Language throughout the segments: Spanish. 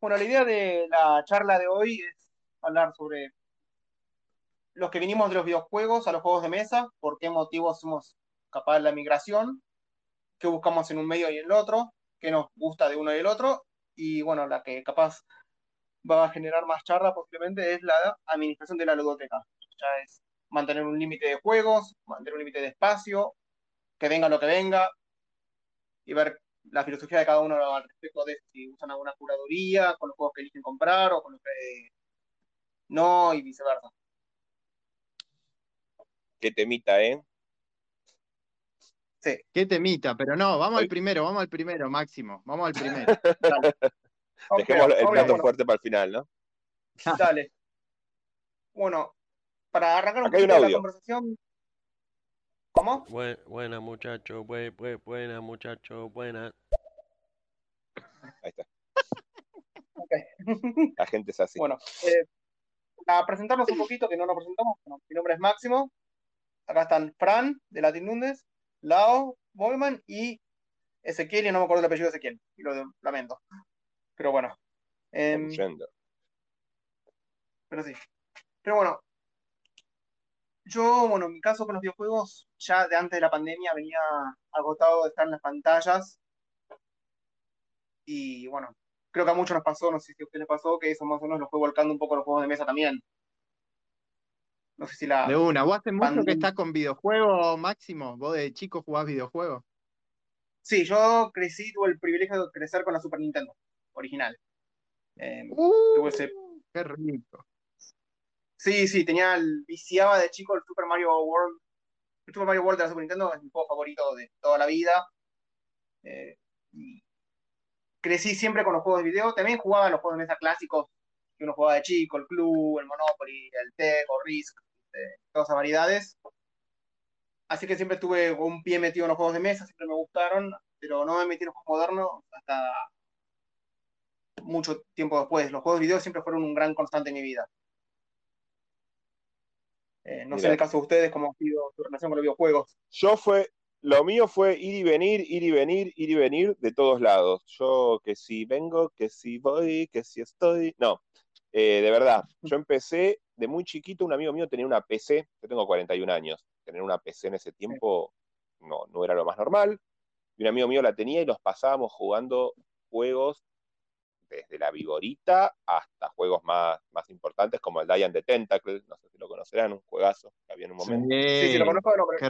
Bueno, la idea de la charla de hoy es hablar sobre los que vinimos de los videojuegos a los juegos de mesa, por qué motivos somos capaces de la migración, qué buscamos en un medio y en el otro, qué nos gusta de uno y el otro, y bueno, la que capaz va a generar más charla posiblemente es la administración de la ludoteca. Ya es mantener un límite de juegos, mantener un límite de espacio, que venga lo que venga, y ver la filosofía de cada uno al respecto de si usan alguna curaduría con los juegos que eligen comprar o con los que no y viceversa. Qué temita, ¿eh? Sí. Qué temita, pero no, vamos al primero, vamos al primero, Máximo, vamos al primero. Dejemos el plato fuerte para el final, ¿no? Dale. Bueno, para arrancar un poco la conversación. ¿Cómo? buena, muchacho, buena, muchacho, buena. Ahí está. La gente es así. Bueno, eh, para presentarnos un poquito, que no nos presentamos, mi nombre es Máximo. Acá están Fran, de Latin Lundes, Lao, Moyman y Ezequiel, y no me acuerdo el apellido de Ezequiel, y lo lamento. Pero bueno. Eh, pero sí. Pero bueno, yo, bueno, en mi caso con los videojuegos, ya de antes de la pandemia venía agotado de estar en las pantallas. Y bueno, creo que a muchos nos pasó, no sé si a ustedes les pasó, que eso más o menos lo fue volcando un poco los juegos de mesa también. No sé si la. De una, ¿vos hace mucho que estás con videojuegos, Máximo? ¿Vos de chico jugás videojuegos? Sí, yo crecí, tuve el privilegio de crecer con la Super Nintendo original. Eh, tuve ese... ¡Qué rico! Sí, sí, tenía el, viciaba de chico el Super Mario World. El Super Mario World de la Super Nintendo es mi juego favorito de toda la vida. Eh, crecí siempre con los juegos de video. También jugaba los juegos de mesa clásicos que uno jugaba de chico, el Club, el Monopoly, el Tego, Risk, este, todas esas variedades. Así que siempre estuve un pie metido en los juegos de mesa, siempre me gustaron, pero no me metí en los juegos modernos hasta mucho tiempo después. Los juegos de video siempre fueron un gran constante en mi vida. Eh, no sé en el caso de ustedes cómo ha sido su relación con los videojuegos. Yo fue, lo mío fue ir y venir, ir y venir, ir y venir de todos lados. Yo que si vengo, que si voy, que si estoy. No, eh, de verdad, yo empecé de muy chiquito, un amigo mío tenía una PC, yo tengo 41 años, tener una PC en ese tiempo no, no era lo más normal, y un amigo mío la tenía y los pasábamos jugando juegos desde la vigorita hasta juegos más, más importantes como el Giant the Tentacle, no sé si lo conocerán, un juegazo que había en un momento. Sí, sí, lo conozco de nombre. Qué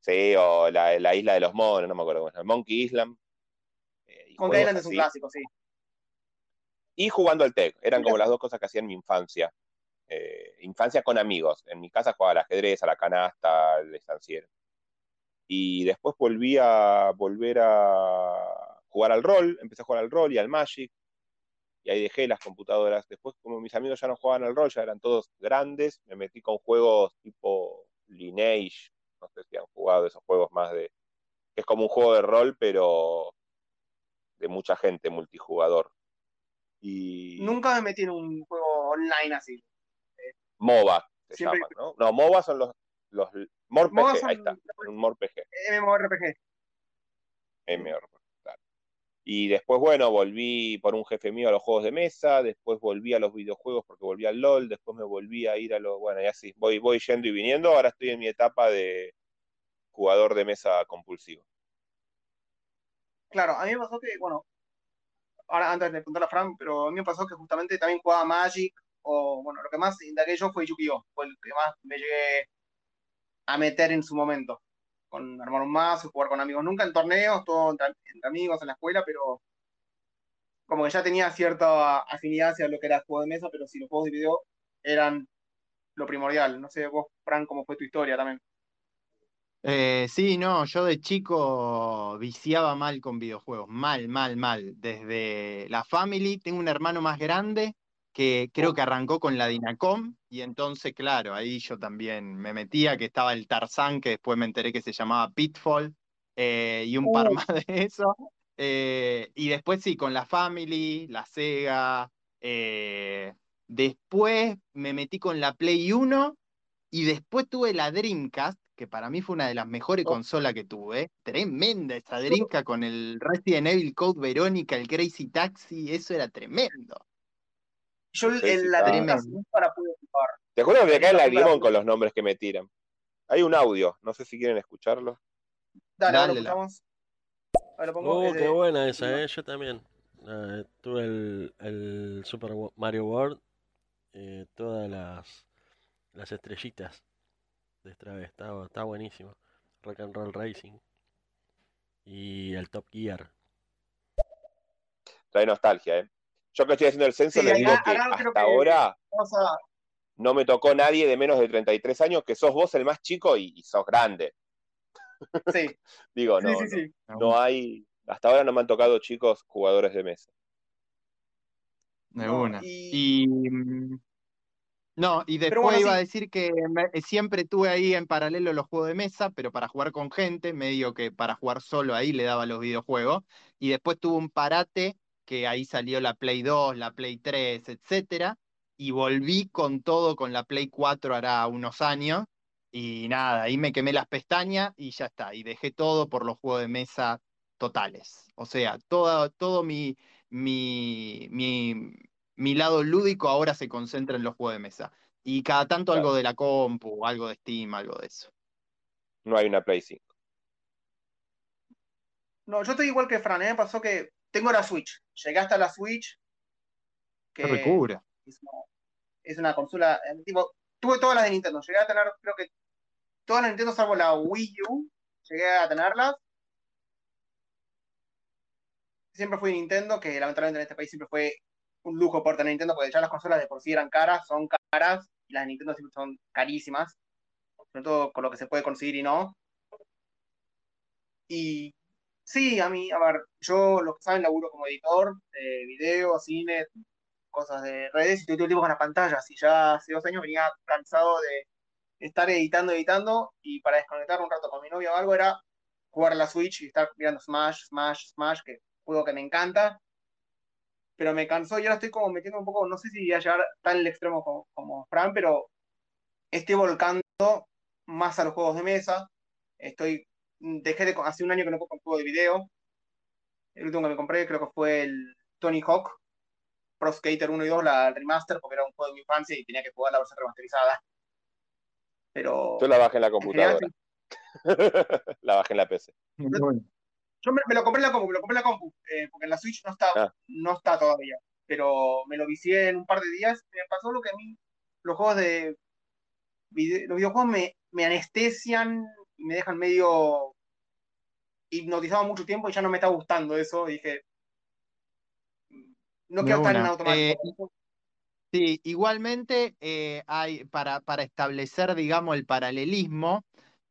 Sí, o la, Isla de los Monos, no me acuerdo cómo es, Monkey Island. Eh, Monkey Island es un clásico, sí. Y jugando al TEC, eran como las dos cosas que hacía en mi infancia. Eh, infancia con amigos. En mi casa jugaba al ajedrez, a la canasta, al estanciero. Y después volví a volver a jugar al rol, empecé a jugar al rol y al Magic, y ahí dejé las computadoras. Después, como mis amigos ya no jugaban al rol, ya eran todos grandes, me metí con juegos tipo Lineage, no sé si han jugado esos juegos más de... que es como un juego de rol, pero de mucha gente, multijugador. Y... Nunca me metí en un juego online así. MOBA se llama, ¿no? No, MOBA son los, los MORPG, ahí está, un MORPG. MMORPG. MMORPG. Y después, bueno, volví por un jefe mío a los juegos de mesa, después volví a los videojuegos porque volví al LOL, después me volví a ir a los, bueno, y así, voy, voy yendo y viniendo, ahora estoy en mi etapa de jugador de mesa compulsivo. Claro, a mí me pasó que, bueno, ahora antes de preguntar a Fran, pero a mí me pasó que justamente también jugaba Magic, o bueno, lo que más indagué yo fue Yu-Gi-Oh! fue el que más me llegué a meter en su momento con armar un mazo, jugar con amigos, nunca en torneos, todo entre, amigos en la escuela, pero como que ya tenía cierta afinidad hacia lo que era el juego de mesa, pero si los juegos de video eran lo primordial. No sé vos, Fran, cómo fue tu historia también. Eh, sí, no, yo de chico viciaba mal con videojuegos, mal, mal, mal. Desde la Family, tengo un hermano más grande que creo que arrancó con la Dinacom, y entonces, claro, ahí yo también me metía, que estaba el Tarzán, que después me enteré que se llamaba Pitfall, eh, y un par más de eso. Eh, y después sí, con la Family, la Sega. Eh, después me metí con la Play 1 y después tuve la Dreamcast, que para mí fue una de las mejores Oh. consolas que tuve. Tremenda esa Drinka con el Resident Evil Code Verónica, el Crazy Taxi, eso era tremendo. Yo Sí, sí, en la está. Dreamcast nunca la pude ocupar. Te juro que me cae el lagrimón con los nombres que me tiran. Hay un audio, no sé si quieren escucharlo. Dale, lo Dale. Ahora lo pongo. Oh, qué de- buena esa, ¿eh? Yo también. Eh, tuve el, el Super Mario World, eh, todas las, las estrellitas de esta vez. Está, está buenísimo. Rock and Roll Racing. Y el Top Gear. Trae nostalgia, ¿eh? Yo que estoy haciendo el censo Sí, les acá- digo que acá hasta que- ahora a. no me tocó nadie de menos de 33 años, que sos vos el más chico y, y sos grande. Sí, Digo, sí, no, sí, no, sí. no hay, hasta ahora no me han tocado chicos jugadores de mesa. De No, una. y- Y mm, no, y después bueno, iba a decir que me- siempre tuve ahí en paralelo los juegos de mesa, pero para jugar con gente, medio que para jugar solo ahí le daba los videojuegos. Y después tuve un parate que ahí salió la Play 2, la Play 3, etcétera. Y volví con todo con la Play 4 hará unos años. Y nada, ahí me quemé las pestañas y ya está. Y dejé todo por los juegos de mesa totales. O sea, todo, todo mi, mi, mi, mi lado lúdico ahora se concentra en los juegos de mesa. Y cada tanto Claro. algo de la compu, algo de Steam, algo de eso. No hay una Play 5. No, yo estoy igual que Fran, ¿eh? Me pasó que tengo la Switch. Llegué hasta la Switch. Que recura. es una, es una consola. eh, tipo, tuve todas las de Nintendo. Llegué a tener, creo que todas las de Nintendo salvo la Wii U. Llegué a tenerlas. Siempre fui Nintendo, que lamentablemente en este país siempre fue un lujo por tener Nintendo, porque ya las consolas de por sí eran caras, son caras, y las de Nintendo siempre son carísimas. Sobre todo con lo que se puede conseguir y no. Y sí, a mí, a ver, yo lo que saben laburo como editor de video, cine, cosas de redes y estoy todo el tiempo con las pantallas. Y ya hace dos años venía cansado de estar editando, editando y para desconectar un rato con mi novia o algo era jugar a la Switch y estar mirando Smash, Smash, Smash, que juego que me encanta. Pero me cansó y ahora estoy como metiendo un poco, no sé si voy a llegar tan al extremo como, como Fran, pero estoy volcando más a los juegos de mesa. Estoy, dejé de, hace un año que no juego con juego de video. El último que me compré creo que fue el Tony Hawk, Pro Skater 1 y 2, la remaster, porque era un juego de mi infancia y tenía que jugar la versión remasterizada. Pero Yo la bajé en la en general, computadora. la bajé en la PC. yo me, me lo compré en la compu, me lo compré en la compu, eh, porque en la Switch no está, Ah. no está todavía. Pero me lo vicié en un par de días. Me pasó lo que a mí, los juegos de los videojuegos me, me anestesian me dejan medio hipnotizado mucho tiempo y ya no me está gustando eso. Dije, no quiero estar en automático. Sí, igualmente eh, hay para, para establecer, digamos, el paralelismo,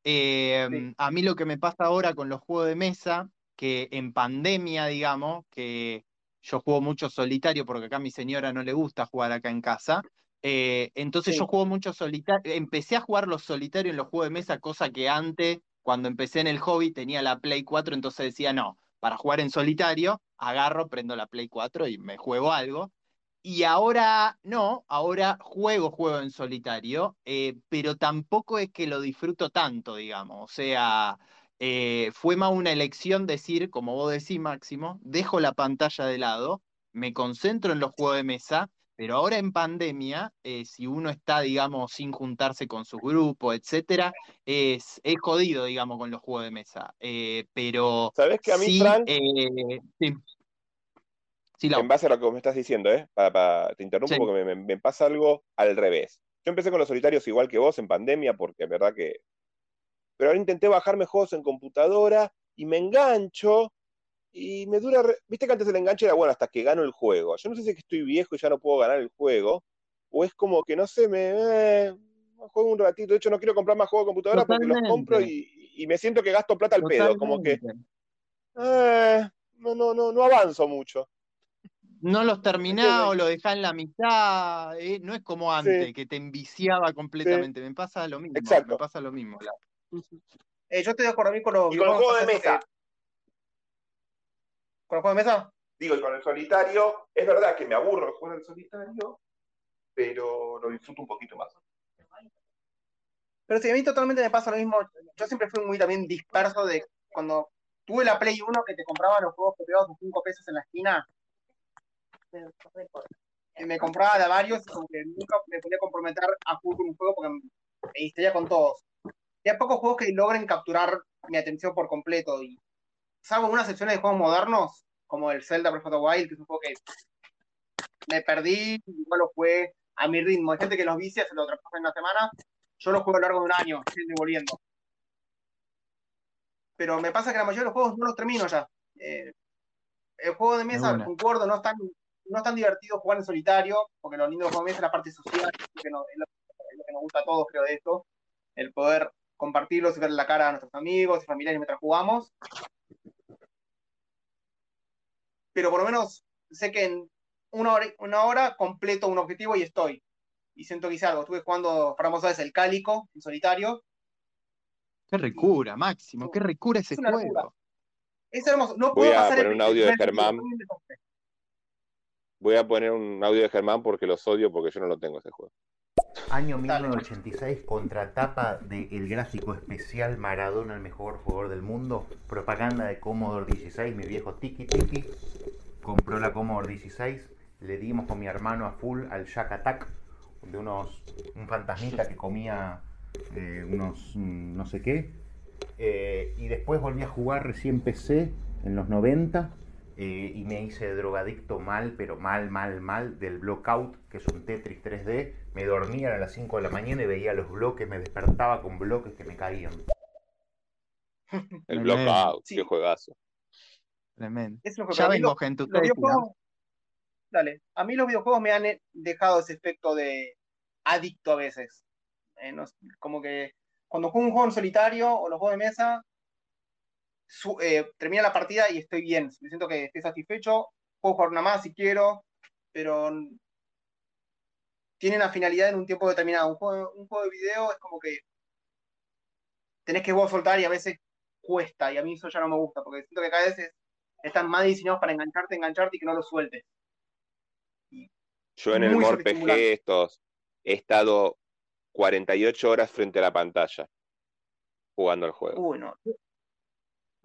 eh, Sí. a mí lo que me pasa ahora con los juegos de mesa, que en pandemia, digamos, que yo juego mucho solitario porque acá a mi señora no le gusta jugar acá en casa, eh, entonces Sí. yo juego mucho solitario, empecé a jugar los solitarios en los juegos de mesa, cosa que antes, cuando empecé en el hobby, tenía la Play 4, entonces decía, no, para jugar en solitario, agarro, prendo la Play 4 y me juego algo. Y ahora no, ahora juego juego en solitario, eh, pero tampoco es que lo disfruto tanto, digamos. O sea, eh, fue más una elección decir, como vos decís, Máximo, dejo la pantalla de lado, me concentro en los juegos de mesa, pero ahora en pandemia, eh, si uno está, digamos, sin juntarse con su grupo, etcétera, es, es jodido, digamos, con los juegos de mesa. Eh, pero ¿Sabés que a mí, sí, Fran, eh, sí. Sí, Lau. en base a lo que me estás diciendo, ¿eh? Pa- pa- te interrumpo porque me, me- me pasa algo al revés. Yo empecé con los solitarios igual que vos en pandemia, porque es verdad que. Pero ahora intenté bajarme juegos en computadora y me engancho y me dura. re- Viste que antes el enganche era bueno hasta que gano el juego. Yo no sé si es que estoy viejo y ya no puedo ganar el juego, o es como que no sé, me. eh, juego un ratito. De hecho, no quiero comprar más juegos de computadora porque los compro y, y me siento que gasto plata al pedo. Como que. Eh, no, no, no, no avanzo mucho. No los terminás o lo dejás en la mitad, eh, no es como antes, Sí. que te enviciaba completamente. Me pasa lo mismo, Exacto. me pasa lo mismo. Eh, yo estoy de acuerdo a mí con los Y con el juego de mesa. ¿Con el juego de mesa? Digo, y con el solitario, es verdad que me aburro jugar al solitario, pero lo disfruto un poquito más. Pero sí, a mí totalmente me pasa lo mismo. Yo siempre fui muy también disperso de cuando tuve la Play 1 que te compraba los juegos copiados por 5 pesos en la esquina. Y me compraba de varios y como que nunca me podía comprometer a jugar con un juego porque me distraía con todos. Y hay pocos juegos que logren capturar mi atención por completo. Y salvo unas secciones de juegos modernos, como el Zelda Breath of the Wild, que es un juego que me perdí, igual lo jugué a mi ritmo. Hay gente que los vicia, se lo traspasa en una semana. Yo los juego a lo largo de un año, estoy volviendo. Pero me pasa que la mayoría de los juegos no los termino ya. Eh, el juego de mesa, concuerdo, no es, tan, no es tan divertido jugar en solitario, porque lo lindo del juego de mesa es la parte social, que no- es, lo, es lo que nos gusta a todos, creo, de esto. El poder compartirlos y ver la cara a nuestros amigos y familiares mientras jugamos. Pero por lo menos sé que en una hora, una hora completo un objetivo y estoy. Y siento que hice algo. Estuve jugando, para vos sabes, el Cálico en solitario. Qué recura, Máximo, qué recura ese Es una locura. juego. Es hermoso. No Voy puedo a pasar el poner un audio de Germán. Voy a poner un audio de Germán porque los odio porque yo no lo tengo ese juego. Año Dale. 1986, contratapa del gráfico especial Maradona, el mejor jugador del mundo. Propaganda de Commodore 16, mi viejo Tiki Tiki. Compró la Commodore 16. Le dimos con mi hermano a full al Shack Attack, de unos, un fantasmita que comía eh, unos mm, no sé qué. Eh, y después volví a jugar recién PC en los 90 eh, y me hice drogadicto mal, pero mal, mal, mal, del Blockout, que es un Tetris 3D. Me dormía a las 5 de la mañana y veía los bloques, me despertaba con bloques que me caían. El. Blockout, Sí. qué juegazo. Tremendo. Es Ya vengo, gente. Ustedes. Dale. A mí los videojuegos me han eh, dejado ese efecto de adicto a veces. Eh, no- como que cuando juego un juego en solitario o los juegos de mesa, su- eh, termina la partida y estoy bien. Me siento que estoy satisfecho. Puedo jugar una más si quiero, pero tiene una finalidad en un tiempo determinado. Un juego, un juego de video es como que tenés que vos soltar y a veces cuesta. Y a mí eso ya no me gusta, porque siento que cada vez es- están más diseñados para engancharte, engancharte y que no lo sueltes. Yo en el MorPG estos he estado 48 horas frente a la pantalla jugando al juego. Uy, no.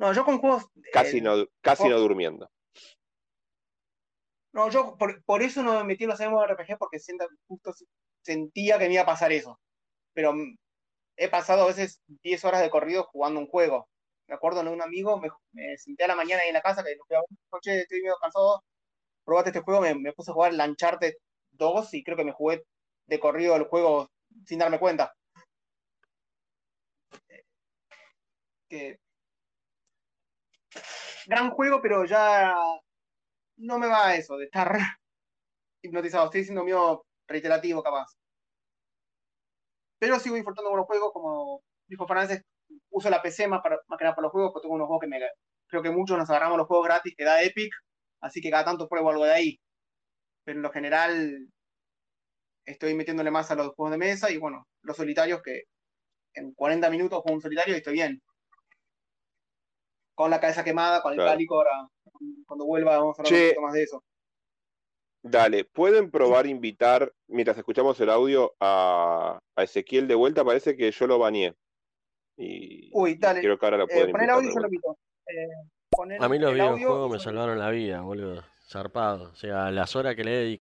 No, yo con juegos. Casi eh, no, casi no durmiendo. No, yo por, por eso no me metí en los MMORPG porque siento, justo sentía que me iba a pasar eso. Pero mm, he pasado a veces 10 horas de corrido jugando un juego. Me acuerdo de un amigo, me, me senté a la mañana ahí en la casa, que nos noche estoy medio cansado, probate este juego, me, me puse a jugar el Uncharted 2 y creo que me jugué de corrido el juego sin darme cuenta. Que... Gran juego, pero ya no me va a eso de estar hipnotizado. Estoy siendo mío reiterativo, capaz. Pero sigo disfrutando con los juegos, como dijo Fernández, uso la PC más, para, más que nada para los juegos, porque tengo unos juegos que me. Creo que muchos nos agarramos los juegos gratis que da Epic, así que cada tanto pruebo algo de ahí. Pero en lo general estoy metiéndole más a los juegos de mesa y bueno, los solitarios que en 40 minutos juego un solitario y estoy bien. Con la cabeza quemada, con el Claro. cálico, ahora cuando vuelva vamos a hablar Che. un poquito más de eso. Dale, ¿pueden probar invitar, mientras escuchamos el audio, a, a Ezequiel de vuelta? Parece que yo lo baneé. Y Uy, dale. creo que ahora lo Eh, pueden pon el audio y yo lo invito. Eh, A mí los audio videojuegos y me salvaron la vida, boludo. Zarpado. O sea, las horas que le dedico.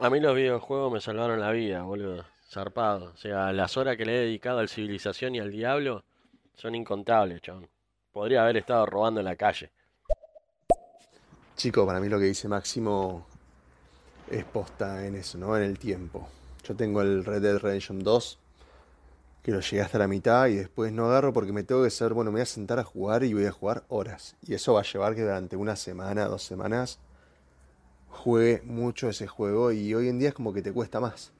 A mí los videojuegos me salvaron la vida, boludo. Zarpado. O sea, las horas que le he dedicado al civilización y al diablo son incontables, chabón. Podría haber estado robando en la calle. Chico, para mí lo que dice Máximo es posta en eso, ¿no? En el tiempo. Yo tengo el Red Dead Redemption 2, que lo llegué hasta la mitad y después no agarro porque me tengo que ser, bueno, me voy a sentar a jugar y voy a jugar horas. Y eso va a llevar que durante una semana, dos semanas, juegue mucho ese juego y hoy en día es como que te cuesta más.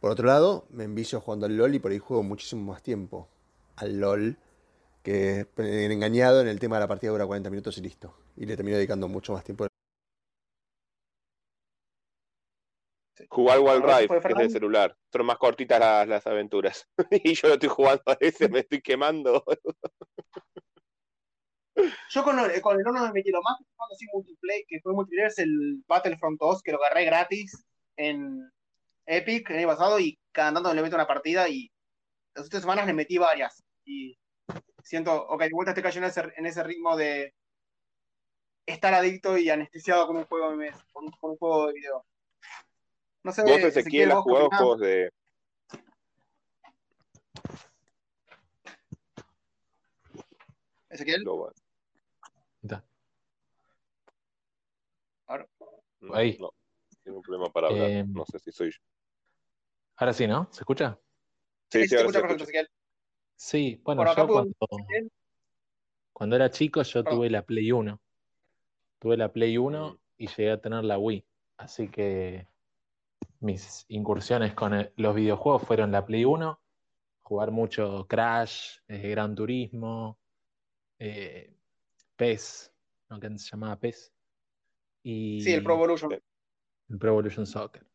Por otro lado, me envicio jugando al LOL y por ahí juego muchísimo más tiempo al LOL que eh, engañado en el tema de la partida dura 40 minutos y listo. Y le termino dedicando mucho más tiempo. Jugar Wild Rift, fue que es de Fernando. celular. Son más cortitas las, las aventuras. y yo lo estoy jugando a veces, me estoy quemando. Yo con, el- con el no me metí lo más jugando así multiplayer, que fue multiplayer, es el Battlefront 2, que lo agarré gratis en, Epic el año pasado y cada tanto le meto una partida y las otras semanas le metí varias. Y siento, ok, de vuelta estoy cayendo en ese, en ese ritmo de estar adicto y anestesiado con un juego de mes, con un, con un juego de video. No sé, Vos, Ezequiel, has jugado juegos de. Ezequiel, Global. Está. No, Ahí. No, tiene un problema para hablar. Eh, no sé si soy yo. Ahora sí, ¿no? ¿Se escucha? Sí, sí, ahora escucho sí perfecto, escucho. Ezequiel. Sí, bueno, Por acá yo cuando, cuando era chico yo Perdón. tuve la Play 1. Tuve la Play 1 Mm. y llegué a tener la Wii. Así que mis incursiones con el- los videojuegos fueron la Play 1, jugar mucho Crash, eh, Gran Turismo, eh, PES, ¿no? que antes se llamaba PES. Y Sí, el Pro Evolution. el Pro Evolution Soccer.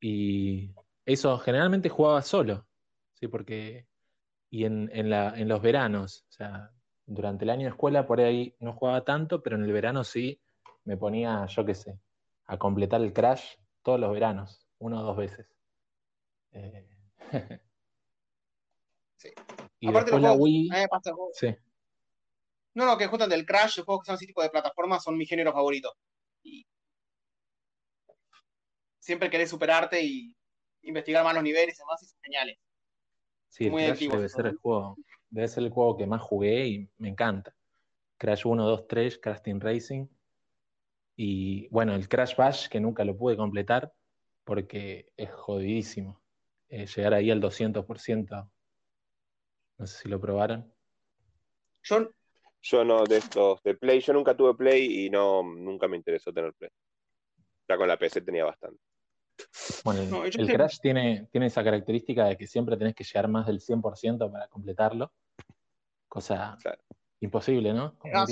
Y eso generalmente jugaba solo, ¿sí? Porque, y en, en la, en los veranos, o sea, durante el año de escuela por ahí no jugaba tanto, pero en el verano sí me ponía, yo qué sé, a completar el Crash todos los veranos, una o dos veces. Eh, Sí. Y Aparte después los la Wii, pasa sí, No, no, que justamente el Crash, los juegos que son así tipo de plataformas son mi género favorito. Y siempre querés superarte y investigar más los niveles y demás, y son geniales. Sí, el Crash debe ser el juego, debe ser el juego que más jugué y me encanta. Crash 1, 2, 3, Crash Team Racing. Y bueno, el Crash Bash, que nunca lo pude completar porque es jodidísimo. Eh, llegar ahí al 200%. No sé si lo probaron. Yo, Yo no, de estos, de Play, yo nunca tuve Play y no, nunca me interesó tener Play. Ya con la PC tenía bastante. Bueno, el, No, el Crash tiene, tiene esa característica de que siempre tenés que llegar más del 100% para completarlo. Cosa Claro. imposible, ¿no? Ah,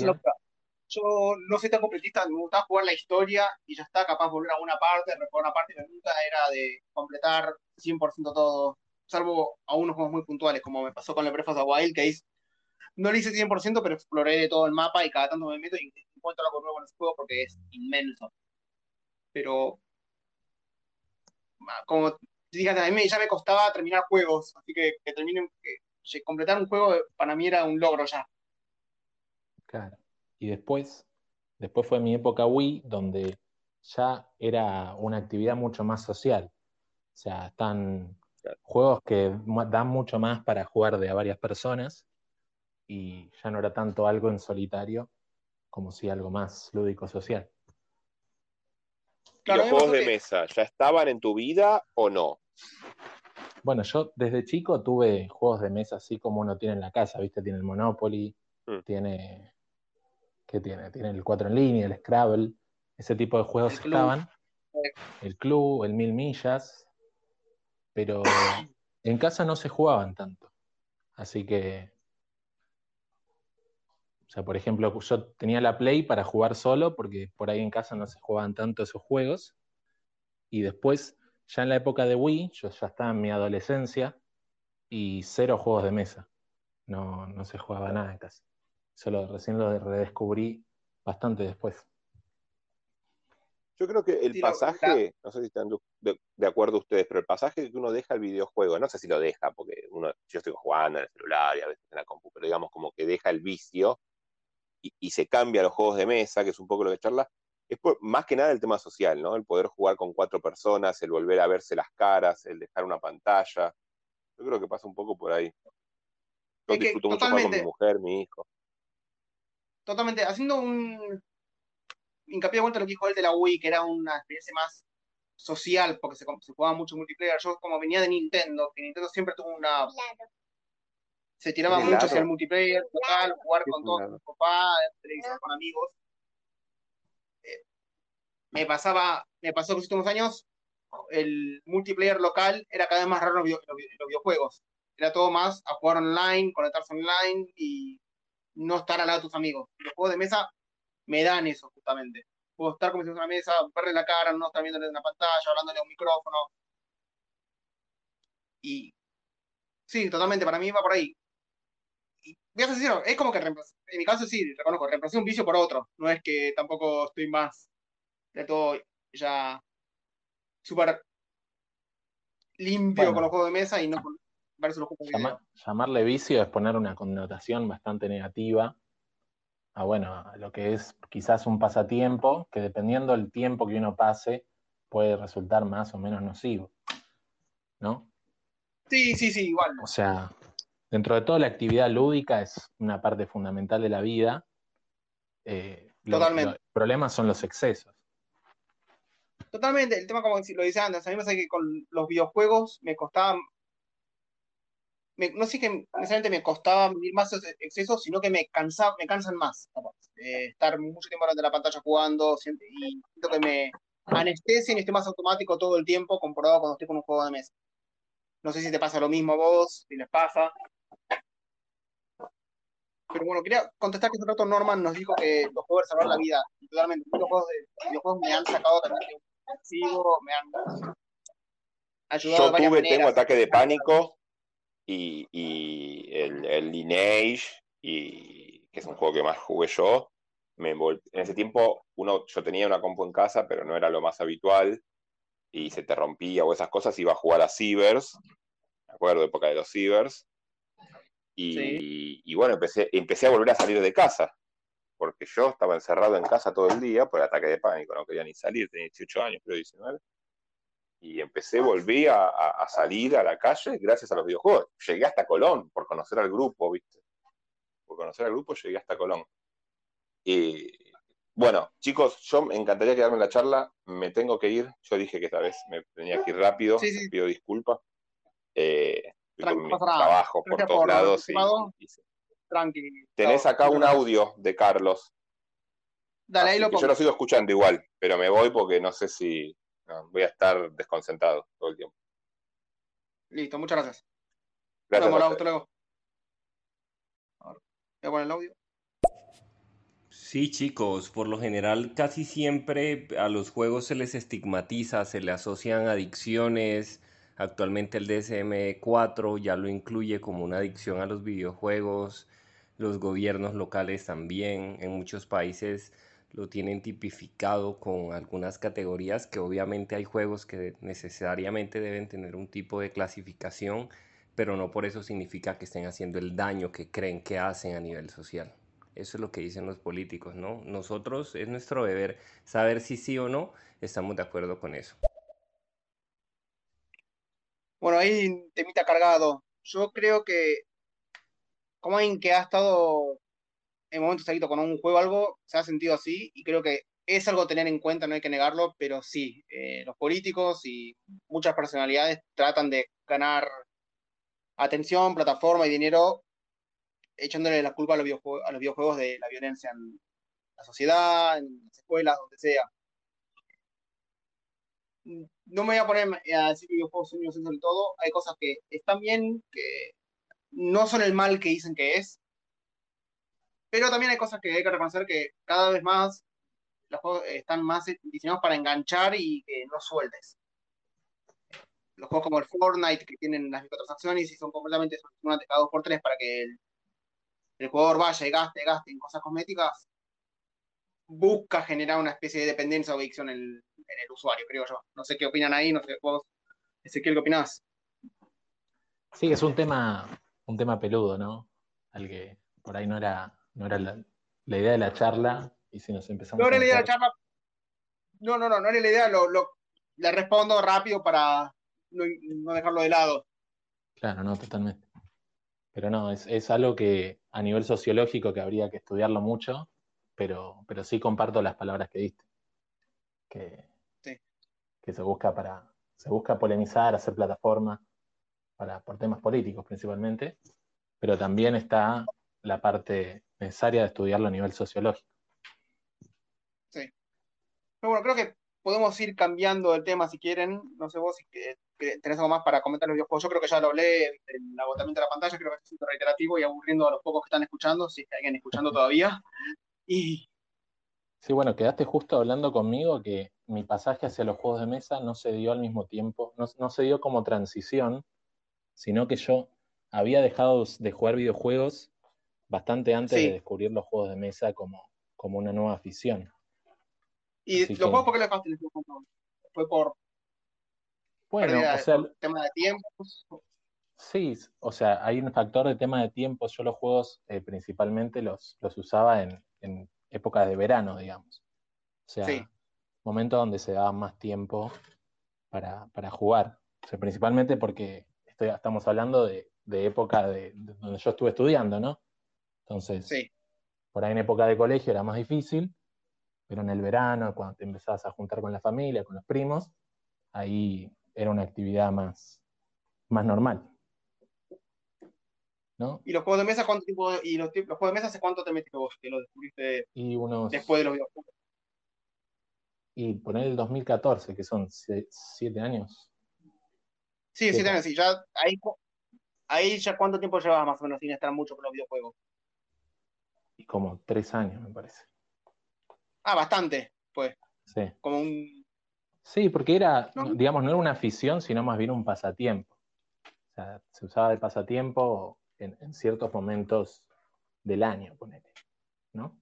yo no soy tan completista, me gustaba jugar la historia y ya está, capaz volver a una parte, reprobar una parte, pero nunca era de completar 100% todo, salvo a unos juegos muy puntuales, como me pasó con el Breath of the Wild, que es, no lo hice 100%, pero exploré todo el mapa y cada tanto me meto y encuentro algo nuevo en ese juego porque es inmenso. Pero, como fíjate, a mí ya me costaba terminar juegos, así que que terminen, que, completar un juego para mí era un logro ya. Claro. Y después, después fue mi época Wii, donde ya era una actividad mucho más social. O sea, están Claro. juegos que dan mucho más para jugar de a varias personas y ya no era tanto algo en solitario como si algo más lúdico social. ¿Y Claro, los juegos de que- mesa ya estaban en tu vida o no? Bueno, yo desde chico tuve juegos de mesa así como uno tiene en la casa, ¿viste? Tiene el Monopoly, Mm. tiene. ¿Qué tiene? Tiene el 4 en línea, el Scrabble, ese tipo de juegos El estaban. El club, el Mil Millas, pero en casa no se jugaban tanto. Así que. O sea, por ejemplo, yo tenía la Play para jugar solo, porque por ahí en casa no se jugaban tanto esos juegos. Y después, ya en la época de Wii, yo ya estaba en mi adolescencia y cero juegos de mesa. No, no se jugaba nada en casa. Solo recién lo redescubrí bastante después. Yo creo que el pasaje, no sé si están de, de acuerdo ustedes, pero el pasaje que uno deja al videojuego, no sé si lo deja, porque uno, yo estoy jugando en el celular y a veces en la compu, pero digamos como que deja el vicio y, y se cambia a los juegos de mesa, que es un poco lo que charla, es por- más que nada el tema social, ¿no? El poder jugar con cuatro personas, el volver a verse las caras, el dejar una pantalla. Yo creo que pasa un poco por ahí. Yo Es que disfruto mucho jugar con mi mujer, mi hijo. Totalmente, haciendo un hincapié de vuelta a lo que dijo él de la Wii, que era una experiencia más social, porque se, se jugaba mucho multiplayer. Yo, como venía de Nintendo, que Nintendo siempre tuvo una. Se tiraba ¿Un mucho hacia el multiplayer, local, jugar ¿Qué es con todos helado? tus papás, televisor con amigos. Eh, me pasaba, me pasó que los últimos años, el multiplayer local era cada vez más raro en los, videojuegos. Era todo más a jugar online, conectarse online y no estar al lado de tus amigos. Los juegos de mesa me dan eso, justamente. Puedo estar con mis amigos en una mesa, verle la cara, no estar viéndole en una pantalla, hablándole a un micrófono. Y sí, totalmente, para mí va por ahí. Y voy a ser sincero, es como que reemplaz- en mi caso sí, reconozco, reemplacé un vicio por otro. No es que tampoco estoy más de todo ya súper limpio Bueno. con los juegos de mesa y no con versus los juegos de video. llamarle vicio es poner una connotación bastante negativa a, bueno, a lo que es quizás un pasatiempo que dependiendo del tiempo que uno pase puede resultar más o menos nocivo, ¿no? Sí, sí, sí, igual. O sea, dentro de toda la actividad lúdica es una parte fundamental de la vida. Eh, Totalmente. lo- el problema son los excesos. Totalmente, el tema como lo dice antes, a mí me parece que con los videojuegos me costaba, me- no sé que necesariamente me costaba medir más esos excesos, sino que me cansa, me cansan más. Eh, estar mucho tiempo delante de la pantalla jugando, y siento que me anestesian y estoy más automático todo el tiempo comparado cuando estoy con un juego de mesa. No sé si te pasa lo mismo a vos, si les pasa. Pero bueno, quería contestar que hace rato Norman nos dijo que los juegos de salvar la vida. Totalmente, los juegos de me han sacado también agresivo, me han ayudado de Yo tuve, tengo ataque de pánico y, y el, el Lineage, y, que es un juego que más jugué yo. Me en ese tiempo uno, yo tenía una compu en casa, pero no era lo más habitual, y se te rompía o esas cosas, iba a jugar a Cibers, me acuerdo, época de los Cibers, y, y bueno, empecé, empecé a volver a salir de casa, porque yo estaba encerrado en casa todo el día por el ataque de pánico, no quería ni salir, tenía 18 años, creo 19 y empecé, volví a, a- a salir a la calle gracias a los videojuegos. Llegué hasta Colón por conocer al grupo, ¿viste? Por conocer al grupo llegué hasta Colón. Y bueno, chicos, yo me encantaría quedarme en la charla, me tengo que ir. Yo dije que esta vez me tenía que ir rápido, Sí, sí. pido disculpas. Eh, con por todos por lados. y- Tranqui. tenés acá un audio de Carlos. Dale, ahí lo que yo pongo. lo sigo escuchando igual, pero me voy porque no sé si no, voy a estar desconcentrado todo el tiempo. Listo, muchas gracias. Nos Gracias. ustedes. hasta luego. Voy a poner el audio. Sí, chicos, por lo general casi siempre a los juegos se les estigmatiza, se le asocian adicciones. Actualmente el DSM-4 ya lo incluye como una adicción a los videojuegos. Los gobiernos locales también, en muchos países lo tienen tipificado con algunas categorías que obviamente hay juegos que necesariamente deben tener un tipo de clasificación, pero no por eso significa que estén haciendo el daño que creen que hacen a nivel social. Eso es lo que dicen los políticos, ¿no? Nosotros es nuestro deber saber si sí o no estamos de acuerdo con eso. Bueno, ahí temita cargado. Yo creo que como alguien que ha estado en momentos adicto con un juego algo, se ha sentido así y creo que es algo a tener en cuenta, no hay que negarlo, pero sí, eh, los políticos y muchas personalidades tratan de ganar atención, plataforma y dinero echándole la culpa a los videojuegos de la violencia en la sociedad, en las escuelas, donde sea. No me voy a poner a decir que videojuegos son inocentes del todo, hay cosas que están bien, que no son el mal que dicen que es, pero también hay cosas que hay que reconocer que cada vez más los juegos están más diseñados para enganchar y que no sueltes. Los juegos como el Fortnite, que tienen las microtransacciones y son completamente solucionantes cada dos por tres para que el, el jugador vaya y gaste, gaste en cosas cosméticas, busca generar una especie de dependencia o adicción en el, en el usuario, creo yo. No sé qué opinan ahí, no sé vos, Ezequiel, ¿qué opinás? Sí, es un tema, un tema peludo, ¿no? Al que por ahí no era, no era la, la idea de la charla, y si nos empezamos No a era la idea de la charla. No, no, no, no era la idea, lo, lo- le respondo rápido para no, no dejarlo de lado. Claro, no, totalmente. Pero no, es, es algo que a nivel sociológico que habría que estudiarlo mucho, pero, pero sí comparto las palabras que diste. Que. Que se busca para, se busca polemizar, hacer plataforma para, por temas políticos principalmente, pero también está la parte necesaria de estudiarlo a nivel sociológico. Pero bueno, creo que podemos ir cambiando el tema si quieren. No sé vos si tenés algo más para comentar los videojuegos. Yo creo que ya lo hablé, el agotamiento de la pantalla, creo que es reiterativo y aburriendo a los pocos que están escuchando, si es hay alguien escuchando todavía. Y Sí, bueno, quedaste justo hablando conmigo que mi pasaje hacia los juegos de mesa no se dio al mismo tiempo, no, no se dio como transición, sino que yo había dejado de jugar videojuegos bastante antes Sí. de descubrir los juegos de mesa como, como una nueva afición. y Así los que- juegos, ¿por qué los dejaste? ¿Fue por, Bueno, o sea, por tema de tiempos. sí, o sea, hay un factor de tema de tiempo. Yo los juegos eh, principalmente los, los usaba en, en épocas de verano, digamos. O sea, Sí. momento donde se daba más tiempo para, para jugar. O sea, principalmente porque estoy, estamos hablando de, de época de, de donde yo estuve estudiando, ¿no? Entonces, Sí. por ahí en época de colegio era más difícil, pero en el verano, cuando te empezabas a juntar con la familia, con los primos, ahí era una actividad más, más normal. ¿No? ¿Y los juegos de mesa cuánto tiempo? ¿Y los, los juegos de mesa hace cuánto te metiste vos que lo descubriste Y unos, después de los videojuegos? y poner el 2014, que son sie- siete años. Sí, Siete. tenés, sí, ya ahí, ahí ya cuánto tiempo llevas más o menos sin estar mucho con los videojuegos. y como tres años, me parece. Ah, bastante, pues, Sí. como un... Sí, porque era, No. digamos, no era una afición, sino más bien un pasatiempo. O sea, se usaba de pasatiempo en, en ciertos momentos del año, ponele, ¿no?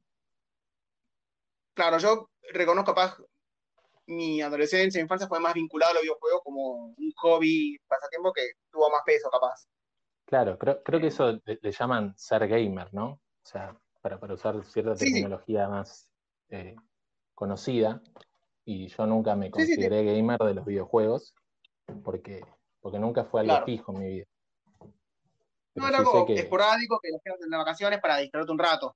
Claro, yo reconozco capaz mi adolescencia, mi infancia fue más vinculada a los videojuegos como un hobby, pasatiempo que tuvo más peso capaz. Claro, creo, creo que eso le, le llaman ser gamer, ¿no? O sea, para, para usar cierta Sí, sí. terminología más eh, conocida. Y yo nunca me sí, consideré gamer de los videojuegos, porque, porque nunca fue algo Claro. fijo en mi vida. No era sí que, esporádico que lo hacías en las vacaciones para distraerte un rato.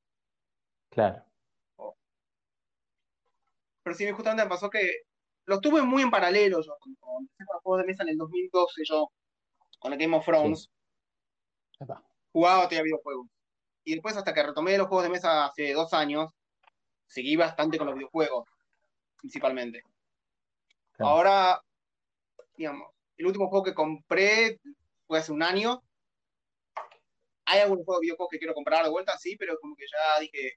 claro, Pero sí, justamente me pasó que los tuve muy en paralelo. Yo cuando empecé con los juegos de mesa en el 2012, yo con el Game of Thrones, Epa, jugaba todavía videojuegos. Y después, hasta que retomé los juegos de mesa hace dos años, seguí bastante con los videojuegos, principalmente. claro. Ahora, digamos, el último juego que compré fue hace un año. Hay algunos juegos de videojuegos que quiero comprar de vuelta, sí, pero como que ya dije,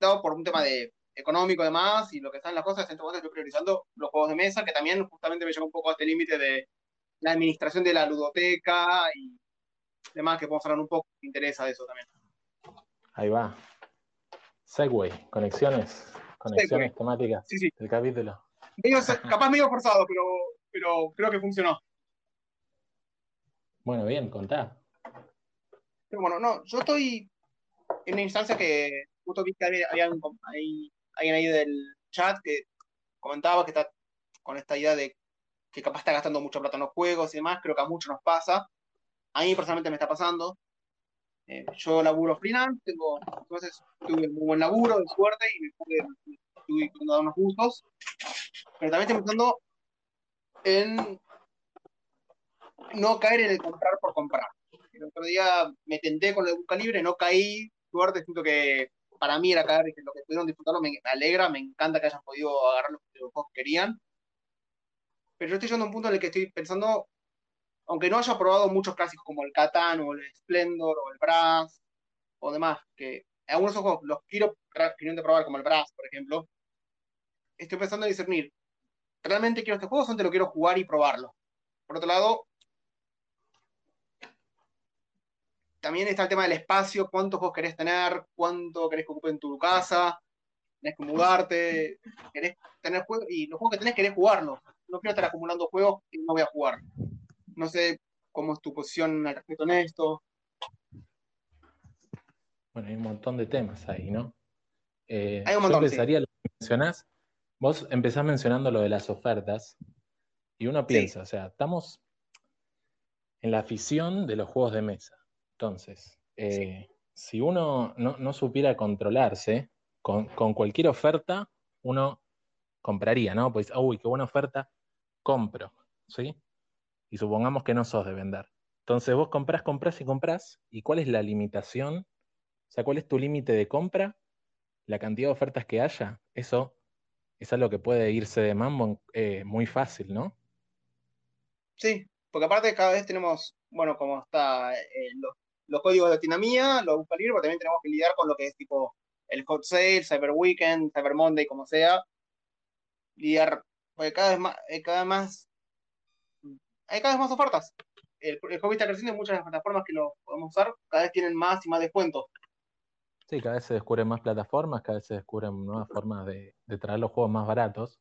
dado por un tema de económico además y lo que están las cosas, en este momento estoy priorizando los juegos de mesa, que también justamente me lleva un poco a este límite de la administración de la ludoteca y demás, que podemos hablar un poco, me interesa de eso también. Ahí va. Segway, conexiones, conexiones temáticas Sí, sí, del capítulo. medio, capaz medio forzado, pero, pero creo que funcionó. Bueno, bien, contá. Pero bueno, no, yo estoy en una instancia que justo vi que había, había alguien ahí del chat que comentaba que está con esta idea de que capaz está gastando mucha plata en los juegos y demás, creo que a muchos nos pasa. A mí personalmente me está pasando. Eh, yo laburo freelance, tengo, entonces tuve un muy buen laburo, de suerte, y me pude, estuve unos gustos. Pero también estoy pensando en no caer en el comprar por comprar. El otro día me tenté con el Busca Libre, no caí, suerte, siento que para mí era caer, lo que pudieron disfrutarlo me, me alegra, me encanta que hayan podido agarrar los, juegos que querían. Pero yo estoy llegando a un punto en el que estoy pensando, aunque no haya probado muchos clásicos como el Catán o el Splendor o el Brass o demás, que algunos de juegos los quiero finalmente probar, como el Brass, por ejemplo, estoy pensando en discernir, ¿realmente quiero este juego o solamente lo quiero jugar y probarlo? Por otro lado, también está el tema del espacio, cuántos juegos querés tener, cuánto querés que ocupen tu casa, tenés que mudarte, querés tener juegos, y los juegos que tenés querés jugarlos. No quiero estar acumulando juegos que no voy a jugar. No sé cómo es tu posición al respecto en esto. Bueno, hay un montón de temas ahí, ¿no? Eh, Hay un yo montón, sí. empezaría lo que mencionás. Vos empezás mencionando lo de las ofertas y uno piensa, o sea, estamos en la afición de los juegos de mesa. Entonces, eh, si uno no, no supiera controlarse, con, con cualquier oferta uno compraría, ¿no? Pues, uy, qué buena oferta, compro, ¿sí? Y supongamos que no sos de vender. Entonces vos comprás, comprás y comprás, ¿y cuál es la limitación? O sea, ¿cuál es tu límite de compra? La cantidad de ofertas que haya, eso es algo que puede irse de mambo eh, muy fácil, ¿no? Sí, porque aparte cada vez tenemos, bueno, como está eh, los, los códigos de dinamía, los busca libre, pero también tenemos que lidiar con lo que es tipo el hot sale, Cyber Weekend, Cyber Monday, como sea. Lidiar, porque cada vez más, eh, cada vez más, hay cada vez más ofertas. El, el hobby está creciendo y muchas de las plataformas que lo podemos usar cada vez tienen más y más descuentos. Sí, cada vez se descubren más plataformas, cada vez se descubren nuevas formas de, de traer los juegos más baratos.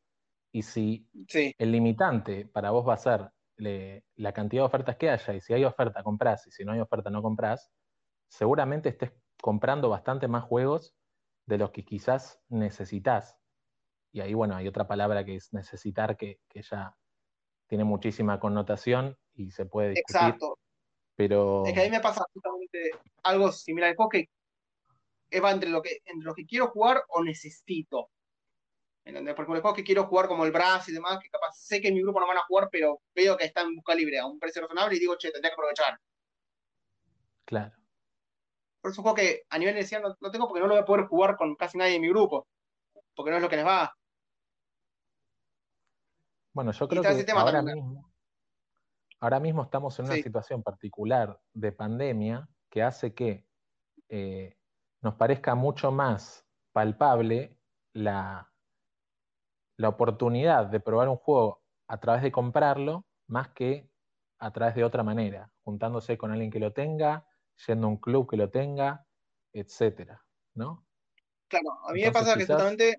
Y si Sí, el limitante para vos va a ser le- la cantidad de ofertas que haya, y si hay oferta compras, y si no hay oferta no compras, seguramente estés comprando bastante más juegos de los que quizás necesitas. Y ahí, bueno, hay otra palabra que es necesitar, que, que ya tiene muchísima connotación y se puede discutir, Exacto. pero Es que a mí me pasa justamente algo similar. Juego que es va entre lo que, entre lo que quiero jugar o necesito. ¿Entendés? Porque los juegos que quiero jugar como el Brass y demás, que capaz sé que en mi grupo no van a jugar, pero veo que están en busca libre a un precio razonable y digo, che, tendría que aprovechar. claro. Por eso es un juego que a nivel inicial no, no tengo porque no lo voy a poder jugar con casi nadie en mi grupo. Porque no es lo que les va. Bueno, yo creo que ahora también. mismo, ahora mismo estamos en una Sí. situación particular de pandemia que hace que eh, nos parezca mucho más palpable la, la oportunidad de probar un juego a través de comprarlo más que a través de otra manera, juntándose con alguien que lo tenga, yendo a un club que lo tenga, etcétera, ¿no? Claro, a mí me pasa que justamente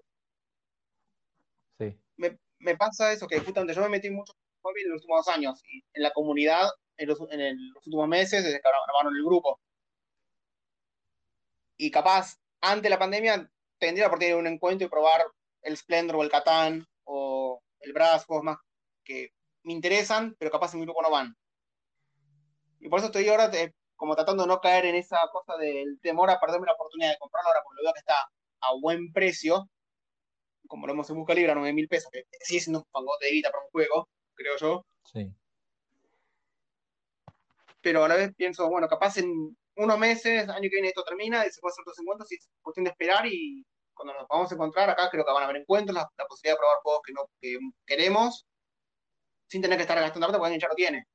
sí, me, me pasa eso, que justamente yo me metí mucho en móvil en los últimos dos años y en la comunidad en los, en el- los últimos meses desde que armaron el grupo. Y capaz, antes de la pandemia, tendría la oportunidad de ir a un encuentro y probar el Splendor o el Catán o el juegos más que me interesan, pero capaz en mi grupo no van. Y por eso estoy ahora eh, como tratando de no caer en esa cosa del temor a perderme la oportunidad de comprarlo ahora, porque lo veo que está a buen precio, como lo hemos en Busca Libre, a 9 mil pesos, que sigue siendo un fangote de guita para un juego, creo yo. sí. Pero a la vez pienso, bueno, capaz en unos meses, año que viene esto termina y se puede hacer otros encuentros y es cuestión de esperar y cuando nos vamos a encontrar acá creo que van a haber encuentros, la, posibilidad de probar juegos que no que queremos sin tener que estar gastando plata porque alguien ya lo tiene.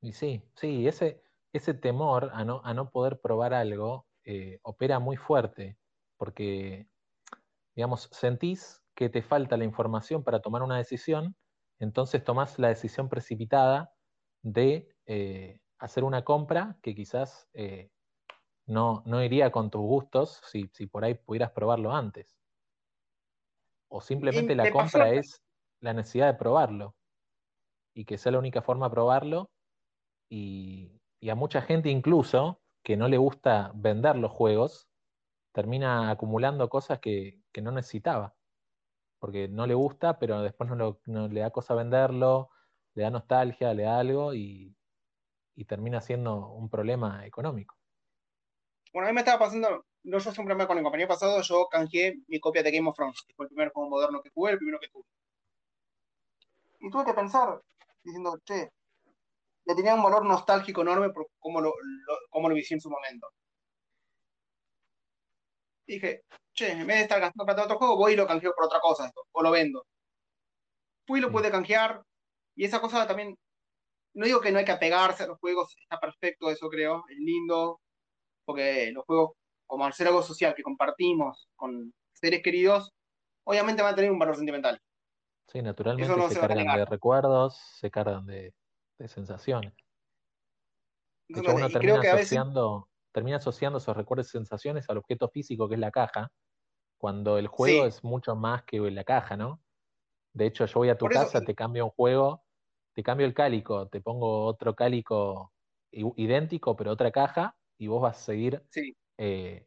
Y sí, sí, ese, ese temor a no, a no poder probar algo eh, opera muy fuerte, porque, digamos, sentís que te falta la información para tomar una decisión, entonces tomás la decisión precipitada de eh, hacer una compra que quizás eh, no, no iría con tus gustos si, si por ahí pudieras probarlo antes. O simplemente la pasó, compra es la necesidad de probarlo y que sea la única forma de probarlo y, y a mucha gente incluso que no le gusta vender los juegos, termina acumulando cosas que, que no necesitaba, porque no le gusta, pero después no, lo- no le da cosa venderlo, le da nostalgia, le da algo y, y termina siendo un problema económico. Bueno, a mí me estaba pasando, no yo siempre me con el compañero pasado, yo canjeé mi copia de Game of Thrones, que fue el primer juego moderno que jugué, el primero que tuve. Y tuve que pensar, diciendo, che, le tenía un valor nostálgico enorme por cómo lo, lo- cómo lo viví en su momento. Y dije, che, en vez de estar gastando plata en otro juego, voy y lo canjeo por otra cosa esto, o lo vendo. Fui y lo pude canjear, y esa cosa también, no digo que no hay que apegarse a los juegos, está perfecto eso creo, es lindo, porque los juegos, como al ser algo social que compartimos con seres queridos, obviamente van a tener un valor sentimental. Sí, naturalmente no se se cargan de recuerdos, se cargan de, de sensaciones. De hecho, no- uno termina que a veces, asociando, termina asociando esos recuerdos y sensaciones al objeto físico que es la caja, cuando el juego sí, es mucho más que la caja, ¿no? De hecho, yo voy a tu por casa, te cambio un juego, te cambio el cálico, te pongo otro cálico idéntico, pero otra caja, y vos vas a seguir sí, eh,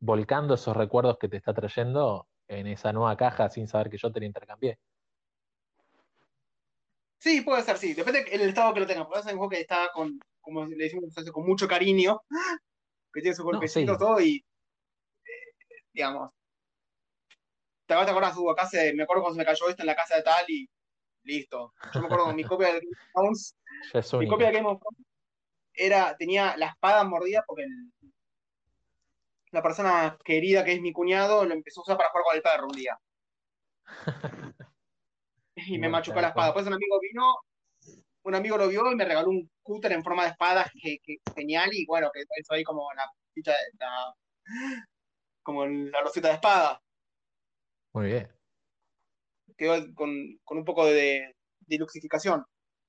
volcando esos recuerdos que te está trayendo en esa nueva caja sin saber que yo te la intercambié. sí, puede ser, sí, depende del estado que lo tengas, porque es un juego que está con, como le decimos, con mucho cariño, que tiene No, golpecitos, sí, todo, y digamos, te vas a acordar, Hugo, acá me acuerdo cuando se me cayó esto en la casa de tal y listo. Yo me acuerdo con mi copia de Game of Thrones, mi copia de Game of Thrones era, tenía la espada mordida porque el- la persona querida que es mi cuñado lo empezó a usar para jugar con el perro un día. Y me machucó la espada. Después un amigo vino, un amigo lo vio y me regaló un cúter en forma de espada que, que genial y bueno, que eso ahí como la ficha de- la- como la rosita de espada. Muy bien. Quedó con, con un poco de, de luxificación.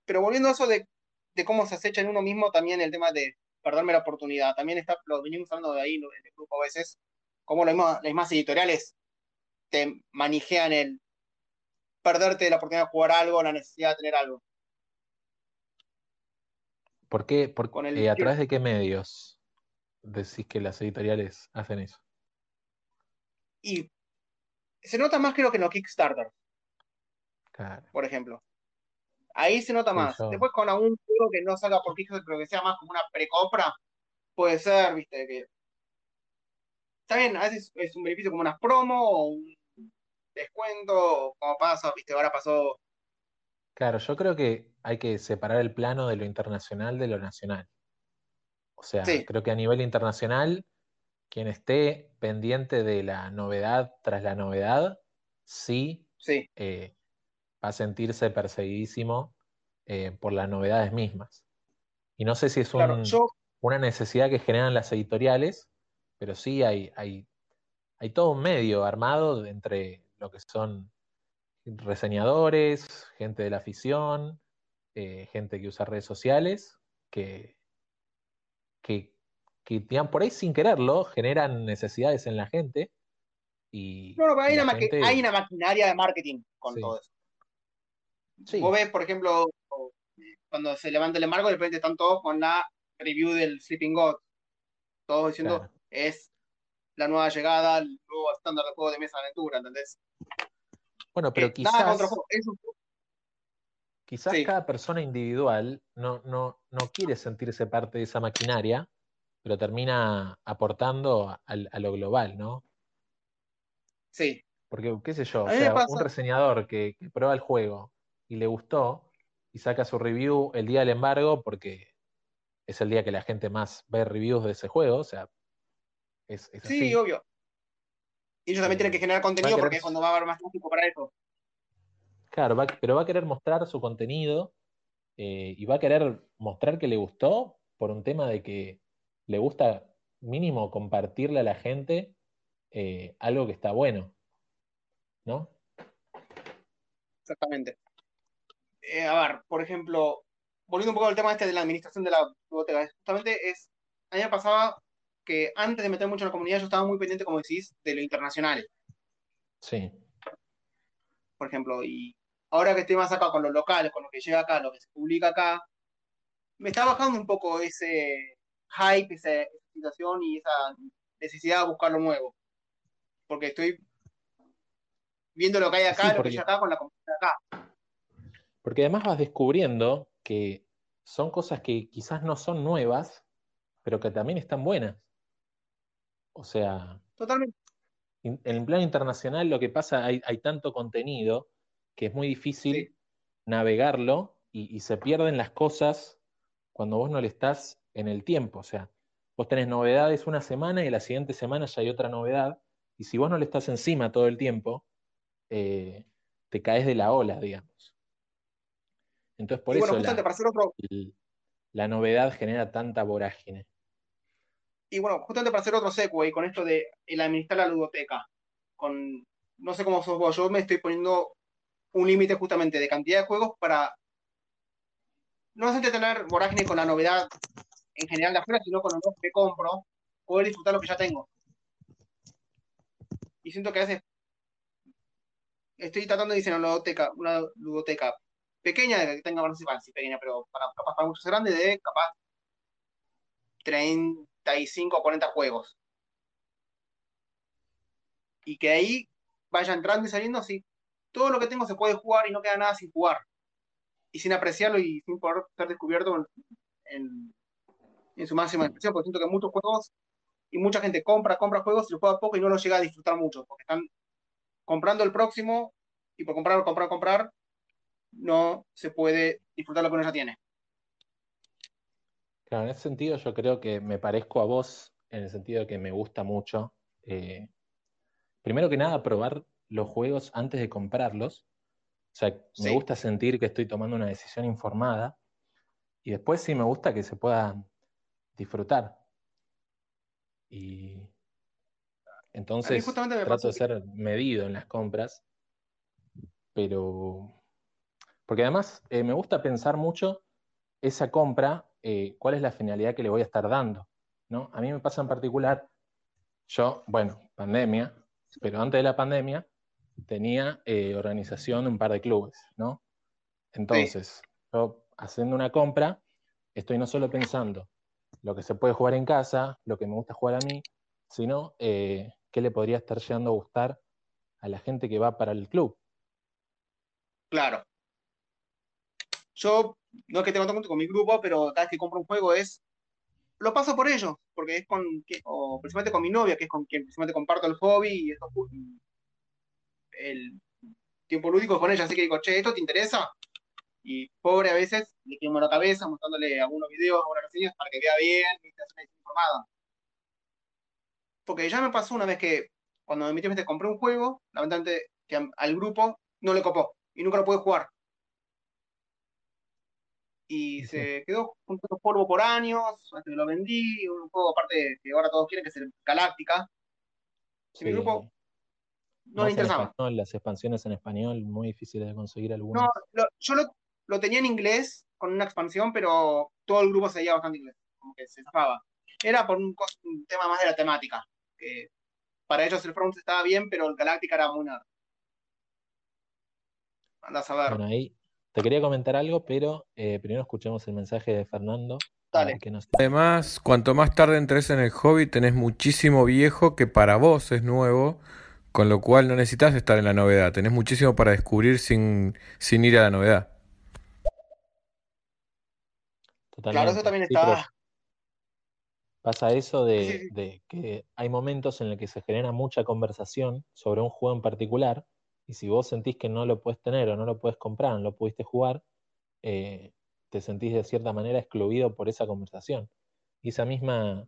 Pero volviendo a eso de, de cómo se acecha en uno mismo, también el tema de perderme la oportunidad. También está, lo venimos hablando de ahí en el grupo a veces, como las mismas, las mismas editoriales te manejan el perderte la oportunidad de jugar algo, la necesidad de tener algo. ¿Por qué? Por- Con el eh, ¿A través de qué medios decís que las editoriales hacen eso? Y se nota más creo que en los Kickstarter, Claro. por ejemplo. Ahí se nota más. Después con algún juego que no salga por Kickstarter, pero que sea más como una precompra, puede ser, viste, que... Está bien, a veces es un beneficio como unas promo o un descuento, como pasa, viste, ahora pasó... Claro, yo creo que hay que separar el plano de lo internacional de lo nacional. O sea, Sí. creo que a nivel internacional, quien esté pendiente de la novedad tras la novedad, sí Sí, eh, a sentirse perseguidísimo eh, por las novedades mismas. Y no sé si es claro, un- yo... una necesidad que generan las editoriales, pero sí hay, hay, hay todo un medio armado entre lo que son reseñadores, gente de la afición, eh, gente que usa redes sociales, que, que, que digamos, por ahí sin quererlo generan necesidades en la gente. Y, No, no, pero hay una, la maqui- gente- hay una maquinaria de marketing con Sí. todo eso. Sí. Vos ves, por ejemplo, cuando se levanta el embargo, de repente están todos con la review del Sleeping God. Todos diciendo, Claro. es la nueva llegada, el nuevo estándar de juego de mesa de aventura, ¿entendés? Bueno, pero nada quizás, es un quizás Sí. cada persona individual no, no, no quiere sentirse parte de esa maquinaria, pero termina aportando a, a lo global, ¿no? Sí, Porque, qué sé yo, o sea, un reseñador que, que prueba el juego y le gustó y saca su review el día del embargo porque es el día que la gente más ve reviews de ese juego, o sea, es, es sí, así. obvio. Y ellos también Eh, tienen que generar va a contenido querer- porque es cuando va a haber más tráfico para eso. Claro, va- pero va a querer mostrar su contenido eh, y va a querer mostrar que le gustó por un tema de que le gusta mínimo compartirle a la gente eh, algo que está bueno, ¿no? Exactamente. Eh, a ver, por ejemplo, volviendo un poco al tema este de la administración de la biblioteca, justamente es, a mí me pasaba que antes de meter mucho en la comunidad yo estaba muy pendiente, como decís, de lo internacional, Sí, por ejemplo, y ahora que estoy más acá con los locales, con lo que llega acá, lo que se publica acá, me está bajando un poco ese hype, esa, esa situación y esa necesidad de buscar lo nuevo, porque estoy viendo lo que hay acá, Sí, lo que llega acá con la comunidad acá. Porque además vas descubriendo que son cosas que quizás no son nuevas, pero que también están buenas. O sea, Totalmente. en el plano internacional lo que pasa, hay, hay tanto contenido que es muy difícil Sí. navegarlo y, y se pierden las cosas cuando vos no le estás en el tiempo. O sea, vos tenés novedades una semana y la siguiente semana ya hay otra novedad. Y si vos no le estás encima todo el tiempo, eh, te caes de la ola, digamos. Entonces, por y bueno, eso justamente la, para hacer otro, la novedad genera tanta vorágine. Y bueno, justamente para hacer otro segue con esto de el administrar la ludoteca, con, no sé cómo sos vos, yo me estoy poniendo un límite justamente de cantidad de juegos para no solamente tener vorágine con la novedad en general de afuera, sino con los que compro, poder disfrutar lo que ya tengo. Y siento que a veces estoy tratando de diseñar una ludoteca, una ludoteca pequeña, de que tenga, sé si pequeña, pero para, capaz para muchos grandes, de capaz 35 o 40 juegos. Y que ahí vaya entrando y saliendo así. Todo lo que tengo se puede jugar y no queda nada sin jugar. Y sin apreciarlo y sin poder ser descubierto en, en- en su máxima expresión. Porque siento que muchos juegos y mucha gente compra, compra juegos y los juega poco y no los llega a disfrutar mucho. Porque están comprando el próximo y por comprar, comprar, comprar, no se puede disfrutar lo que uno ya tiene. Claro, en ese sentido yo creo que me parezco a vos, en el sentido de que me gusta mucho, eh, primero que nada, probar los juegos antes de comprarlos. O sea, me gusta sentir que estoy tomando una decisión informada. Y después sí me gusta que se puedan disfrutar. Y entonces trato de ser medido en las compras. Pero, porque además eh, me gusta pensar mucho esa compra, eh, cuál es la finalidad que le voy a estar dando, ¿no? A mí me pasa en particular, yo, bueno, pandemia, pero antes de la pandemia tenía eh, organización de un par de clubes, ¿no? Entonces, yo haciendo una compra, estoy no solo pensando lo que se puede jugar en casa, lo que me gusta jugar a mí, sino qué le podría estar llegando a gustar a la gente que va para el club. Claro. Yo, no es que tengo tanto con mi grupo, pero cada vez que compro un juego es. Lo paso por ellos, porque es con. O principalmente con mi novia, que es con quien principalmente comparto el hobby y esto, el tiempo lúdico con ella. Así que digo, che, ¿esto te interesa? Y pobre a veces le quemo la cabeza mostrándole algunos videos, algunas reseñas para que vea bien y esté informada. Porque ya me pasó una vez que cuando me metí compré un juego, lamentablemente que al grupo no le copó y nunca lo pude jugar. Y se quedó con todo polvo por años, hasta que lo vendí, un juego aparte que ahora todos quieren, que es el Galáctica. mi grupo no le interesaba. las expansiones en español, muy difíciles de conseguir algunas. No, yo lo, lo tenía en inglés con una expansión, pero todo el grupo se veía bastante inglés, como que se zafaba. Era por un, tema más de la temática, que para ellos el Front estaba bien, pero el Galáctica era muy nerd. Anda a saber. Bueno, ahí te quería comentar algo, pero eh, primero escuchemos el mensaje de Fernando. Dale. Además, cuanto más tarde entres en el hobby, tenés muchísimo viejo que para vos es nuevo, con lo cual no necesitas estar en la novedad. Tenés muchísimo para descubrir sin, sin ir a la novedad. Claro, eso también está. pasa eso de, que hay momentos en los que se genera mucha conversación sobre un juego en particular, y si vos sentís que no lo puedes tener o no lo puedes comprar, no lo pudiste jugar, eh, te sentís de cierta manera excluido por esa conversación. Y esa misma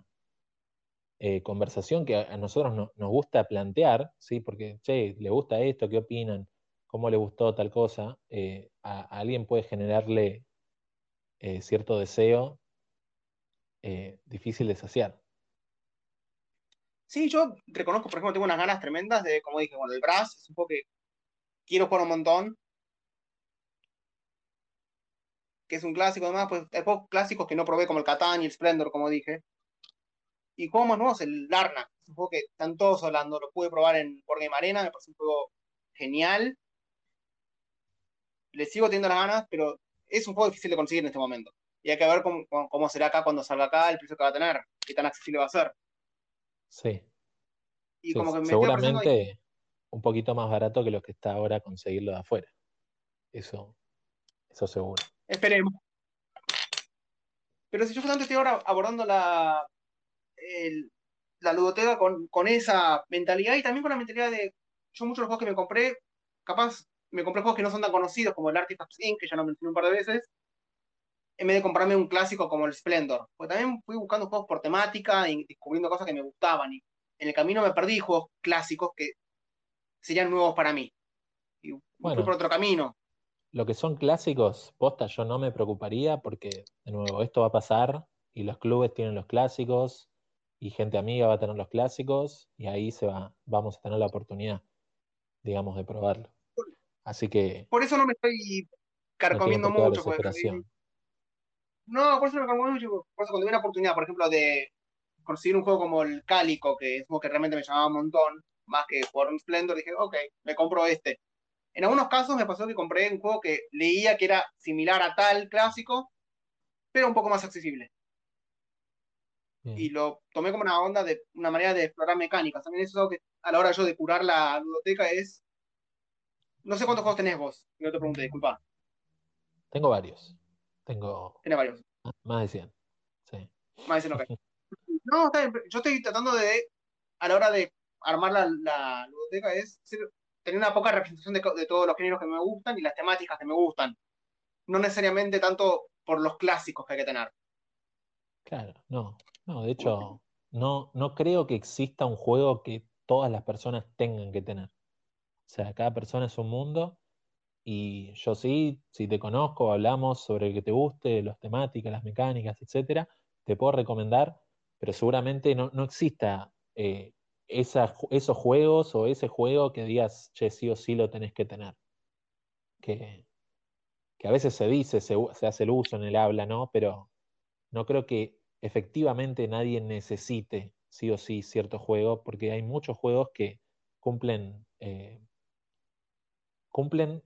eh, conversación que a, nosotros nos gusta plantear, ¿sí? porque, che, ¿le gusta esto? ¿Qué opinan? ¿Cómo le gustó tal cosa? Eh, a alguien puede generarle cierto deseo difícil de saciar. Sí, yo reconozco, por ejemplo, tengo unas ganas tremendas de, como dije, bueno, el Brass es un juego que quiero jugar un montón. Que es un clásico, además, pues hay juegos clásicos que no probé, como el Catán y el Splendor, como dije. Y juegos más nuevos, el Darna, es un juego que están todos hablando, lo pude probar en Board Game Arena, me parece un juego genial. Le sigo teniendo las ganas, pero es un juego difícil de conseguir en este momento. Y hay que ver cómo, será acá cuando salga acá, el precio que va a tener, qué tan accesible va a ser. Sí. Y como que me seguramente un poquito más barato que lo que está ahora conseguirlo de afuera. Eso, eso seguro. Esperemos. Pero si yo justamente estoy ahora abordando la, la ludoteca con, con esa mentalidad y también con la mentalidad de yo muchos de los juegos que me compré, capaz me compré juegos que no son tan conocidos como el Artifacts Inc., que ya lo mencioné un par de veces, en vez de comprarme un clásico como el Splendor. Porque también fui buscando juegos por temática y descubriendo cosas que me gustaban. Y en el camino me perdí juegos clásicos que serían nuevos para mí. Y fui por otro camino. Lo que son clásicos, posta, yo no me preocuparía porque, de nuevo, esto va a pasar y los clubes tienen los clásicos y gente amiga va a tener los clásicos y ahí se va, vamos a tener la oportunidad, digamos, de probarlo. Así que. Por eso no me estoy carcomiendo mucho. no, por eso no me carcomiendo mucho. Por eso cuando tuve una oportunidad, por ejemplo, de conseguir un juego como el Cálico, que es un juego que realmente me llamaba un montón, más que jugar un Splendor, dije, ok, me compro este. En algunos casos me pasó que compré un juego que leía que era similar a tal clásico, pero un poco más accesible. Y lo tomé como una onda de una manera de explorar mecánicas. También eso es algo que a la hora yo de curar la biblioteca es no sé cuántos juegos tenés vos. No te pregunté, disculpa. Tengo varios. Tengo. Tiene varios. Más de 100. Sí. Más de 100, ok. no, está bien. Yo estoy tratando de, a la hora de armar la, biblioteca, es tener una poca representación de, todos los géneros que me gustan y las temáticas que me gustan. No necesariamente tanto por los clásicos que hay que tener. Claro, no. No, de hecho, no, no creo que exista un juego que todas las personas tengan que tener. O sea, cada persona es un mundo y yo sí, si te conozco, hablamos sobre el que te guste, las temáticas, las mecánicas, etcétera, te puedo recomendar, pero seguramente no, exista eh, esos juegos o ese juego que digas, che, sí o sí lo tenés que tener. Que, que a veces se dice, se, se hace el uso en el habla, ¿no? Pero no creo que efectivamente nadie necesite sí o sí cierto juego, porque hay muchos juegos que cumplen eh, cumplen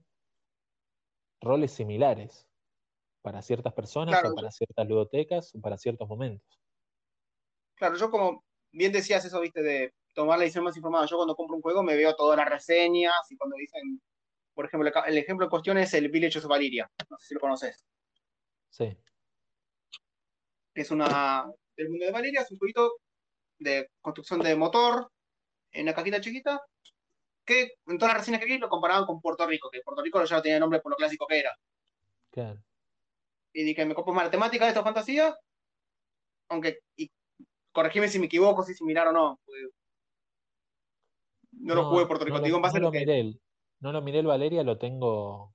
roles similares. para ciertas personas Claro, o para ciertas ludotecas o para ciertos momentos. Claro, yo como bien decías eso, viste, de tomar la edición más informada. Yo cuando compro un juego me veo todas las reseñas y cuando dicen, por ejemplo, el el ejemplo en cuestión es el Village of Valeria. No sé si lo conoces. Sí, es una del mundo de Valeria, es un jueguito de construcción de motor en una cajita chiquita que en todas las reseñas que vi lo comparaban con Puerto Rico, que Puerto Rico ya no tenía nombre por lo clásico que era. claro. Y dije, me compro más la temática de esta fantasía, aunque, y corregime si me equivoco, si es similar o no. porque No, lo jugué Puerto Rico, no te digo en base no a lo lo que... miré el, no lo miré el Valeria, lo tengo,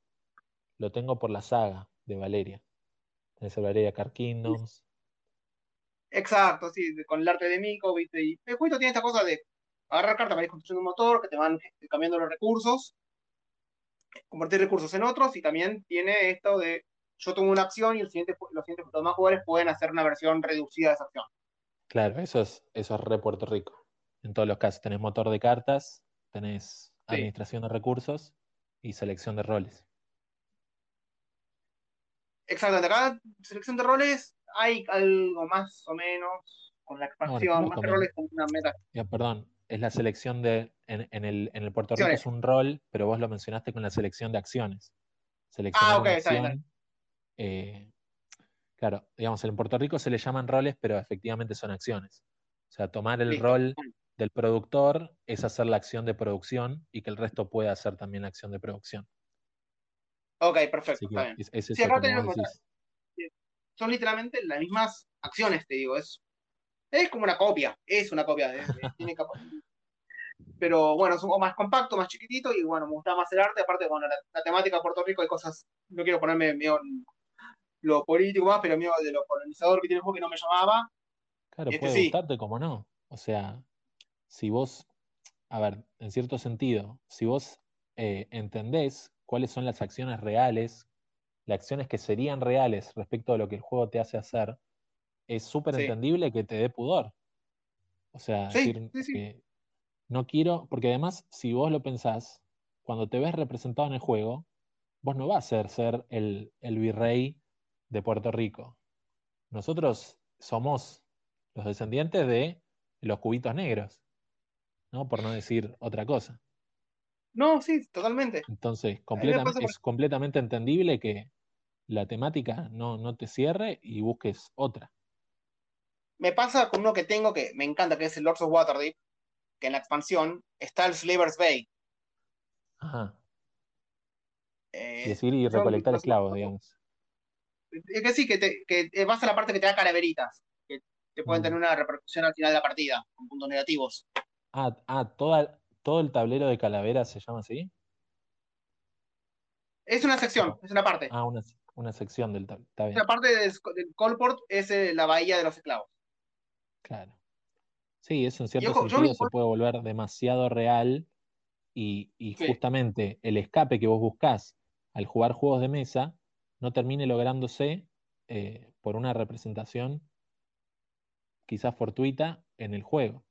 lo tengo por la saga de Valeria. El Valeria Car Kingdoms. Exacto, sí, con el arte de Mico, ¿viste? Y el tiene esta cosa de agarrar cartas para ir construyendo un motor, que te van cambiando los recursos, convertir recursos en otros, y también tiene esto de yo tomo una acción y el siguiente, los siguientes los demás jugadores pueden hacer una versión reducida de esa acción. Claro, eso es, eso es re Puerto Rico. En todos los casos, tenés motor de cartas, tenés Sí. administración de recursos y selección de roles. Exactamente, acá selección de roles hay algo más o menos con la No, expansión, más que roles como una meta. Ya, perdón, es la selección de. En, en el, en el Puerto Rico es un rol, pero vos lo mencionaste con la selección de acciones. Seleccionar Ah, ok, está bien, eh, claro, digamos, en Puerto Rico se le llaman roles, pero efectivamente son acciones. O sea, tomar el rol del productor es hacer la acción de producción y que el resto pueda hacer también la acción de producción. Ok, perfecto, está bien. es, es Sí, acá tenemos son literalmente las mismas acciones, te digo, es, es como una copia, es una copia, de- tiene pero bueno, es un poco más compacto, más chiquitito y bueno, me gusta más el arte, aparte, bueno, la, la temática de Puerto Rico hay cosas, no quiero ponerme medio en lo político más, pero medio de lo colonizador que tiene el juego que no me llamaba, Claro, este puede sí. gustarte como no. O sea, si vos, a ver, en cierto sentido, si vos eh, entendés cuáles son las acciones reales, las acciones que serían reales respecto a lo que el juego te hace hacer, es súper Sí. entendible que te dé pudor. O sea, Sí, decir sí. que no quiero, porque además, si vos lo pensás, cuando te ves representado en el juego, vos no vas a ser, ser el, el virrey de Puerto Rico. Nosotros somos los descendientes de los cubitos negros, ¿no? Por no decir otra cosa. No, sí, totalmente. Entonces, por- es completamente entendible que la temática no, no te cierre y busques otra. Me pasa con uno que tengo que me encanta, que es el Lords of Waterdeep, que en la expansión está el Slaver's Bay. Ajá. Eh, Y decir y son recolectar los- esclavos, digamos. Es que sí, que, te, que vas a la parte que te da calaveritas, que te pueden Mm. tener una repercusión al final de la partida, con puntos negativos. Ah, ah, toda, todo el tablero de calaveras se llama así. Es una sección, es una parte. Ah, una, una sección del tablero. Está bien, La parte del, del Colport es eh, la bahía de los esclavos. claro. Sí, eso en cierto ojo, sentido se puede volver demasiado real y, y Sí. justamente el escape que vos buscás al jugar juegos de mesa no termine lográndose eh, por una representación quizás fortuita en el juego.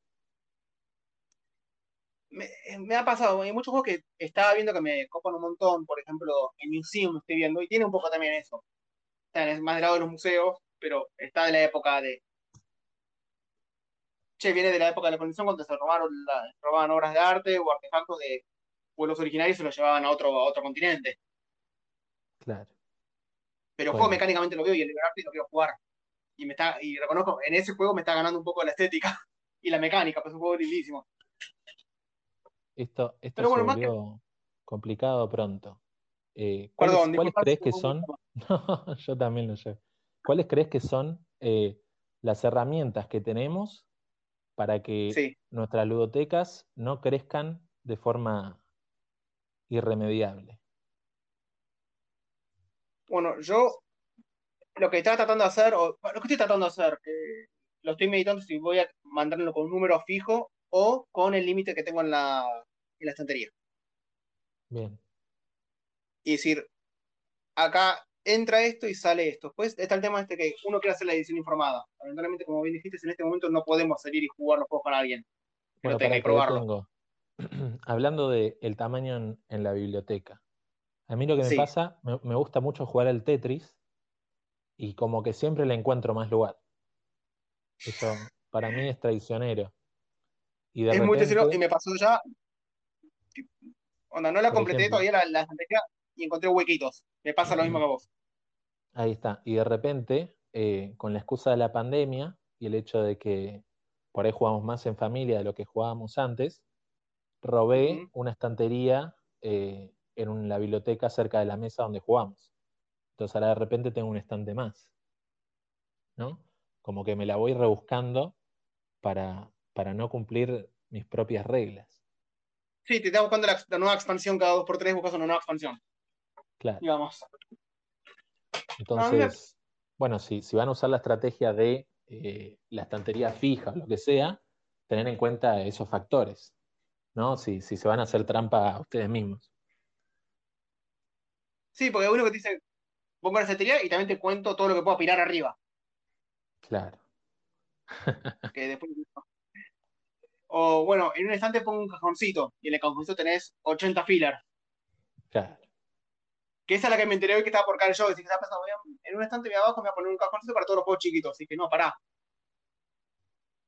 Me, me ha pasado, hay muchos juegos que estaba viendo que me copan un montón, por ejemplo, en Museum estoy viendo, y tiene un poco también eso. Está en- más del lado de los museos, pero está de la época de... Che, viene de la época de la colonización cuando se robaron, la- robaban obras de arte o artefactos de pueblos originarios y se los llevaban a otro, a otro continente. Claro. Pero el Bueno. juego mecánicamente lo veo y el arte lo quiero jugar. Y me está, y reconozco, en ese juego me está ganando un poco la estética y la mecánica, pues es un juego lindísimo. Esto, esto Pero bueno, se que- volvió complicado pronto. Eh, ¿cuáles, Perdón, cuáles crees que son? No, yo también lo sé. ¿Cuáles crees que son eh, las herramientas que tenemos para que Sí. nuestras ludotecas no crezcan de forma irremediable? Bueno, yo lo que estaba tratando de hacer, o lo que estoy tratando de hacer, lo estoy meditando si voy a mandarlo con un número fijo o con el límite que tengo en la, en la estantería. Bien, Y decir, acá entra esto y sale esto. Después está el tema este que uno quiere hacer la edición informada. Lamentablemente, como bien dijiste, en este momento no podemos salir y jugar los juegos con alguien. Que bueno, para que probarlo. Hablando de el tamaño en, en la biblioteca. A mí lo que me Sí. pasa, me, me gusta mucho jugar al Tetris y como que siempre le encuentro más lugar. Eso para mí es traicionero. Y de Es muy tercero y me pasó ya. Onda, no la por completé ejemplo, todavía la, la y encontré huequitos. Me pasa lo mismo que a vos. ahí está, y de repente, eh, con la excusa de la pandemia y el hecho de que por ahí jugamos más en familia de lo que jugábamos antes, robé una estantería eh, en la biblioteca cerca de la mesa donde jugamos. Entonces ahora de repente tengo un estante más, ¿no? Como que me la voy rebuscando para, para no cumplir mis propias reglas. Sí, te estás buscando la, la nueva expansión cada dos por tres, buscas una nueva expansión. Claro. Digamos. Entonces, bueno, si, si van a usar la estrategia de eh, la estantería fija o lo que sea, tener en cuenta esos factores, ¿no? Si, si se van a hacer trampa a ustedes mismos. Sí, porque hay uno que te dice, pongo la estantería y también te cuento todo lo que puedo aspirar arriba. Claro. Que después... O bueno, en un estante pongo un cajoncito y en el cajoncito tenés 80 fillers. Claro. Que esa es la que me enteré hoy que estaba por caer yo. Que estaba pensando, en un estante de abajo me voy a poner un cajoncito para todos los juegos chiquitos. Así que no, pará.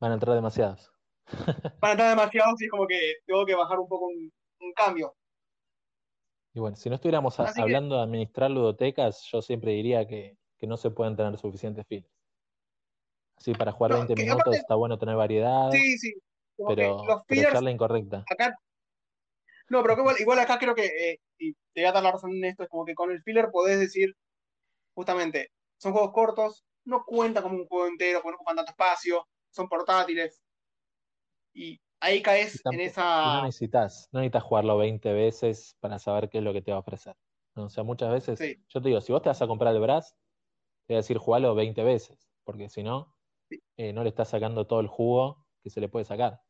Van a entrar demasiados. Van a estar demasiados y es como que tengo que bajar un poco un, un cambio. Y bueno, si no estuviéramos a- Así que- hablando de administrar ludotecas, yo siempre diría que, que no se pueden tener suficientes filas. Así para jugar No, 20 que minutos aparte- está bueno tener variedad, Sí, sí. Como pero, los pero incorrecta. acá. No, pero igual, igual acá creo que, eh, y te voy a dar la razón en esto, es como que con el filler podés decir, justamente, son juegos cortos, no cuenta como un juego entero, porque no ocupan tanto espacio, son portátiles. Y ahí caes en y no esa. necesitas, no necesitas jugarlo 20 veces para saber qué es lo que te va a ofrecer. ¿no? O sea, muchas veces, Sí. yo te digo, si vos te vas a comprar el Brass, te voy a decir jugalo 20 veces, porque si no, Sí. eh, no le estás sacando todo el jugo que se le puede sacar.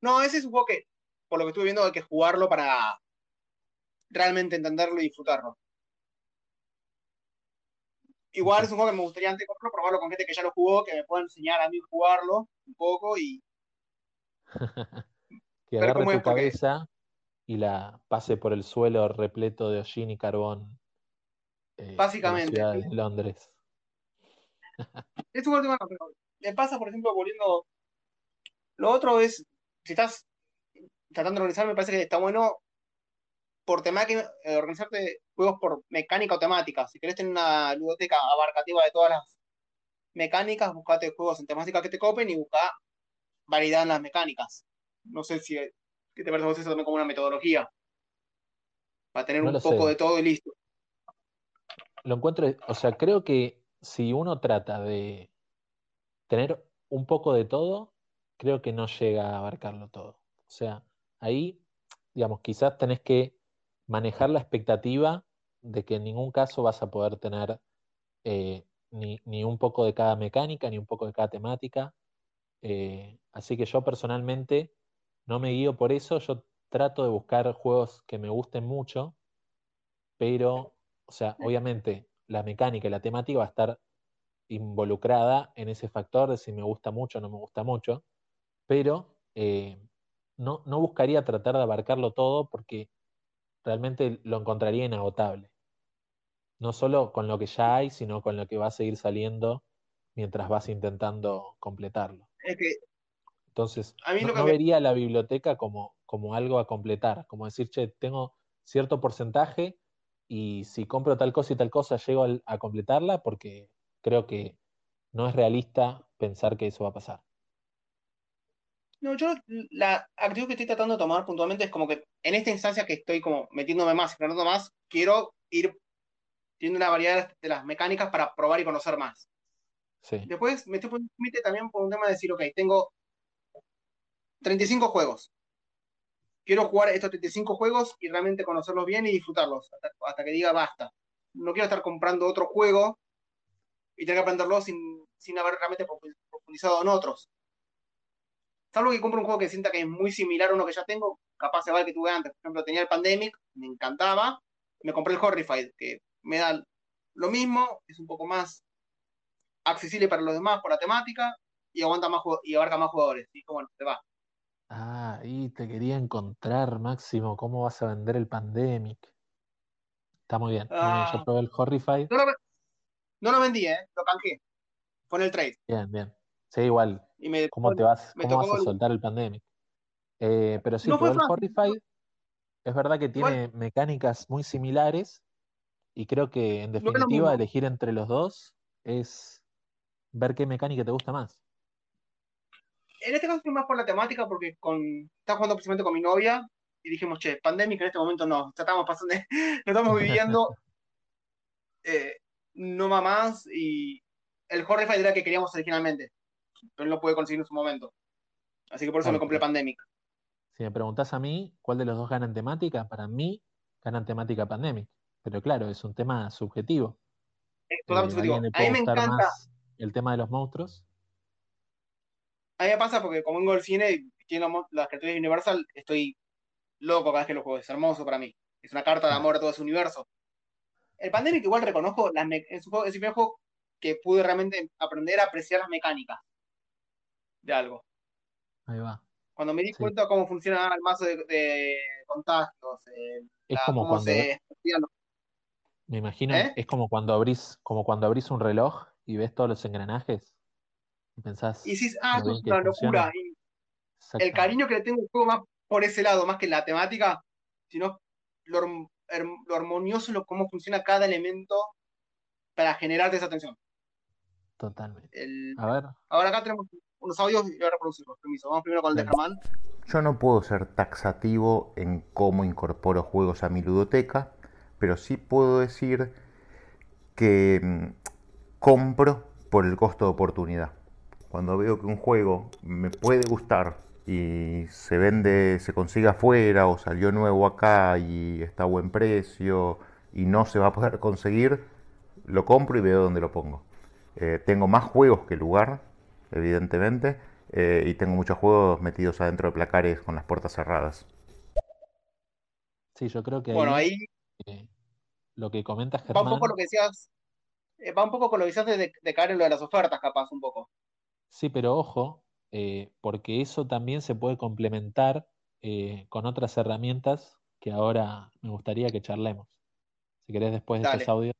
No, ese es un juego que, por lo que estuve viendo, hay que jugarlo para realmente entenderlo y disfrutarlo. Igual es un juego que me gustaría antes comprarlo, probarlo con gente que ya lo jugó, que me pueda enseñar a mí jugarlo un poco y Que agarre tu es, porque- cabeza y la pase por el suelo repleto de hollín y carbón eh, de la Básicamente. ciudad de Londres. Es un juego que, me pasa, por ejemplo, volviendo. Lo otro es, si estás tratando de organizar, me parece que está bueno por temática, eh, organizarte juegos por mecánica o temática. Si querés tener una ludoteca abarcativa de todas las mecánicas, buscate juegos en temática que te copen y busca variedad en las mecánicas. No sé si ¿qué te parece vos eso también como una metodología. Para tener No un poco sé. de todo y listo. Lo encuentro, o sea, creo que si uno trata de tener un poco de todo, creo que no llega a abarcarlo todo. O sea, ahí, digamos, quizás tenés que manejar la expectativa de que en ningún caso vas a poder tener eh, ni, ni un poco de cada mecánica, ni un poco de cada temática. Eh, así que yo personalmente no me guío por eso, yo trato de buscar juegos que me gusten mucho, pero, o sea, obviamente la mecánica y la temática va a estar involucrada en ese factor de si me gusta mucho o no me gusta mucho, pero eh, no, no buscaría tratar de abarcarlo todo porque realmente lo encontraría inagotable. No solo con lo que ya hay, sino con lo que va a seguir saliendo mientras vas intentando completarlo. Es que Entonces, A mí no, vería la biblioteca como, como algo a completar, como decir, che, tengo cierto porcentaje y si compro tal cosa y tal cosa llego a completarla porque creo que no es realista pensar que eso va a pasar. No, yo la actitud que estoy tratando de tomar puntualmente es como que en esta instancia que estoy como metiéndome más, explorando más, quiero ir teniendo una variedad de las mecánicas para probar y conocer más. Sí, Después me estoy poniendo también por un tema de decir, ok, tengo 35 juegos. Quiero jugar estos 35 juegos y realmente conocerlos bien y disfrutarlos hasta, hasta que diga basta. No quiero estar comprando otro juego y tener que aprenderlo sin, sin haber realmente profundizado en otros. Salvo que compre un juego que sienta que es muy similar a uno que ya tengo, capaz se va el que tuve antes. Por ejemplo, tenía el Pandemic, me encantaba. Me compré el Horrified, que me da lo mismo, es un poco más accesible para los demás por la temática y aguanta más y abarca más jugadores. Y bueno, se va. Ah, y te quería encontrar, Máximo, ¿cómo vas a vender el Pandemic? Está muy bien, muy bien. Yo Ah. probé el Horrified No lo, No lo vendí, ¿eh? Lo canjeé. En el trade. Bien, bien. Sí, igual. Y me ¿Cómo te vas, me cómo vas a soltar el Pandemic? Eh, pero sí, No el. Horrified. Es verdad que tiene mecánicas muy similares y creo que en lo definitiva elegir entre los dos es ver qué mecánica te gusta más. En este caso fui más por la temática porque con, estaba jugando precisamente con mi novia y dijimos, che, pandemia en este momento no, estamos pasando, no estamos viviendo, eh, no va más y el Horrified era el que queríamos originalmente, pero no lo pude conseguir en su momento. Así que por eso Claro, me compré Pandemic. Si me preguntás a mí cuál de los dos gana en temática, para mí ganan temática Pandemic. Pero claro, es un tema subjetivo. Es Eh, totalmente subjetivo. A mí me encanta, más el tema de los monstruos. a mí me pasa porque como vengo del cine y tiene las criaturas de Universal, estoy loco cada vez que lo juego, es hermoso para mí. Es una carta de amor a todo ese universo. El Pandemic igual reconozco, las es, un juego, es el primer juego que pude realmente aprender a apreciar las mecánicas de algo. Ahí va. Cuando me di Sí. cuenta cómo funciona el mazo de, de contagios, eh, Es la- como cómo cuando, se... me imagino, ¿Eh? es como cuando abrís, como cuando abrís un reloj y ves todos los engranajes y pensás Y dices, ah, esto es una locura. Y el cariño que le tengo al juego más por ese lado, más que la temática, sino lo, lo armonioso, lo, cómo funciona cada elemento para generarte esa tensión. Totalmente. El- A ver, Ahora acá tenemos unos audios y voy a reproducirlos. Permiso. Vamos primero con el de. Germán. Yo no puedo ser taxativo en cómo incorporo juegos a mi ludoteca, pero sí puedo decir que mm, compro por el costo de oportunidad. Cuando veo que un juego me puede gustar y se vende, se consigue afuera o salió nuevo acá y está a buen precio y no se va a poder conseguir, lo compro y veo dónde lo pongo. Eh, tengo más juegos que lugar, evidentemente, eh, y tengo muchos juegos metidos adentro de placares con las puertas cerradas. sí, yo creo que Bueno, ahí ahí eh, lo que comentas, va un Germán, poco lo que decías. eh, va un poco con lo que decías de, de caer en lo de las ofertas, capaz, un poco. sí, pero ojo, eh, porque eso también se puede complementar eh, con otras herramientas que ahora me gustaría que charlemos. Si querés, después de Dale. estos audios.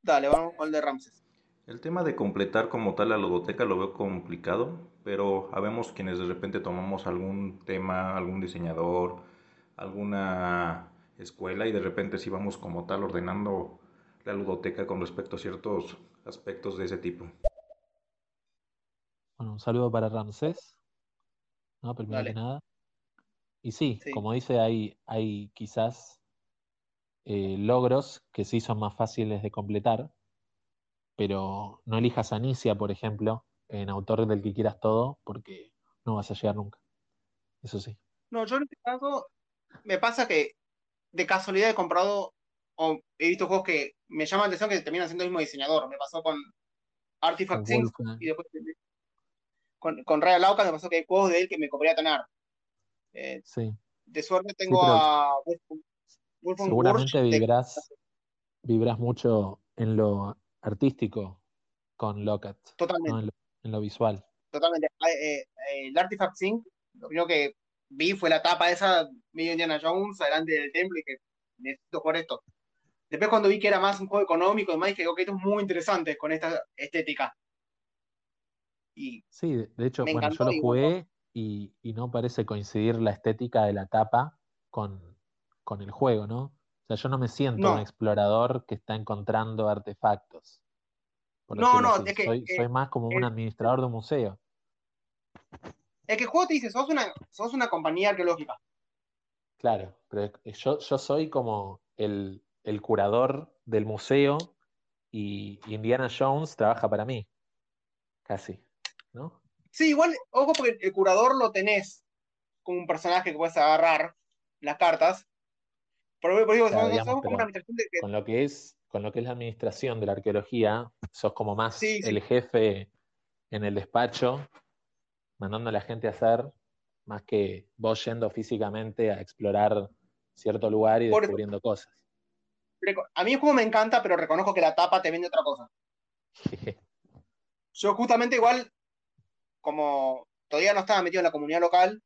Dale, vamos con el de Ramses. El tema de completar como tal la ludoteca lo veo complicado, pero habemos quienes de repente tomamos algún tema, algún diseñador, alguna escuela y de repente sí vamos como tal ordenando la ludoteca con respecto a ciertos aspectos de ese tipo. Bueno, un saludo para Ramsés, ¿no? Primero Dale. que nada. Y sí, Sí. como dice, hay, hay quizás eh, logros que sí son más fáciles de completar, pero no elijas a Anicia, por ejemplo, en autor del que quieras todo, porque no vas a llegar nunca. Eso sí. No, yo en este caso me pasa que de casualidad he comprado o he visto juegos que me llaman la atención que terminan siendo el mismo diseñador. Me pasó con Artifact y después con, con Raya Lauca me pasó que hay juegos de él que me podría tener. Eh, Sí. de suerte tengo a Wolf- Seguramente de- vibrás, vibrás mucho en lo artístico con Lockat, totalmente, ¿no? En lo, en lo visual. totalmente. Ah, eh, eh, el Artifact Things, lo primero que vi fue la tapa esa medio Indiana Jones delante del templo y que necesito jugar esto. Después cuando vi que era más un juego económico y demás, dije, ok, esto es muy interesante con esta estética. Y Sí, de, hecho, bueno, yo lo jugué y, y no parece coincidir la estética de la tapa con, con el juego, ¿no? Sea, yo no me siento No. un explorador que está encontrando artefactos. No, no, así. es que, soy, eh, soy más como un administrador de un museo. es que el juego te dice, sos una, sos una compañía arqueológica. Claro, pero yo, yo soy como el, el curador del museo y Indiana Jones trabaja para mí. Casi, ¿no? Sí, igual, ojo, porque el curador lo tenés como un personaje que puedes agarrar las cartas. Pero, pero digo, Claro, sos, digamos, sos como pero una administración de que con lo que es, con lo que es la administración de la arqueología, sos como más Sí, sí. el jefe en el despacho, mandando a la gente a hacer, más que vos yendo físicamente a explorar cierto lugar y Por eso. descubriendo cosas. A mí el juego me encanta, pero reconozco que la tapa te vende otra cosa. Yo justamente igual, como todavía no estaba metido en la comunidad local,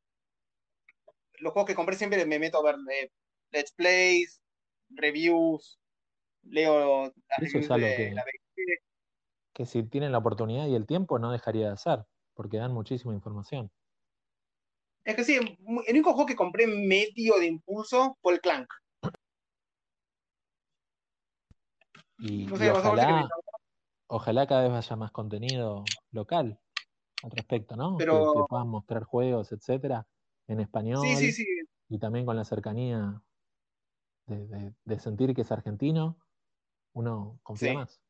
los juegos que compré siempre me meto a ver eh, let's plays, reviews, leo las Eso es algo de que, la que si tienen la oportunidad y el tiempo no dejaría de hacer, porque dan muchísima información. Es que sí, el único juego que compré medio de impulso fue el Clank. Y, No sé, que ojalá, ojalá cada vez haya más contenido local al respecto, ¿no? Que, Pero- que puedan mostrar juegos, etcétera, en español Sí, sí, sí. y también con la cercanía de, de- de sentir que es argentino, uno confía Sí. más.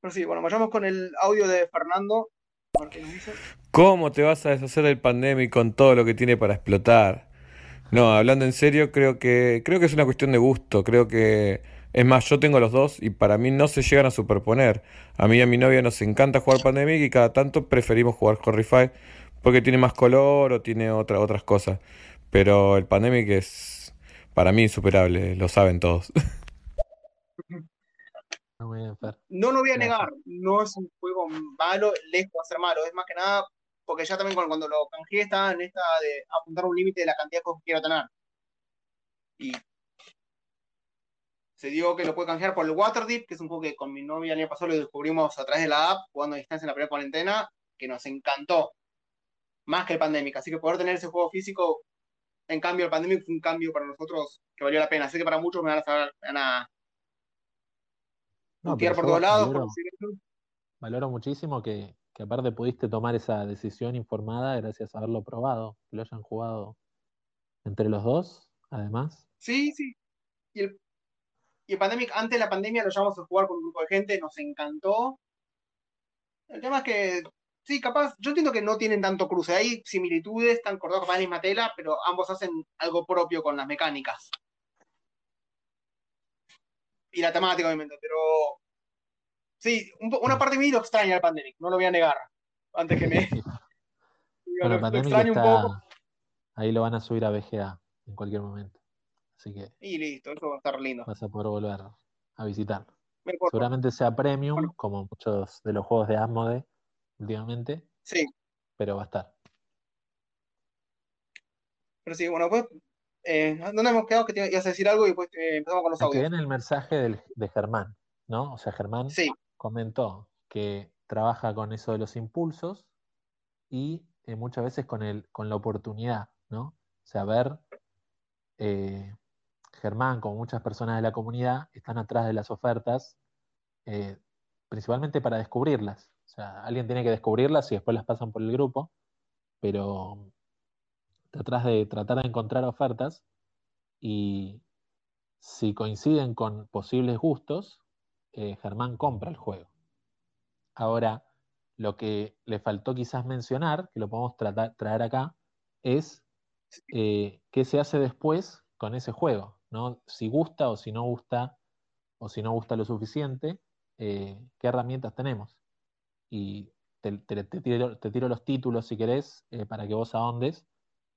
Pero sí, bueno, vayamos con el audio de Fernando. ¿Cómo te vas a deshacer del pandemic con todo lo que tiene para explotar? No, hablando en serio, creo que creo que es una cuestión de gusto. Creo que es más, yo tengo los dos y para mí no se llegan a superponer. A mí y a mi novia nos encanta jugar Pandemic y cada tanto preferimos jugar Horrify porque tiene más color o tiene otra, otras cosas. Pero el Pandemic es para mí insuperable, lo saben todos. No lo voy a negar, no es un juego malo, lejos de ser malo, es más que nada porque ya también cuando, cuando lo canjeé estaba en esta de apuntar un límite de la cantidad de cosas que quiero tener. Y se dio que lo puede canjear por el Waterdeep, que es un juego que con mi novia el año pasado lo descubrimos a través de la app, jugando a distancia en la primera cuarentena, que nos encantó. Más que el Pandemic. Así que poder tener ese juego físico, en cambio el Pandemic fue un cambio para nosotros que valió la pena. Así que para muchos me van a, saber- me van a No, pero por todos lados valoro, muchísimo que, que aparte pudiste tomar esa decisión informada gracias a haberlo probado, que lo hayan jugado entre los dos, además. Sí, sí. Y el, y el Pandemic, antes de la pandemia lo llevamos a jugar con un grupo de gente, nos encantó. El tema es que, sí, capaz, yo entiendo que no tienen tanto cruce. Hay similitudes, están cortados con la misma tela, pero ambos hacen algo propio con las mecánicas. Y la temática, obviamente, pero. Sí, un una parte de mí lo extraña el Pandemic, no lo voy a negar. Antes que me. Digo, Bueno, lo, lo Pandemic extraño un está, poco. ahí lo van a subir a VGA en cualquier momento. Así que Y listo, eso va a estar lindo. vas a poder volver a visitar. Seguramente sea premium, Bueno. como muchos de los juegos de Asmode últimamente, Sí, pero va a estar. pero sí, bueno, pues. Eh, ¿Dónde hemos quedado? Que te ibas a decir algo y después eh, empezamos con los quedé audios. en el mensaje del- de Germán, ¿no? O sea, Germán Sí, comentó que trabaja con eso de los impulsos y eh, muchas veces con el, con la oportunidad, ¿no? O sea, ver, eh, Germán, como muchas personas de la comunidad, están atrás de las ofertas, eh, principalmente para descubrirlas. O sea, alguien tiene que descubrirlas y después las pasan por el grupo, pero atrás de tratar de encontrar ofertas y si coinciden con posibles gustos, eh, Germán compra el juego. Ahora, lo que le faltó quizás mencionar, que lo podemos tratar, traer acá, es eh, qué se hace después con ese juego, ¿no? Si gusta o si no gusta, o si no gusta lo suficiente, eh, qué herramientas tenemos. Y te, te- te tiro, te tiro los títulos si querés, eh, para que vos ahondes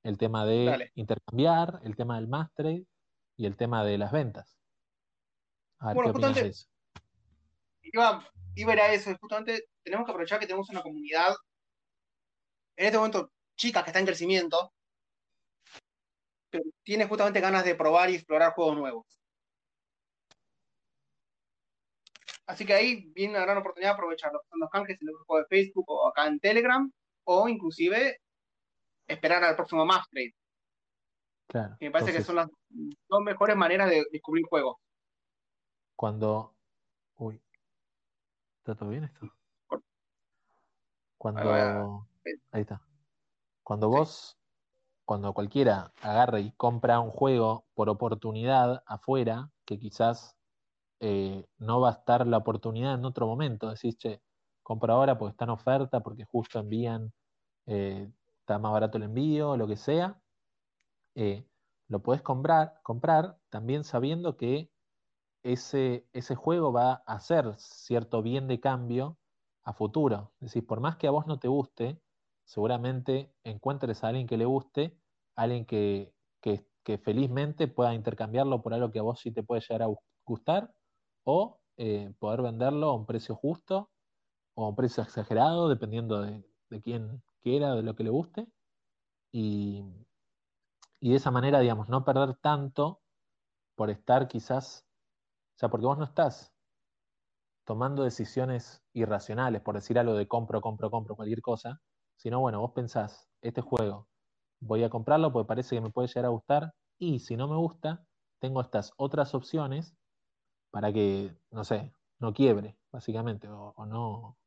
el tema de Dale. intercambiar, el tema del mass trade y el tema de las ventas. A ver, Bueno, ¿qué de justamente- eso? iba, iba a ir a eso. Justamente tenemos que aprovechar que tenemos una comunidad, en este momento, chica que está en crecimiento, pero tiene justamente ganas de probar y explorar juegos nuevos. Así que ahí viene una gran oportunidad de aprovechar lo que son los canjes en el grupo de Facebook o acá en Telegram, o inclusive esperar al próximo Trade. Claro. me parece que son las dos mejores maneras de descubrir juegos. Cuando. Uy. ¿Está todo bien esto? Cuando. Ahí está. Cuando vos. Cuando cualquiera agarra y compra un juego por oportunidad afuera, que quizás eh, no va a estar la oportunidad en otro momento. Decís, che, compro ahora porque está en oferta, porque justo envían, eh, está más barato el envío, lo que sea. eh, lo podés comprar, comprar también sabiendo que ese, ese juego va a hacer cierto bien de cambio a futuro. Es decir, por más que a vos no te guste, seguramente encuentres a alguien que le guste, alguien que, que, que felizmente pueda intercambiarlo por algo que a vos sí te puede llegar a gu- gustar, o eh, poder venderlo a un precio justo o a un precio exagerado, dependiendo de, de quién quiera, de lo que le guste. Y, y de esa manera, digamos, no perder tanto por estar quizás sea, porque vos no estás tomando decisiones irracionales, por decir algo de compro, compro, compro, cualquier cosa, sino bueno, vos pensás, este juego, voy a comprarlo porque parece que me puede llegar a gustar, y si no me gusta, tengo estas otras opciones para que, no sé, no quiebre, básicamente, o, o no,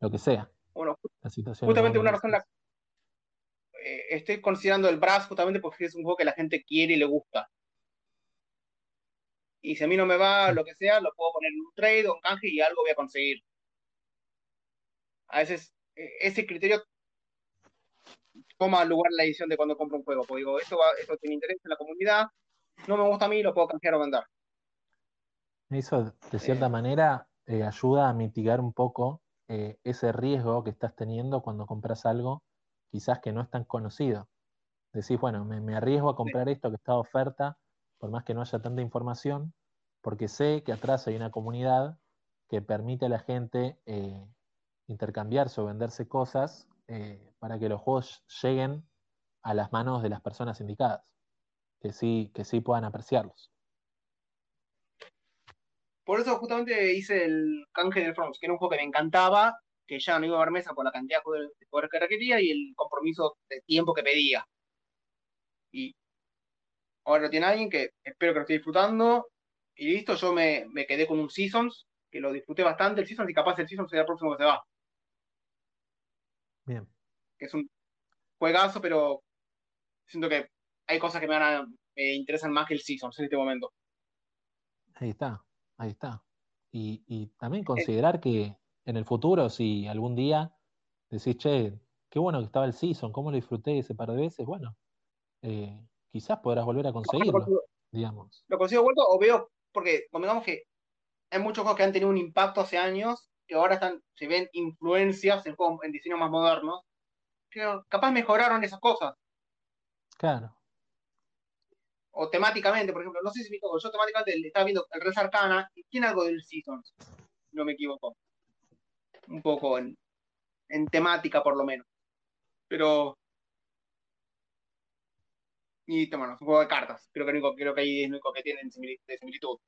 lo que sea. Bueno, La situación justamente una razón la, eh, estoy considerando el Brass justamente porque es un juego que la gente quiere y le gusta. Y si a mí no me va, lo que sea, lo puedo poner en un trade o un canje y algo voy a conseguir. A veces eh, ese criterio toma lugar en la edición de cuando compro un juego. Porque digo, esto, va, esto tiene interés en la comunidad, no me gusta a mí, lo puedo canjear o vender. Eso, de cierta Eh, manera, eh, ayuda a mitigar un poco eh, ese riesgo que estás teniendo cuando compras algo, quizás que no es tan conocido. Decís, bueno, me, me arriesgo a comprar esto que está de oferta, por más que no haya tanta información, porque sé que atrás hay una comunidad que permite a la gente eh, intercambiarse o venderse cosas eh, para que los juegos lleguen a las manos de las personas indicadas, que sí, que sí puedan apreciarlos. Por eso justamente hice el canje del Front, que era un juego que me encantaba, que ya no iba a haber mesa por la cantidad de poder, de poder que requería y el compromiso de tiempo que pedía. Y ahora lo tiene alguien que espero que lo esté disfrutando. Y listo, yo me, me quedé con un Seasons, que lo disfruté bastante el Seasons y capaz el Seasons será el próximo que se va. Bien. Que es un juegazo, pero siento que hay cosas que me, van a- me interesan más que el Seasons en este momento. Ahí está, ahí está. Y, y también Eh, considerar que en el futuro, si algún día decís, che, qué bueno que estaba el season, cómo lo disfruté ese par de veces, bueno, eh, quizás podrás volver a lo conseguirlo, consigo, digamos. lo consigo vuelto o veo, porque digamos que hay muchos juegos que han tenido un impacto hace años, que ahora están, se ven influencias en, en diseños más modernos, que capaz mejoraron esas cosas. Claro, O temáticamente, por ejemplo, no sé si me equivoco, yo temáticamente estaba viendo el Res Arcana y tiene algo del Seasons, no me equivoco. Un poco en, en temática, por lo menos. Pero, y bueno, es un juego de cartas. Creo que, único, creo que ahí es lo único que tienen de similitud.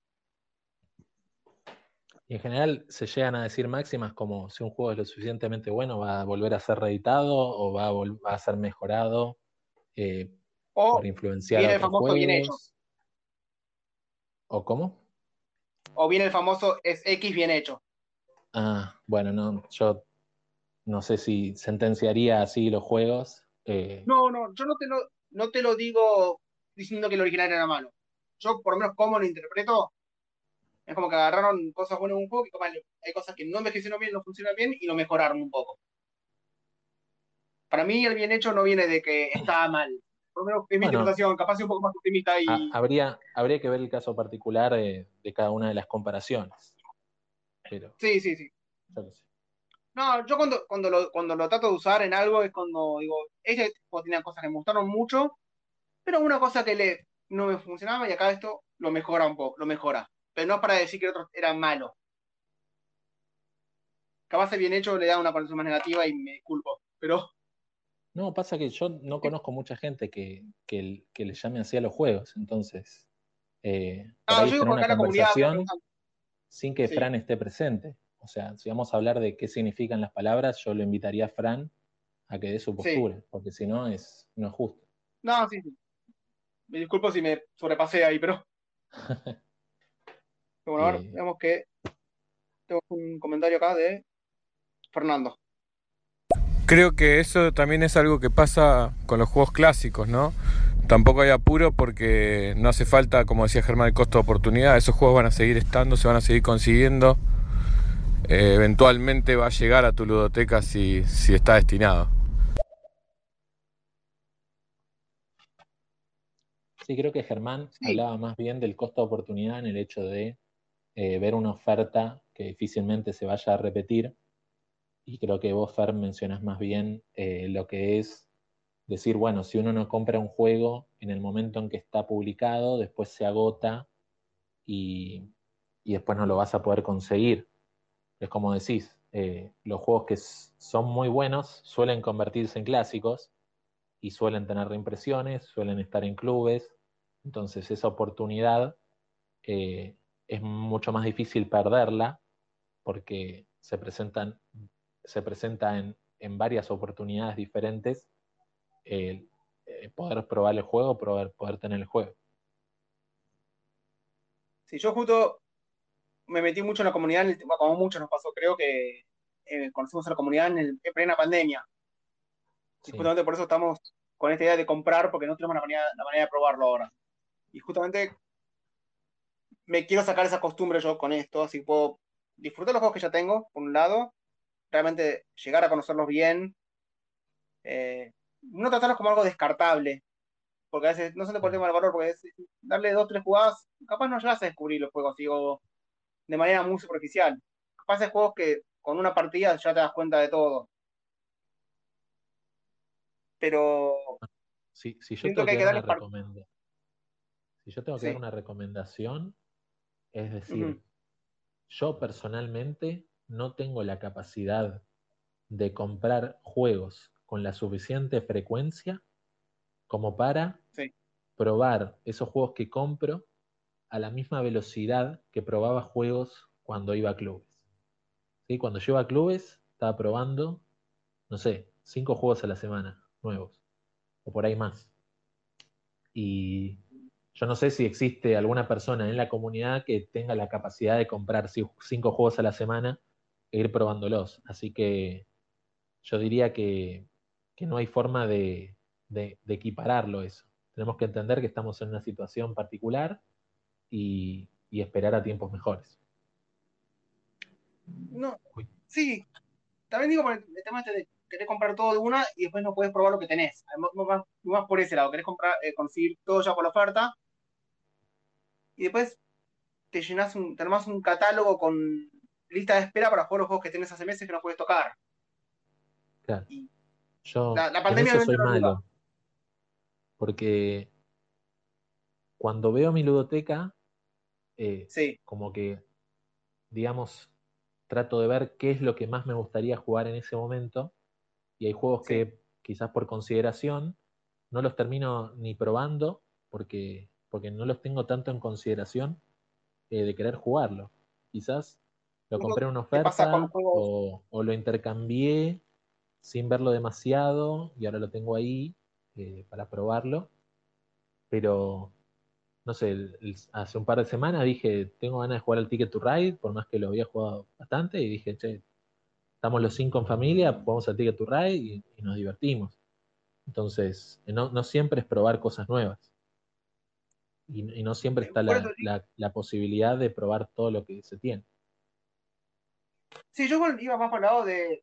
y en general se llegan a decir máximas como si un juego es lo suficientemente bueno, va a volver a ser reeditado o va a, va a ser mejorado eh, O influenciar viene el famoso bien hecho. ¿O cómo? O viene el famoso es X bien hecho. Ah, bueno, no, yo no sé si sentenciaría así los juegos. eh, No, no, yo no te lo, no te lo digo diciendo que el original era malo. Yo, por lo menos, como lo interpreto, es como que agarraron cosas buenas de un juego y como hay cosas que no envejecieron bien, no funcionan bien y lo mejoraron un poco. Para mí, el bien hecho no viene de que está mal. Por lo menos es mi Bueno. interpretación, capaz soy un poco más optimista y. habría, habría que ver el caso particular de cada una de las comparaciones. Pero, Sí, sí, sí. yo qué sé. No, yo cuando, cuando, lo, cuando lo trato de usar en algo es cuando digo, este juego tenía cosas que me gustaron mucho, pero una cosa que le, no me funcionaba y acá esto lo mejora un poco, lo mejora. Pero no es para decir que el otro era malo. Capaz de bien hecho le da una connotación más negativa y me disculpo. Pero No, pasa que yo no conozco mucha gente que, que, que le llame así a los juegos, entonces, eh, Ah, yo digo una acá conversación sin que Sí. Fran esté presente. O sea, si vamos a hablar de qué significan las palabras, yo lo invitaría a Fran a que dé su Sí. postura, porque si no es, no es justo. No, sí, sí. Me disculpo si me sobrepasé ahí, pero. bueno, a ver, Eh, veamos que tengo un comentario acá de Fernando. Creo que eso también es algo que pasa con los juegos clásicos, ¿no? Tampoco hay apuro porque no hace falta, como decía Germán, el costo de oportunidad. Esos juegos van a seguir estando, se van a seguir consiguiendo. Eh, eventualmente va a llegar a tu ludoteca si, si está destinado. Sí, creo que Germán Sí. hablaba más bien del costo de oportunidad en el hecho de eh, ver una oferta que difícilmente se vaya a repetir. Y creo que vos, Fer, mencionás más bien eh, lo que es decir, bueno, si uno no compra un juego en el momento en que está publicado, después se agota y, y después no lo vas a poder conseguir. Es como decís, eh, los juegos que son muy buenos suelen convertirse en clásicos y suelen tener reimpresiones, suelen estar en clubes. Entonces esa oportunidad eh, es mucho más difícil perderla porque se presentan, se presenta en, en varias oportunidades diferentes el eh, poder probar el juego, poder, poder tener el juego. Sí, yo justo me metí mucho en la comunidad, en el- como mucho nos pasó, creo que eh, conocimos a la comunidad en, el, en plena pandemia. Y justamente por eso estamos con esta idea de comprar, porque no tenemos la manera, la manera de probarlo ahora. Y justamente me quiero sacar esa costumbre yo con esto, así puedo disfrutar los juegos que ya tengo, por un lado, realmente llegar a conocerlos bien, eh, no tratarlos como algo descartable, porque a veces no son por el tema del valor, porque es darle dos, tres jugadas, capaz no llegas a descubrir los juegos, digo, de manera muy superficial. Capaz hay juegos que con una partida ya te das cuenta de todo. Pero Si, si yo tengo que que dar darle una recomendación, si yo tengo que Sí. dar una recomendación, es decir, yo personalmente no tengo la capacidad de comprar juegos con la suficiente frecuencia como para Sí. probar esos juegos que compro a la misma velocidad que probaba juegos cuando iba a clubes. ¿Sí? Cuando yo iba a clubes, estaba probando, no sé, cinco juegos a la semana, nuevos, o por ahí más. Y yo no sé si existe alguna persona en la comunidad que tenga la capacidad de comprar ci- cinco juegos a la semana e ir probándolos. Así que yo diría que, que no hay forma de, de- de equipararlo eso. Tenemos que entender que estamos en una situación particular y, y esperar a tiempos mejores. no, Uy. sí, también digo por el el tema este de querer comprar todo de una y después no puedes probar lo que tenés. Más, más por ese lado, querés comprar, eh, conseguir todo ya por la oferta y después te llenas un, te armás un catálogo con lista de espera para jugar los juegos que tenés hace meses que no puedes tocar. Claro. Y Yo la, la en pandemia eso soy malo, porque cuando veo mi ludoteca, eh, Sí, como que, digamos, trato de ver qué es lo que más me gustaría jugar en ese momento, y hay juegos sí. que quizás por consideración no los termino ni probando, porque, porque no los tengo tanto en consideración eh, de querer jugarlo. Quizás lo compré en una oferta o, o lo intercambié sin verlo demasiado y ahora lo tengo ahí eh, para probarlo. Pero, no sé, el- el- hace un par de semanas dije, tengo ganas de jugar al Ticket to Ride, por más que lo había jugado bastante, y dije, che, estamos los cinco en familia, jugamos al Ticket to Ride y, y nos divertimos. Entonces, eh, no, no siempre es probar cosas nuevas. Y, y no siempre está la posibilidad de probar todo lo que se tiene. Sí, yo iba más por el lado de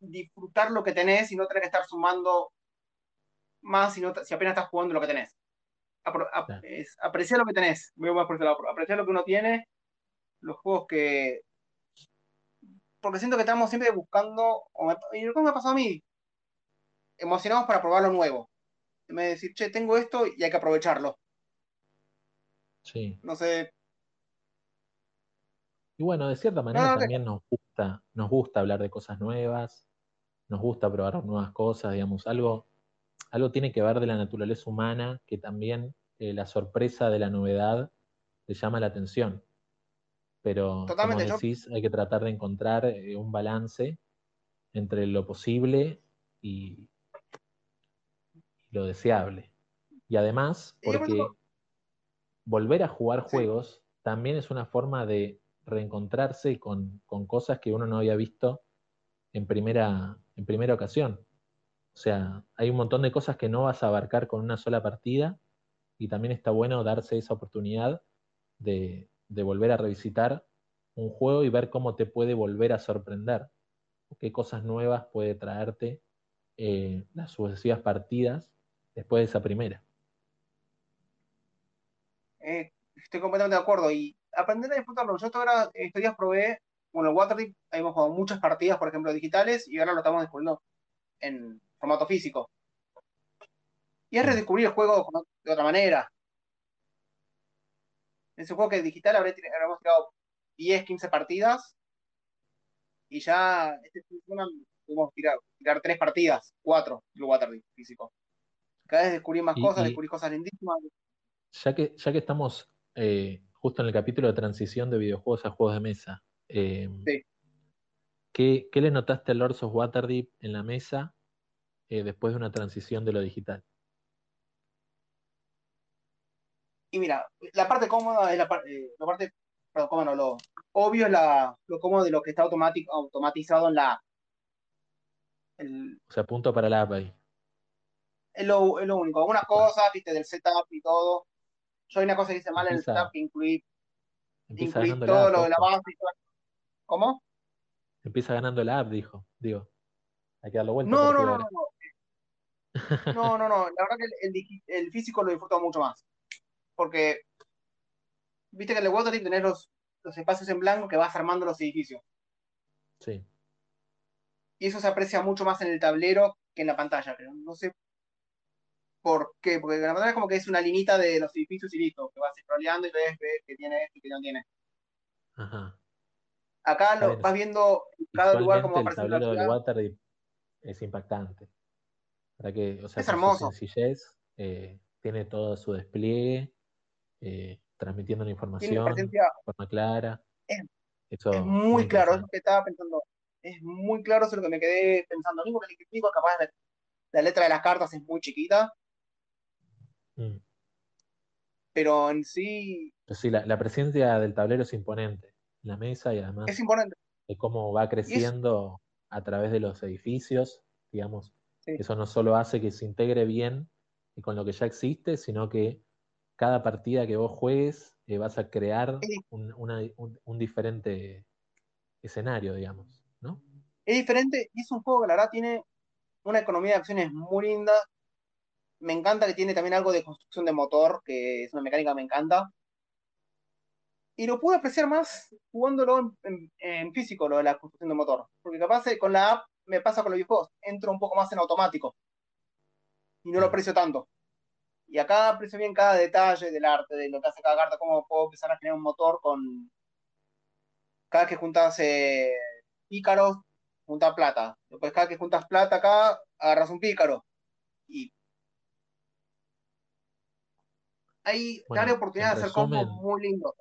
disfrutar lo que tenés y no tener que estar sumando más si, no, si apenas estás jugando lo que tenés. Apro- ap- Claro. es, apreciar lo que tenés, veo más por ese lado, apreciar lo que uno tiene, los juegos que... Porque siento que estamos siempre buscando, o me, y lo que me ha pasado a mí, emocionados para probar lo nuevo. En vez de decir, che, tengo esto y hay que aprovecharlo. Sí. No sé, Y bueno, de cierta manera no, que- también nos gusta, nos gusta hablar de cosas nuevas, nos gusta probar nuevas cosas, digamos, algo, algo tiene que ver de la naturaleza humana que también eh, la sorpresa de la novedad le llama la atención. Pero como yo, decís, hay que tratar de encontrar eh, un balance entre lo posible y, y lo deseable. Y además, y porque volver a jugar sí, juegos también es una forma de reencontrarse con, con cosas que uno no había visto en primera, en primera ocasión. O sea, hay un montón de cosas que no vas a abarcar con una sola partida y también está bueno darse esa oportunidad de, de volver a revisitar un juego y ver cómo te puede volver a sorprender, qué cosas nuevas puede traerte eh, las sucesivas partidas después de esa primera. eh, estoy completamente de acuerdo. Y aprender a disfrutarlo. Yo ahora, estos días probé, bueno, el Waterdeep, hemos jugado muchas partidas, por ejemplo, digitales, y ahora lo estamos descubriendo en formato físico. Y es redescubrir el juego de otra manera. Ese juego que es digital habré habremos tirado 10, 15 partidas, y ya este semana pudimos tirar, tirar 3 partidas, 4, el Waterdeep físico. Cada vez descubrí más Y, cosas, y descubrí cosas lindísimas. ya que, ya que estamos eh, justo en el capítulo de transición de videojuegos a juegos de mesa. eh, Sí. ¿qué, qué le notaste a Lords of Waterdeep en la mesa eh, después de una transición de lo digital? Y mira, la parte cómoda es la, par- eh, la parte, perdón, cómoda no, lo obvio es la, lo cómodo de lo que está automático, automatizado en la, el- O sea, punto para la app ahí. es lo, es lo único. Algunas cosas, viste, del setup y todo. Yo hay una cosa que hice mal en el setup que incluí, todo lo de la base y todo. ¿Cómo? Empieza ganando la app, dijo. Digo, hay que darle vuelta No, no, no, no, no. No, no. La verdad que el, físico lo disfruto mucho más. Porque, viste que en el Waterdeep tenés los, los espacios en blanco que vas armando los edificios. Sí. Y eso se aprecia mucho más en el tablero que en la pantalla, creo. No sé por qué, porque la pantalla es como que es una linita de los edificios y listo, que vas scrolleando y ves, ves que tiene esto y que no tiene. Ajá. Acá lo, bien. vas viendo cada lugar como el aparece en la tablero del. Waterdeep es impactante. Que, o sea, Es hermoso. sencillez, eh, tiene todo su despliegue, eh, transmitiendo la información de forma clara. es, Eso es muy muy claro, es lo que estaba pensando. Es muy claro, eso es lo que me quedé pensando. Único que critico, capaz la, la letra de las cartas es muy chiquita, Mm. pero en sí Pero sí, la, la presencia del tablero es imponente en la mesa y es además importante. de cómo va Y es, creciendo a través de los edificios, digamos, sí, eso no solo hace que se integre bien con lo que ya existe, sino que cada partida que vos juegues eh, vas a crear es, un, una- un- un diferente escenario, digamos, ¿no? es diferente y es un juego que la verdad tiene una economía de acciones muy linda. Me encanta que tiene también algo de construcción de motor, que es una mecánica que me encanta. Y lo pude apreciar más jugándolo en, en- en físico, lo de la construcción de motor. Porque capaz eh, con la app me pasa con los videojuegos, entro un poco más en automático y no lo aprecio tanto. Y acá aprecio bien cada detalle del arte, de lo que hace cada carta, cómo puedo empezar a generar un motor con cada vez que juntas eh, pícaros, juntas plata. Después cada que juntas plata acá, agarras un pícaro. Y hay Bueno, oportunidad de hacer combos resumen, muy lindos.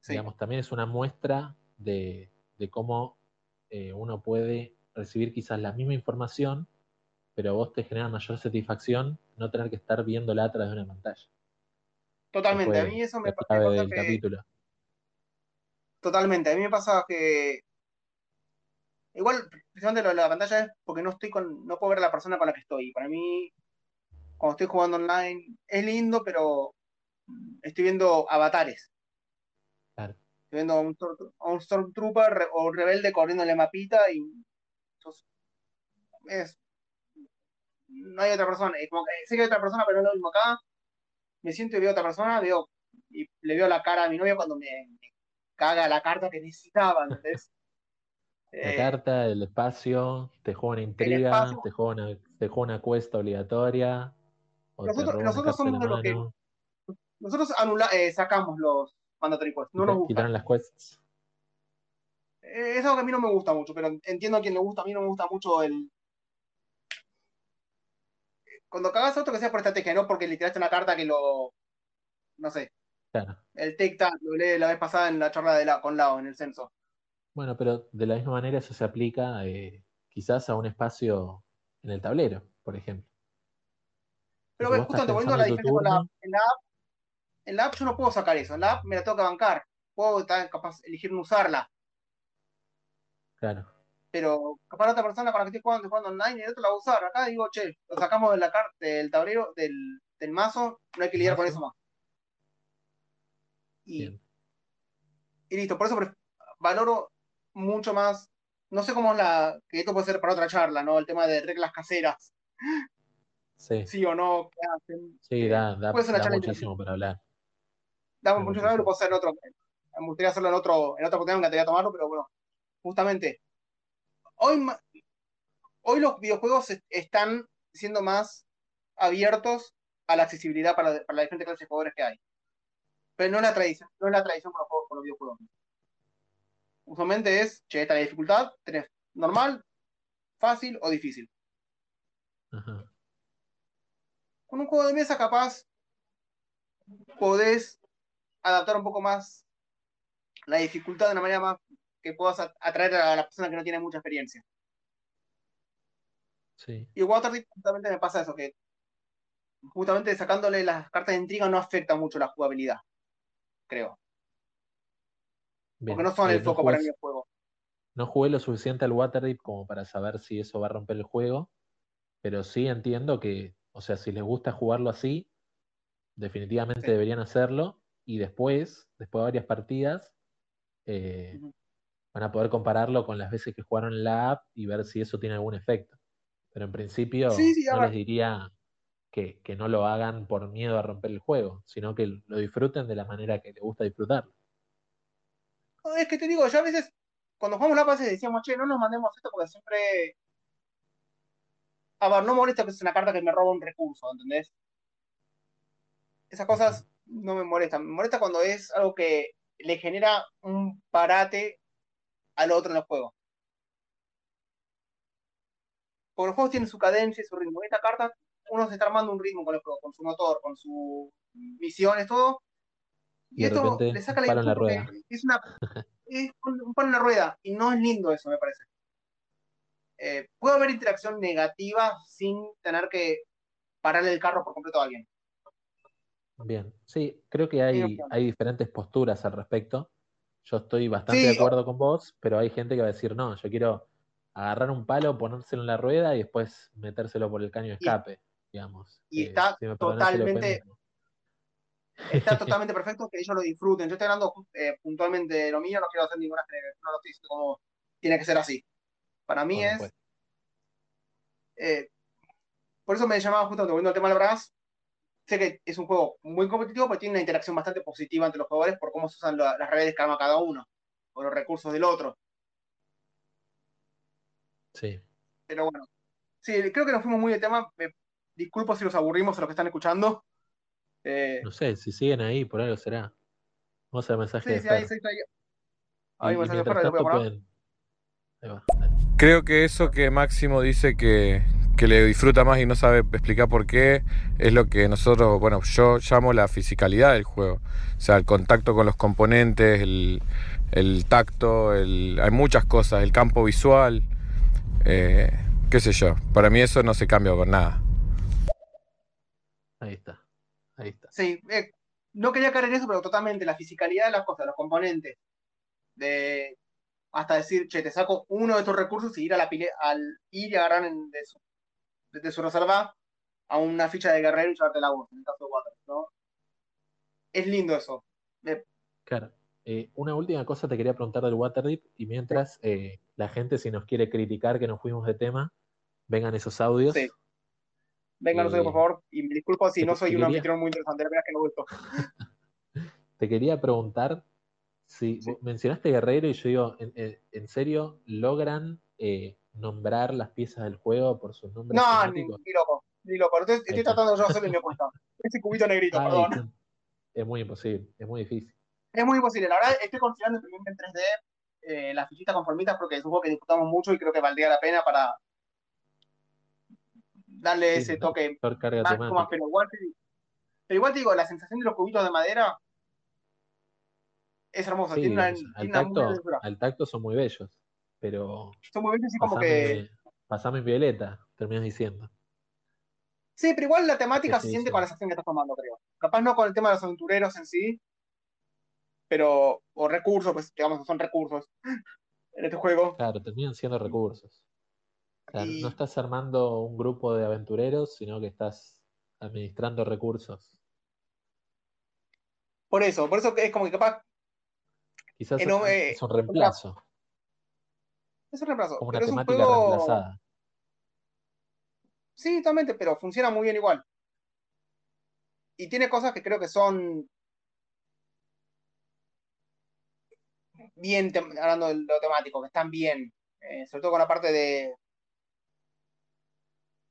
Sí, digamos, también es una muestra de, de cómo eh, uno puede recibir quizás la misma información, pero a vos te genera mayor satisfacción no tener que estar viéndola a través de una pantalla. Totalmente. A mí eso me, pasa del que, capítulo. totalmente, a mí me pasa que, igual, precisamente lo de la pantalla es porque no estoy con, no puedo ver a la persona con la que estoy. Para mí, cuando estoy jugando online, es lindo, pero estoy viendo avatares. Claro. Estoy viendo a un, Storm- a un Stormtrooper o un rebelde corriendo en la mapita y entonces, es, no hay otra persona. Es como que sé que hay otra persona, pero no es lo mismo acá. Me siento y veo a otra persona, veo y le veo la cara a mi novio cuando me, me caga la carta que necesitaba. La Eh, carta, el espacio, te juega una intriga, espacio. te juega una, te juega una cuesta obligatoria, Nosotros, nosotros somos de los que. Nosotros anula, eh, sacamos los mandatory quests, no nos gustan. Quitaron las quests. Eh, es algo que a mí no me gusta mucho, pero entiendo a quien le gusta. A mí no me gusta mucho el. Cuando cagas otro que sea por estrategia, no porque le tiraste una carta que lo. No sé. Claro. El tic-tac, lo leí la vez pasada en la charla de la, con Lao en el censo. Bueno, pero de la misma manera eso se aplica eh, quizás a un espacio en el tablero, por ejemplo. Pero estás justamente volviendo a la diferencia con la en la app, en la app yo no puedo sacar eso. En la app me la tengo que bancar. Puedo estar capaz elegir no usarla. claro. pero capaz la otra persona con la que estoy jugando, jugando online y el otro la va a usar. Acá digo, che, lo sacamos de la carta, del tablero, del, del mazo, no hay que lidiar con eso más. Y, y listo, por eso valoro mucho más, no sé cómo es la, que esto puede ser para otra charla, ¿no? El tema de reglas caseras, Sí, sí o no, qué hacen. sí, Eh, da, da, puede ser una da muchísimo para hablar. Damos Da mucho puedo hacer en otro. Me gustaría hacerlo en otro, en otra oportunidad, me encantaría tomarlo, pero bueno, justamente, hoy, hoy los videojuegos est- están siendo más abiertos a la accesibilidad para, para la diferentes clases de jugadores que hay. Pero no es la tradición, no es la tradición con los, juegos, con los videojuegos. Usualmente es, che, esta es la dificultad, tenés normal, fácil o difícil. Ajá. Con un juego de mesa capaz podés adaptar un poco más la dificultad de una manera más que puedas atraer a la persona que no tiene mucha experiencia. Sí. Y Waterdeep justamente me pasa eso, que justamente sacándole las cartas de intriga no afecta mucho la jugabilidad, creo. Bien. Porque no son Eh, el no foco para mí el juego. No jugué lo suficiente al Waterdeep como para saber si eso va a romper el juego, pero sí entiendo que, o sea, si les gusta jugarlo así, definitivamente Sí. deberían hacerlo y después, después de varias partidas, eh, van a poder compararlo con las veces que jugaron en la app y ver si eso tiene algún efecto. Pero en principio Sí, no les diría que, que no lo hagan por miedo a romper el juego, sino que lo disfruten de la manera que les gusta disfrutarlo. No, Es que te digo, yo a veces, cuando jugamos la base decíamos, che, no nos mandemos esto porque siempre. A ver, no molesta que es una carta que me roba un recurso, ¿entendés? Esas cosas no me molestan. Me molesta cuando es algo que le genera un parate al otro en el juego. Porque los juegos tienen su cadencia y su ritmo. Esta carta, uno se está armando un ritmo con el juego, con su motor, con sus misiones, todo. Y esto le saca la en la rueda. es una es un palo en la rueda y no es lindo eso, me parece. Eh, puede haber interacción negativa sin tener que pararle el carro por completo a alguien. Bien, sí, creo que hay, hay diferentes posturas al respecto. Yo estoy bastante de acuerdo con vos, pero hay gente que va a decir, no, yo quiero agarrar un palo, ponérselo en la rueda y después metérselo por el caño de Y- escape, digamos. y Eh, está si totalmente-. Está totalmente perfecto que ellos lo disfruten. Yo estoy hablando eh, puntualmente de lo mío, no quiero hacer ninguna generación, no lo estoy diciendo como tiene que ser así. Para mí es. eh, por eso me llamaba justo volviendo al tema del Brass. Sé que es un juego muy competitivo, pero tiene una interacción bastante positiva entre los jugadores por cómo se usan la- las redes que arma cada uno, o los recursos del otro. Sí, Pero bueno, sí, creo que nos fuimos muy de tema. Me disculpo si los aburrimos a los que están escuchando. Eh, no sé, si siguen ahí, por algo será. Vamos a ver mensaje sí, de sí, ahí, sí, ahí. Ahí mensaje de lo voy a tanto poner. pueden... Ahí va. Creo que eso que Máximo dice que, que le disfruta más y no sabe explicar por qué es lo que nosotros, bueno, yo llamo la fisicalidad del juego. O sea, el contacto con los componentes, el, el tacto, el, hay muchas cosas, el campo visual, eh, qué sé yo. Para mí eso no se cambia con nada. Ahí está, ahí está. Sí, eh, no quería caer en eso, pero totalmente la fisicalidad de las cosas, los componentes. De hasta decir, che, te saco uno de estos recursos y ir a la pile, al ir y agarrar en- de, su, de su reserva a una ficha de guerrero y llevarte la voz, en el caso de Water, ¿no? Es lindo eso. Eh, Claro. Eh, una última cosa te quería preguntar del Waterdeep y mientras eh, la gente si nos quiere criticar que nos fuimos de tema, vengan esos audios. Sí. Vengan, Eh, por favor, y me disculpo si no soy un anfitrión muy interesante, la verdad es que no gusto. Te quería preguntar si vos mencionaste Guerrero y yo digo, ¿en, en- en serio logran eh, nombrar las piezas del juego por sus nombres No, ni, loco, ni loco. Estoy, estoy tratando yo de hacerlo y me cuesta. Ese cubito negrito, Ay, perdón. es muy imposible, es muy difícil. Es muy imposible. La verdad, estoy considerando imprimirme en 3D eh, las fichitas conformitas porque es un juego que disfrutamos mucho y creo que valdría la pena para darle Sí, ese toque más, temática. pero igual, pero igual te digo, la sensación de los cubitos de madera es hermosa. Sí, tiene una, al tiene tacto, al tacto son muy bellos, pero Son muy bellos así como que... pasame, en violeta, terminas diciendo. Sí, pero igual la temática se siente con la sección que estás tomando, creo. Capaz no con el tema de los aventureros en sí, pero... O recursos, pues digamos que son recursos en este juego. Claro, terminan siendo recursos. Y- no estás armando un grupo de aventureros, sino que estás administrando recursos. Por eso, por eso es como que capaz Quizás Eh, no, eh, es un reemplazo, es un reemplazo. como una Pero es un temática juego... reemplazada. Sí, totalmente, pero funciona muy bien igual. Y tiene cosas que creo que son bien, hablando de lo temático, que están bien. Eh, sobre todo con la parte de...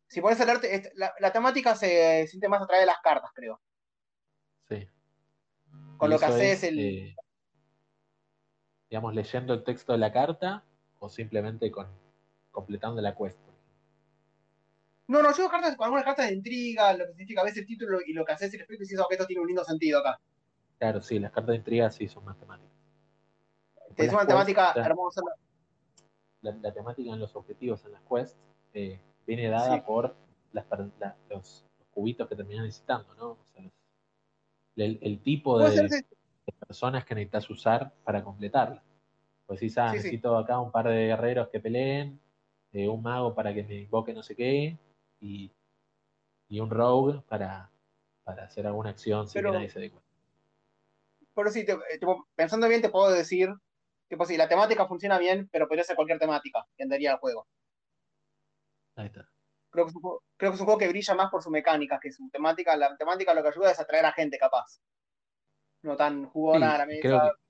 Si pones el arte, la, la temática se siente más a través de las cartas, creo. Sí. Con Y lo que haces es, el... eh, digamos, leyendo el texto de la carta o simplemente con completando la quest. No, no, yo cartas, con algunas cartas de intriga, lo que significa, ves el título y lo que haces el efecto y dices, ok, esto tiene un lindo sentido acá. Claro, sí, las cartas de intriga sí son más temáticas. Es una temática hermosa. La, la temática en los objetivos, en las quests, eh, viene dada Sí. por las, per- la- los, los cubitos que terminan necesitando, ¿no? O sea, el, el tipo de, ser, sí. Personas que necesitas usar para completarla. Pues si ah, Sí, sí. necesito acá un par de guerreros que peleen, eh, un mago para que me invoque no sé qué, y, y un rogue para, para hacer alguna acción sin Pero- que nadie se dé cuenta. Pero sí, te- eh, tipo, pensando bien, te puedo decir, tipo, sí, la temática funciona bien, pero podría ser cualquier temática que andaría el juego. Ahí está. Creo que, es un juego, creo que es un juego que brilla más por su mecánica que su temática. La temática lo que ayuda es atraer a gente capaz. No tan jugona Sí, a la mesa. creo que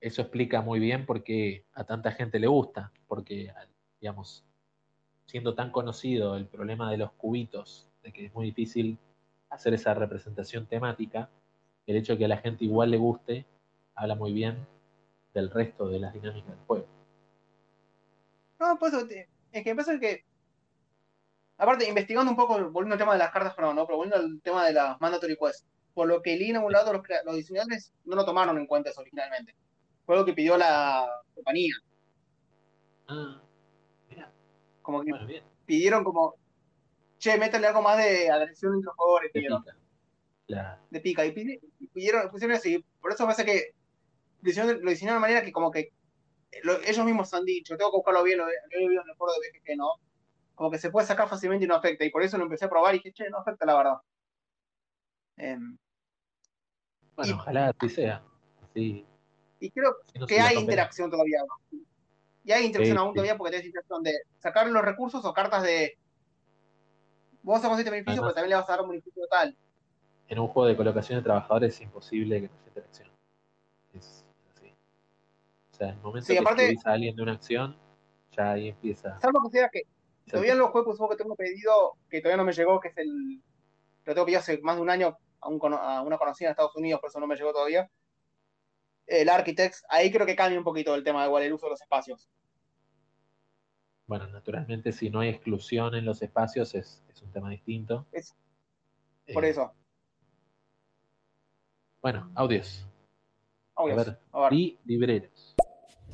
eso explica muy bien por qué a tanta gente le gusta, porque, digamos, siendo tan conocido el problema de los cubitos, de que es muy difícil hacer esa representación temática, el hecho de que a la gente igual le guste, habla muy bien del resto de las dinámicas del juego. No, pues eh, es que me pasa que. Aparte, investigando un poco, volviendo al tema de las cartas, pero no, pero volviendo al tema de las mandatory quests. Por lo que leí en un lado, los, los diseñadores no lo tomaron en cuenta eso originalmente. Fue algo que pidió la compañía. Ah, mira, Como que bueno, bien. pidieron como. Che, métale algo más de agresión entre los jugadores, Te pidieron. pica. De pica. Y pidi- y pidieron, pusieron así. Por eso pasa que lo diseñaron, lo diseñaron de manera que como que eh, lo- ellos mismos han dicho, tengo que buscarlo bien, lo, lo he visto en el foro de ¿no? Como que se puede sacar fácilmente y no afecta. Y por eso lo empecé a probar y dije, che, no afecta la verdad. Em, bueno, Y- ojalá así sea. Así, y creo no que hay interacción todavía. ¿no? Y hay interacción Sí, aún sí. todavía porque tenés interacción de sacar los recursos o cartas de. Vos a conseguir beneficio, Además- pero también le vas a dar un beneficio total. En un juego de colocación de trabajadores es imposible que no haya interacción. Es así. O sea, en el momento Sí, que aparte- a alguien de una acción, ya ahí empieza. Salvo que sea que Todavía el- los juegos que tengo pedido, que todavía no me llegó, que es el. Lo tengo pedido hace más de un año a, un a una conocida en Estados Unidos, por eso no me llegó todavía. El Architects, ahí creo que cambia un poquito el tema, igual el uso de los espacios. Bueno, naturalmente, si no hay exclusión en los espacios, es, es un tema distinto. Es- Por Eh, eso, Bueno, audios. obvio. A ver, A ver. y libreros.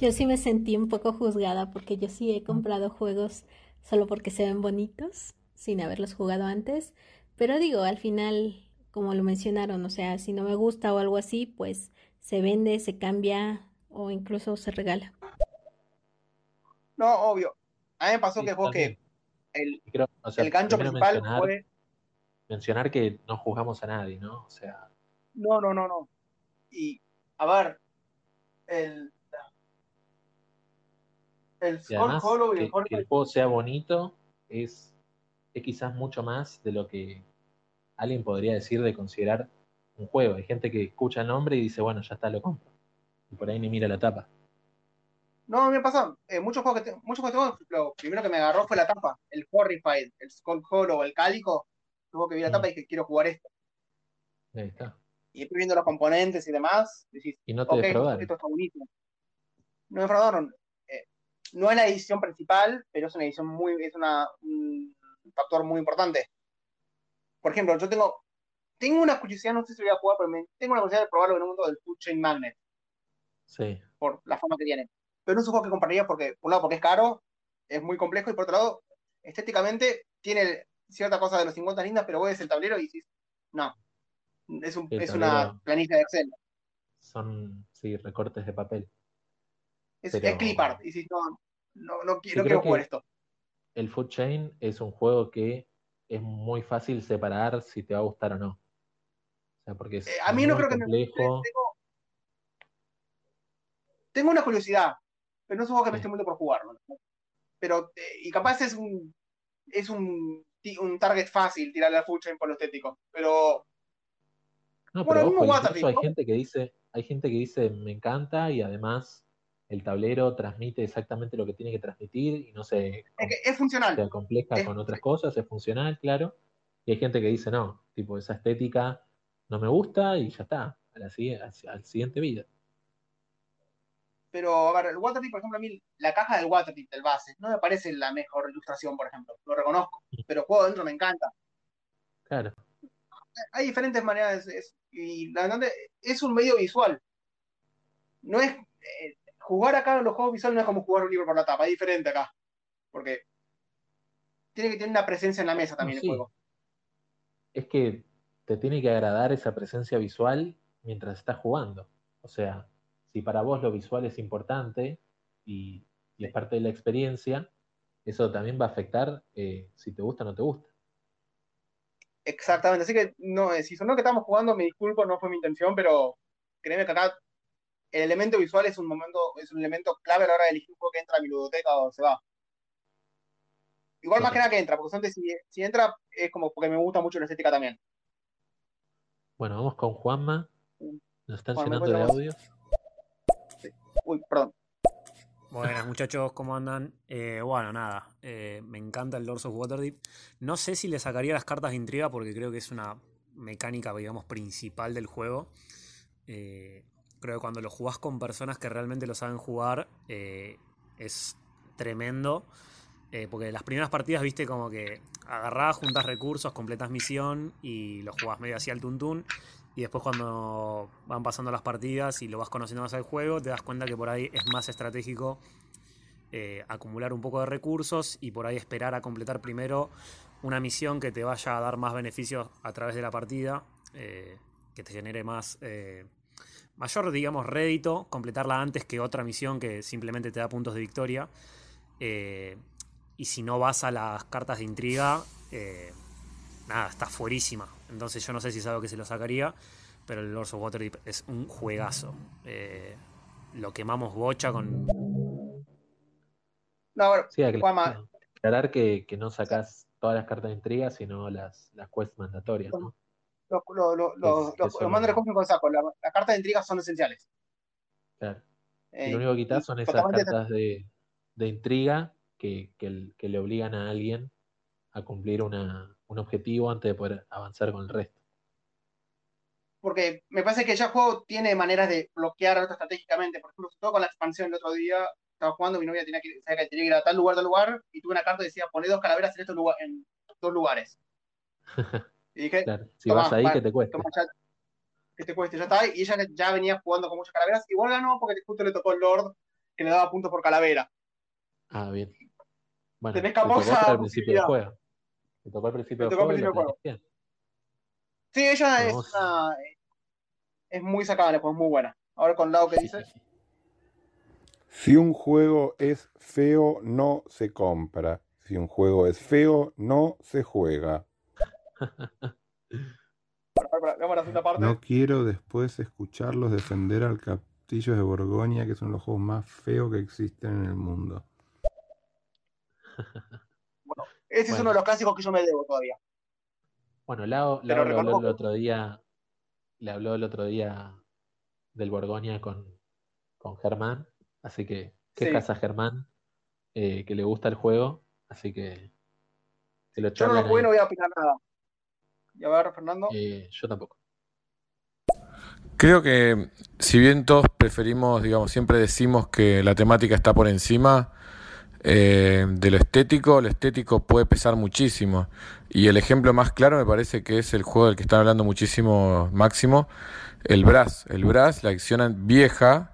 Yo sí me sentí un poco juzgada porque yo sí he comprado juegos solo porque se ven bonitos, sin haberlos jugado antes. Pero digo, al final, como lo mencionaron, o sea, si no me gusta o algo así, pues se vende, se cambia o incluso se regala. No, obvio. A mí me pasó Sí, que el juego que el, Y creo- o sea, el gancho principal mencionar, fue. mencionar que no jugamos a nadie, ¿no? O sea, No, no, no, no. Y, a ver, el. El además Hollow y que, el que el juego sea bonito es, es quizás mucho más de lo que alguien podría decir de considerar un juego. Hay gente que escucha el nombre y dice, bueno, ya está, lo compro. Y por ahí ni mira la tapa. No, me pasa, eh, muchos juegos que tengo, muchos juegos que tengo, lo primero que me agarró fue la tapa, el Horrified, el Skull Hollow, el Cálico, luego que vi la Mm. tapa y dije, quiero jugar esto. Ahí está. Y después viendo los componentes y demás, decís, Y no te ok, esto, está buenísimo. No me defraudaron. Eh, no es la edición principal, pero es una edición muy, es una, un factor muy importante. Por ejemplo, yo tengo, tengo una curiosidad, no sé si voy a jugar, pero me- tengo una curiosidad de probarlo en el mundo del Food Chain Magnet. Sí. por la fama que tiene. Pero no es un juego que compraría porque, por un lado, porque es caro, es muy complejo, y por otro lado, estéticamente tiene cierta cosa de los 50 lindas, pero vos ves el tablero y dices, no, es, un, El es una planilla de Excel, Son, sí, recortes de papel. es, Pero- es clip art, y dices, no, no, no, Sí, no quiero jugar esto. El Food Chain es un juego que es muy fácil separar si te va a gustar o no. O sea, porque es Eh, a mí no creo que me guste, complejo. tengo, tengo una curiosidad, pero no juego que me Sí. esté por jugarlo. ¿no? Pero, eh, y capaz es un, es un, un target fácil tirarle al Food Chain por lo estético, pero No, Bueno, pero ojo, Waterdeep, hay ¿no? gente que dice, hay gente que dice me encanta y además el tablero transmite exactamente lo que tiene que transmitir y no se, es, funcional. se compleja Es- con otras cosas, es funcional, claro. Y hay gente que dice no, tipo esa estética no me gusta y ya está, a la, al, siguiente vida. Pero, a ver, el Waterdeep, por ejemplo, a mí la caja del Waterdeep, del base, no me parece la mejor ilustración, por ejemplo. Lo reconozco. Pero el juego dentro me encanta. Claro. hay diferentes maneras, es- y la verdad es un medio visual. No es, eh, jugar acá en los juegos visuales no es como jugar un libro por la tapa, es diferente acá, porque tiene que tener una presencia en la mesa también el juego. Es que te tiene que agradar esa presencia visual mientras estás jugando. O sea, si para vos lo visual es importante y, y es parte de la experiencia, eso también va a afectar eh, si te gusta o no te gusta. Exactamente, así que no, eh, si sonó que estamos jugando, me disculpo, no fue mi intención, pero créeme que acá el elemento visual es un momento, es un elemento clave a la hora de elegir un juego que entra a mi ludoteca o se va. Igual más que nada que entra, porque solamente si, si entra es como porque me gusta mucho la estética también. Bueno, vamos con Juanma. Nos están Juan, ¿me llenando de audios. Uy, perdón. Buenas muchachos, ¿cómo andan? Eh, bueno, nada, eh, me encanta el Lords of Waterdeep. No sé si le sacaría las cartas de intriga porque creo que es una mecánica, digamos, principal del juego. Eh, creo que cuando lo jugás con personas que realmente lo saben jugar eh, es tremendo. Eh, porque las primeras partidas, viste, como que agarrás, juntas recursos, completas misión y lo jugás medio así al tuntún. Y después cuando van pasando las partidas y lo vas conociendo más al juego, te das cuenta que por ahí es más estratégico eh, acumular un poco de recursos y por ahí esperar a completar primero una misión que te vaya a dar más beneficios a través de la partida, que te genere más mayor, digamos, rédito, completarla antes que otra misión que simplemente te da puntos de victoria. Eh, y si no vas a las cartas de intriga, eh, nada, está fuerísima. Entonces yo no sé si es algo que se lo sacaría, pero el Lords of Waterdeep es un juegazo. Eh, lo quemamos bocha con... No, bueno, Sí, aclarar que, que no sacás todas las cartas de intriga, sino las, las quests mandatorias, ¿no? Los, los, los, los, Es- los, mandos cosmos con saco, la- las cartas de intriga son esenciales. Claro. Eh, Y lo único que quitas son esas cartas de, de intriga que, que, le obligan a alguien a cumplir una, un objetivo antes de poder avanzar con el resto. porque me parece que ya el juego tiene maneras de bloquear auto estratégicamente. Por ejemplo, todo con la expansión el otro día, estaba jugando, mi novia tenía que tenía que ir a tal lugar, tal lugar, y tuve una carta que decía, poné dos calaveras en estos lugar, en dos lugares. Y dije, Claro, si vas ahí, vale, que te cueste. toma, ya- que te cueste, ya está. Y ella ya venía jugando con muchas calaveras. Igual ganó porque justo le tocó el Lord que le daba puntos por calavera. Ah, bien. Bueno, Tenés te tocó el principio del juego. Te tocó al principio del al juego principio. Sí, ella es vos- una. Es muy sacada, pues muy buena. Ahora con Lau que dice. Si un juego es feo, no se compra. Si un juego es feo, no se juega. No quiero después escucharlos defender al Castillo de Borgoña, que son los juegos más feos que existen en el mundo. Ese es Bueno. uno de los clásicos que yo me debo todavía. Bueno, Lao, le habló el otro día, le habló el otro día del Borgoña con, con Germán, así que qué Sí. casa Germán, eh, que le gusta el juego, así que lo Yo no lo no voy a opinar nada. Y a ver, Fernando. Eh, yo tampoco. Creo que si bien todos preferimos, digamos, siempre decimos que la temática está por encima eh, de lo estético, lo estético puede pesar muchísimo. Y el ejemplo más claro me parece que es el juego del que están hablando muchísimo Máximo, el Brass. El Brass, la acción vieja,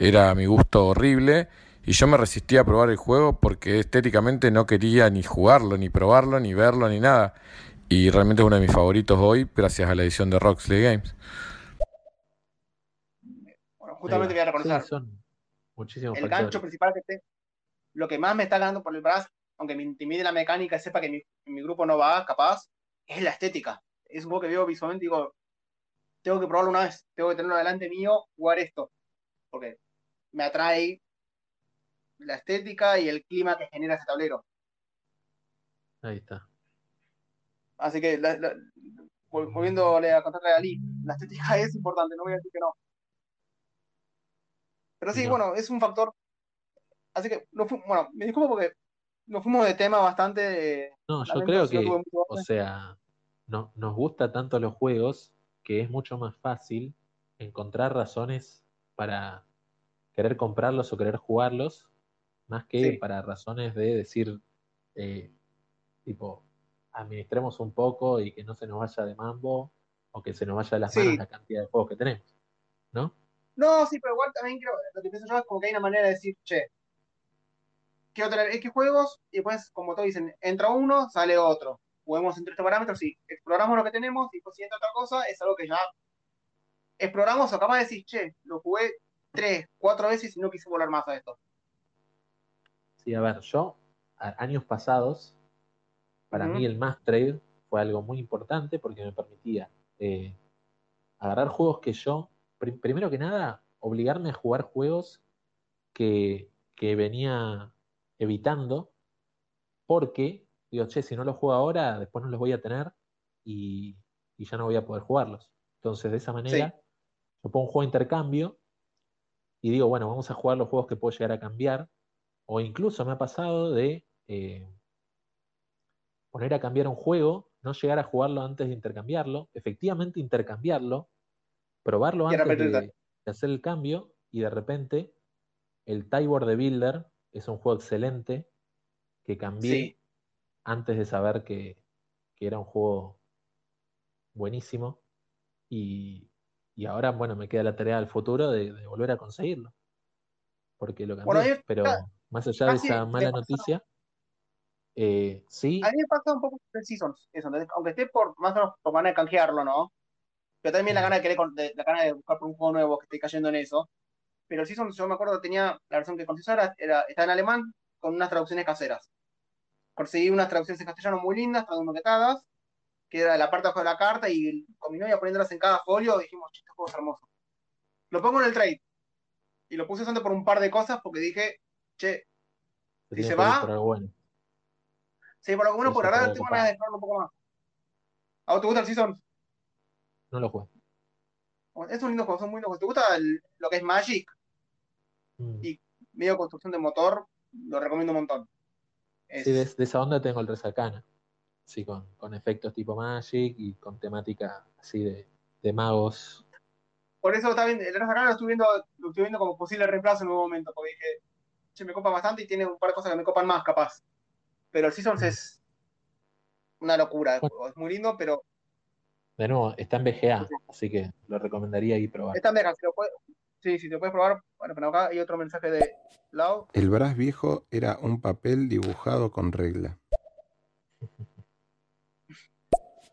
era a mi gusto horrible. Y yo me resistí a probar el juego porque estéticamente no quería ni jugarlo, ni probarlo, ni verlo, ni nada. Y realmente es uno de mis favoritos hoy, gracias a la edición de Roxley Games. Bueno, justamente voy a reconocer. Sí, son muchísimos el gancho principal que te, lo que más me está ganando por el brazo, aunque me intimide la mecánica y sepa que mi, mi grupo no va, capaz, es la estética. Es un juego que veo visualmente y digo, tengo que probarlo una vez, tengo que tenerlo delante mío, jugar esto. Porque me atrae la estética y el clima que genera ese tablero. Ahí está. Así que, la- la- vol- volviéndole a contarle a Ali, la estética es importante, no voy a decir que no. Pero sí, No. bueno, es un factor. Así que, no bueno, me disculpo porque nos fuimos de tema bastante. No, yo creo no que, o sea, no, nos gusta tanto los juegos que es mucho más fácil encontrar razones para querer comprarlos o querer jugarlos, más que Sí. para razones de decir, eh, tipo, administremos un poco y que no se nos vaya de mambo o que se nos vaya de las manos Sí. la cantidad de juegos que tenemos, ¿no? No, sí, pero igual también creo, lo que pienso yo es como que hay una manera de decir, che, quiero tener X juegos y después, como todos dicen, entra uno, sale otro. Juguemos entre estos parámetros y exploramos lo que tenemos y pues si entra otra cosa, es algo que ya exploramos o capaz de decir, che, lo jugué tres, cuatro veces y no quise volver más a esto. Sí, a ver, yo, a- años pasados, para mí el Mass Trade fue algo muy importante porque me permitía eh, agarrar juegos que yo, pri- primero que nada, obligarme a jugar juegos que, que venía evitando porque, digo, che, si no los juego ahora, después no los voy a tener y, y ya no voy a poder jugarlos. Entonces, de esa manera, yo pongo un juego de intercambio y digo, bueno, vamos a jugar los juegos que puedo llegar a cambiar. O incluso me ha pasado de eh, poner a cambiar un juego, no llegar a jugarlo antes de intercambiarlo, efectivamente intercambiarlo, probarlo antes de, de hacer el cambio y de repente el Tybor de Builder es un juego excelente que cambié Sí. antes de saber que, que era un juego buenísimo y, y ahora, bueno, me queda la tarea del futuro de, de volver a conseguirlo, porque lo cambié, pero más allá de esa mala noticia, eh, sí, A mí me pasa un poco el Seasons, eso, aunque esté por más o menos por ganas de canjearlo, ¿no? Pero también la gana de querer, con- de- la gana de buscar por un juego nuevo que esté cayendo en eso. Pero el Seasons, yo me acuerdo, tenía la versión que conseguí ahora, era, está en alemán con unas traducciones caseras. Conseguí unas traducciones en castellano muy lindas, tradumaquetadas, que era la parte de abajo de la carta y con mi novia poniéndolas en cada folio, dijimos, "Che, este juego es hermoso. Lo pongo en el trade. Y lo puse solamente por un par de cosas porque dije, che, si se va, bueno. Sí, por alguno, Sí, por ahora tengo ganas de explorarlo un poco más. ¿A vos te gusta el Season? No lo jugué. Es un lindo juego, son muy lindos. ¿Te gusta el- lo que es Magic Mm. y medio construcción de motor? Lo recomiendo un montón. Es- Sí, de, de esa onda tengo el Resarcana. Sí, con, con efectos tipo Magic y con temática así de, de magos. Por eso está bien, el Res acá lo estoy viendo, lo estoy viendo como posible reemplazo en un momento, porque dije, che, me copa bastante y tiene un par de cosas que me copan más, capaz. Pero el Seasons Mm. es una locura de Bueno. juego, es muy lindo, pero De nuevo, está en BGA, así que lo recomendaría ir probar. está mega, si lo puedes, sí, si te puedes probar, bueno, pero acá hay otro mensaje de Lau. El Brass viejo era un papel dibujado con regla.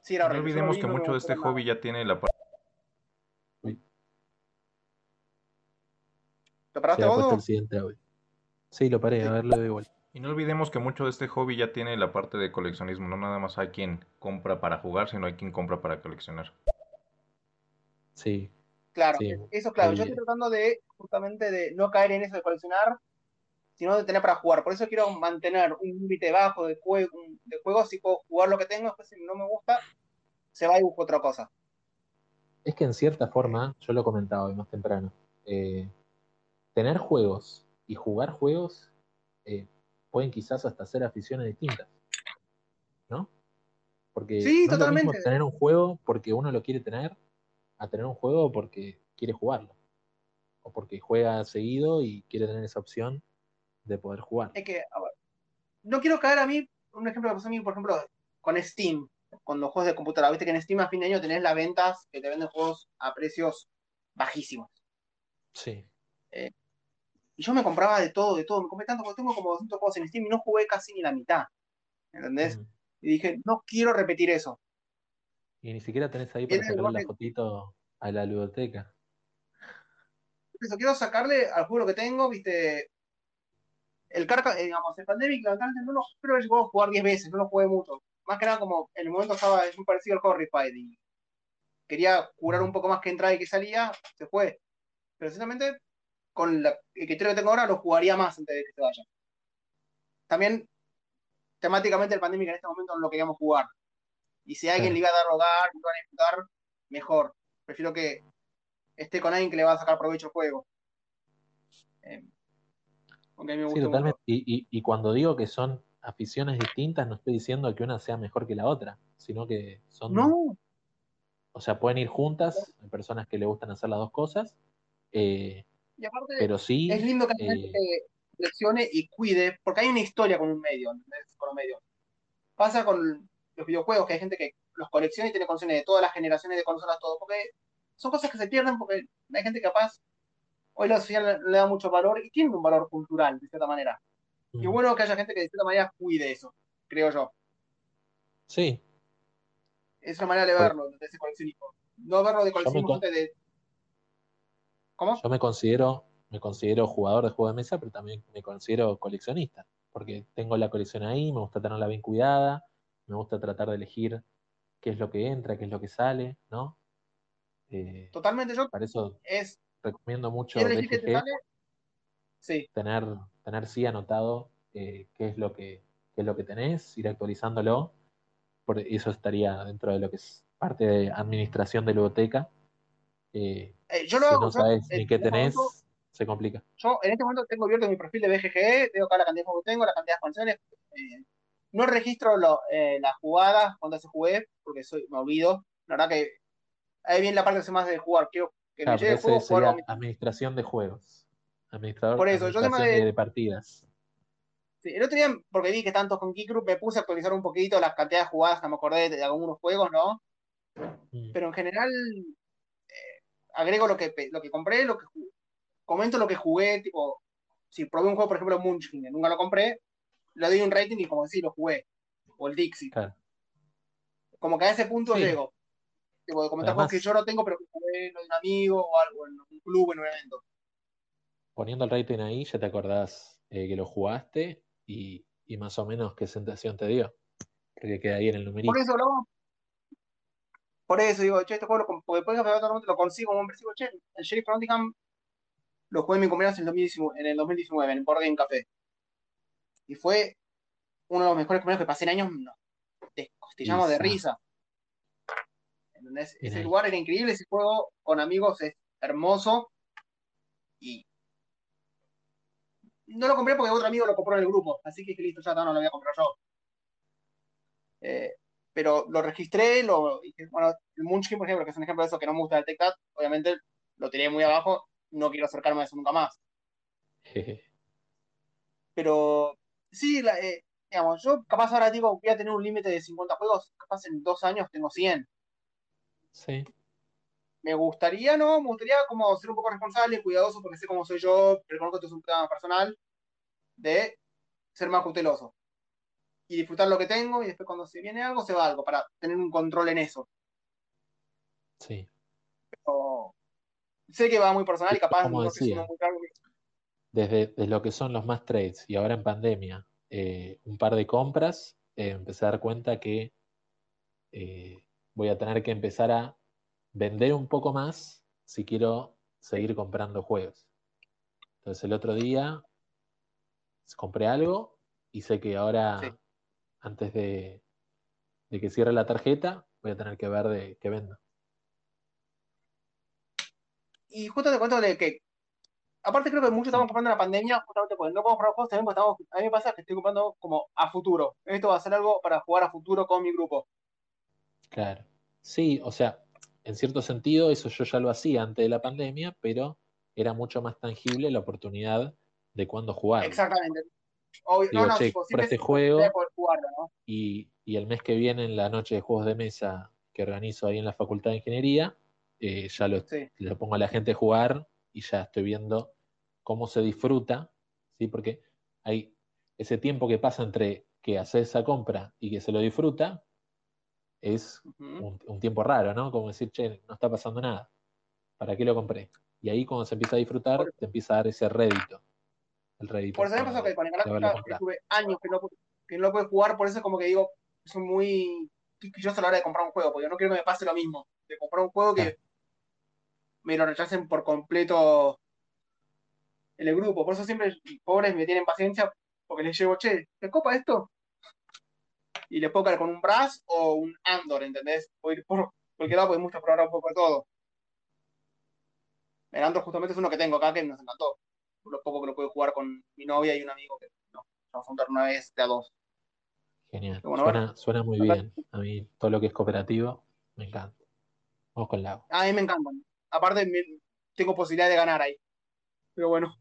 Sí, era No lo olvidemos vi, que mucho de este nada. hobby ya tiene la parte... ¿Lo paraste ha vos? puesto o? el siguiente audio. Sí, lo paré, a ver, le doy vuelta. Y no olvidemos que mucho de este hobby ya tiene la parte de coleccionismo. No nada más hay quien compra para jugar, sino hay quien compra para coleccionar. Sí, Claro, sí. eso claro. Yo estoy tratando de justamente de no caer en eso de coleccionar, sino de tener para jugar. Por eso quiero mantener un límite bajo de, jue- de juegos y puedo jugar lo que tengo. Después, si no me gusta, se va y busco otra cosa. Es que en cierta forma, yo lo comentaba hoy más temprano, eh, tener juegos y jugar juegos eh, pueden quizás hasta ser aficiones distintas, ¿no? Porque Sí, no es lo mismo tener un juego porque uno lo quiere tener a tener un juego porque quiere jugarlo. O porque juega seguido y quiere tener esa opción de poder jugar. Es que, a ver, no quiero caer a mí, un ejemplo que pasó a mí, por ejemplo, con Steam, con los juegos de computadora. Viste que en Steam a fin de año tenés las ventas que te venden juegos a precios bajísimos. Sí. Eh, y yo me compraba de todo, de todo. Me compré tanto, porque tengo como 200 juegos en Steam y no jugué casi ni la mitad. ¿Entendés? Y dije, no quiero repetir eso. Y ni siquiera tenés ahí para sacarle la fotito a la ludoteca. Eso, quiero sacarle al juego que tengo, viste. El Carca, eh, digamos, el Pandemic, lamentablemente no lo creo que a jugar 10 veces, no lo jugué mucho. Más que nada como en el momento estaba, es muy parecido al Horrified y quería curar un poco más que entraba y que salía, se fue. Pero sinceramente, con la, el criterio que tengo ahora, lo jugaría más antes de que se vaya. También, temáticamente el Pandemic en este momento no lo queríamos jugar. Y si alguien le iba a dar hogar, le iba a disfrutar, mejor. Prefiero que esté con alguien que le va a sacar provecho al juego. Eh, me Sí, totalmente. mucho. Y, y, y cuando digo que son aficiones distintas, no estoy diciendo que una sea mejor que la otra, sino que son, No, o sea, pueden ir juntas, hay personas que le gustan hacer las dos cosas, eh, y aparte, pero sí, es lindo que la eh, gente coleccione y cuide, porque hay una historia con un medio. Con un medio. Pasa con los videojuegos, que hay gente que los colecciona y tiene colecciones de todas las generaciones de consolas, todo, porque son cosas que se pierden porque hay gente capaz, hoy la sociedad le, le da mucho valor y tiene un valor cultural, de cierta manera. Y Mm. bueno que haya gente que de cierta manera cuide eso, creo yo. Sí, Es una manera de verlo, de ese coleccionismo. No verlo de coleccionismo gente de... ¿Cómo? yo me considero, me considero jugador de juego de mesa, pero también me considero coleccionista, porque tengo la colección ahí, me gusta tenerla bien cuidada, me gusta tratar de elegir qué es lo que entra, qué es lo que sale, ¿no? Eh, Totalmente yo para eso es... recomiendo mucho tener, tener sí anotado eh, qué es lo que, qué es lo que tenés, ir actualizándolo, por eso estaría dentro de lo que es parte de administración de biblioteca. Eh, Eh, yo lo si hago, no sabes ni qué este tenés, momento- se complica. Yo en este momento tengo abierto mi perfil de BGG, veo acá la cantidad de juegos que tengo, la cantidad de expansiones. eh, no registro lo- eh, las jugadas cuando se jugué, porque soy, me olvido. La verdad que ahí viene la parte que más de jugar. Quiero que Claro, me llegue el juego, administración de juegos. Administrador, Por eso, yo de, de- de partidas. Sí, el otro día, porque vi que tantos con Geek Group, me puse a actualizar un poquito las cantidades de jugadas que me acordé de, algunos juegos, ¿no? Mm. Pero en general, agrego lo que, lo que compré, lo que comento lo que jugué, tipo, si probé un juego, por ejemplo, Munchkin, nunca lo compré, le doy un rating y como decir, lo jugué. O el Dixie. Claro. Como que a ese punto Sí. llego. Tipo, comentar juegos Además- que yo no tengo, pero que jugué lo de un amigo o algo, en un club, en un evento. Poniendo el rating ahí, ya te acordás eh, que lo jugaste y, y más o menos qué sensación te dio. Porque queda ahí en el numerito. Por eso Por eso digo, che, este juego lo, después de lo consigo precio, che, el Sheriff Nottingham lo jugué en mi cumpleaños en el 2019, en el 2019, en el Board Game Café. Y fue uno de los mejores cumpleaños que pasé en años, nos descostillamos de Isa. risa. ¿Entendés? Ese lugar era increíble, ese juego con amigos es hermoso. Y no lo compré porque otro amigo lo compró en el grupo, así que listo, ya no lo voy a comprar yo. Eh, pero lo registré, lo, bueno, el Munchkin, por ejemplo, que es un ejemplo de eso que no me gusta del Tectat, obviamente lo tiré muy abajo, no quiero acercarme a eso nunca más. Pero sí, la- eh, digamos, yo capaz ahora digo, voy a tener un límite de 50 juegos, capaz en dos años tengo 100. Sí, Me gustaría, ¿no? Me gustaría como ser un poco responsable cuidadoso porque sé cómo soy yo, reconozco que esto es un tema personal, de ser más cauteloso. Y disfrutar lo que tengo y después cuando se viene algo, se va algo, para tener un control en eso. sí. Pero sé que va muy personal y capaz no uno muy claro que- Desde, desde lo que son los más trades y ahora en pandemia, eh, un par de compras, eh, empecé a dar cuenta que eh, voy a tener que empezar a vender un poco más si quiero seguir comprando juegos. Entonces el otro día compré algo y sé que ahora, Sí. Antes de, de que cierre la tarjeta, voy a tener que ver de qué vendo. Y justo te cuento de que, aparte creo que muchos estamos comprando en la pandemia, justamente porque no podemos comprar juegos, también estamos, a mí me pasa que estoy comprando como a futuro. Esto va a ser algo para jugar a futuro con mi grupo. Claro. Sí, o sea, en cierto sentido eso yo ya lo hacía antes de la pandemia, pero era mucho más tangible la oportunidad de cuándo jugar. Exactamente. Obvio- Digo, no, che, este es juego y, y el mes que viene en la noche de juegos de mesa que organizo ahí en la Facultad de Ingeniería, eh, ya lo, Sí. le pongo a la gente a jugar y ya estoy viendo cómo se disfruta, ¿sí? Porque hay ese tiempo que pasa entre que hace esa compra y que se lo disfruta, es un, un tiempo raro, ¿no? Como decir, che, no está pasando nada. ¿Para qué lo compré? Y ahí cuando se empieza a disfrutar, te empieza a dar ese rédito. El Por eso me pasó que con el comprado. estuve años que no, que no lo pude jugar, por eso es como que digo, soy muy quisquilloso a la hora de comprar un juego, porque no quiero que me pase lo mismo, de comprar un juego que me lo rechacen por completo en el grupo. Por eso siempre, pobres, me tienen paciencia, porque les llevo, che, ¿te copa esto? Y le puedo caer con un Brass o un Andor, ¿entendés? O ir por cualquier lado, porque muchos probar un poco de todo. El Andor justamente es uno que tengo acá que nos encantó. Lo poco que lo pude jugar con mi novia y un amigo que no, vamos a juntar una vez de a dos. Genial. Bueno, suena, suena muy bien. A mí todo lo que es cooperativo me encanta. Vamos con Lau. A mí me encantan. Aparte, me- tengo posibilidad de ganar ahí. Pero bueno,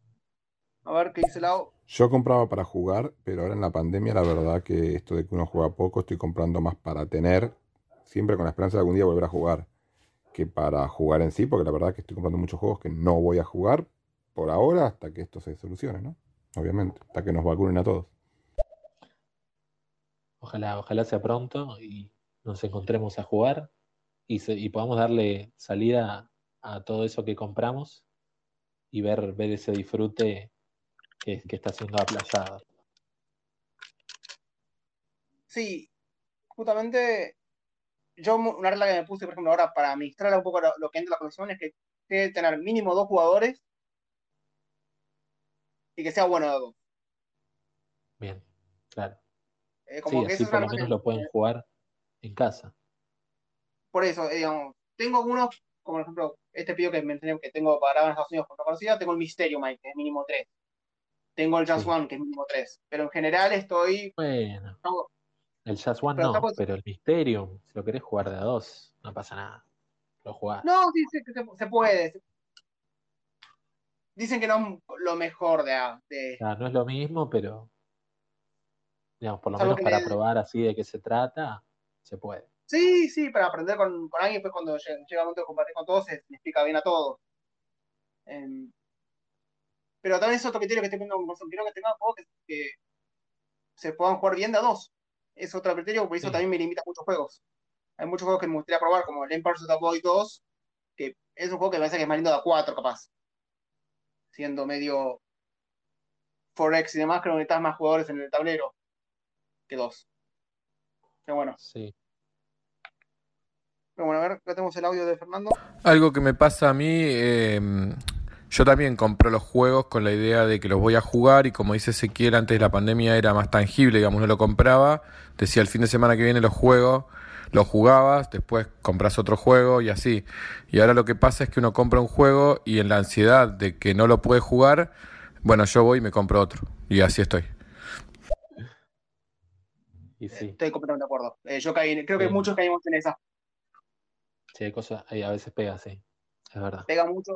a ver qué dice Lau. Yo compraba para jugar, pero ahora en la pandemia la verdad que esto de que uno juega poco, estoy comprando más para tener. siempre con la esperanza de algún día volver a jugar, que para jugar en sí, porque la verdad que estoy comprando muchos juegos que no voy a jugar por ahora hasta que esto se solucione, ¿no? Obviamente, hasta que nos vacunen a todos. Ojalá, ojalá sea pronto y nos encontremos a jugar y, se- y podamos darle salida a todo eso que compramos y ver, ver ese disfrute que, que está siendo aplayado. Sí, justamente yo una regla que me puse, por ejemplo, ahora para administrar un poco lo, lo que entra en la colección es que tiene que tener mínimo dos jugadores y que sea bueno de dos. Bien, claro. Eh, como Sí, que así eso por lo menos lo pueden jugar en casa. por eso, eh, digamos, tengo algunos, como por ejemplo, este pido que mencioné que tengo para grabar en Estados Unidos contra conocida, tengo el Mysterio Mike, que es mínimo tres. Tengo el Sí. One, que es mínimo tres. Pero en general estoy. Bueno, no, el Jazz One Pero no, estamos- pero el Mysterium, si lo querés jugar de a dos, no pasa nada. Lo jugás. no, sí, sí, que se, se puede. Dicen que no es lo mejor de, de, O sea, no es lo mismo, pero digamos, por lo Salvo menos para probar así de qué se trata, se puede. Sí, sí, para aprender con, con alguien, pues cuando llega, llega el momento de compartir con todos, se le explica bien a todos. Em, pero también es otro criterio que estoy viendo con Warzone. Quiero que tengan juegos que, que se puedan jugar bien de a dos. Es otro criterio, por eso Sí. también me limita a muchos juegos. Hay muchos juegos que me gustaría probar, como el Empire of Void 2, que es un juego que me parece que es más lindo de a cuatro, capaz. Siendo medio Forex y demás, creo que necesitas más jugadores en el tablero que dos. Pero bueno, Sí. pero bueno, a ver, acá tenemos el audio de Fernando. Algo que me pasa a mí, eh, yo también compro los juegos con la idea de que los voy a jugar y como dice Ezequiel, antes de la pandemia era más tangible, digamos, no lo compraba, decía el fin de semana que viene los juegos, los jugabas, después compras otro juego y así. Y ahora lo que pasa es que uno compra un juego y en la ansiedad de que no lo puede jugar, bueno, yo voy y me compro otro. Y así estoy. Y sí, Estoy completamente de acuerdo. Eh, yo caí, creo que Sí. muchos caímos en esa. sí, hay cosas, hay, a veces pega, sí, es verdad. Pega mucho.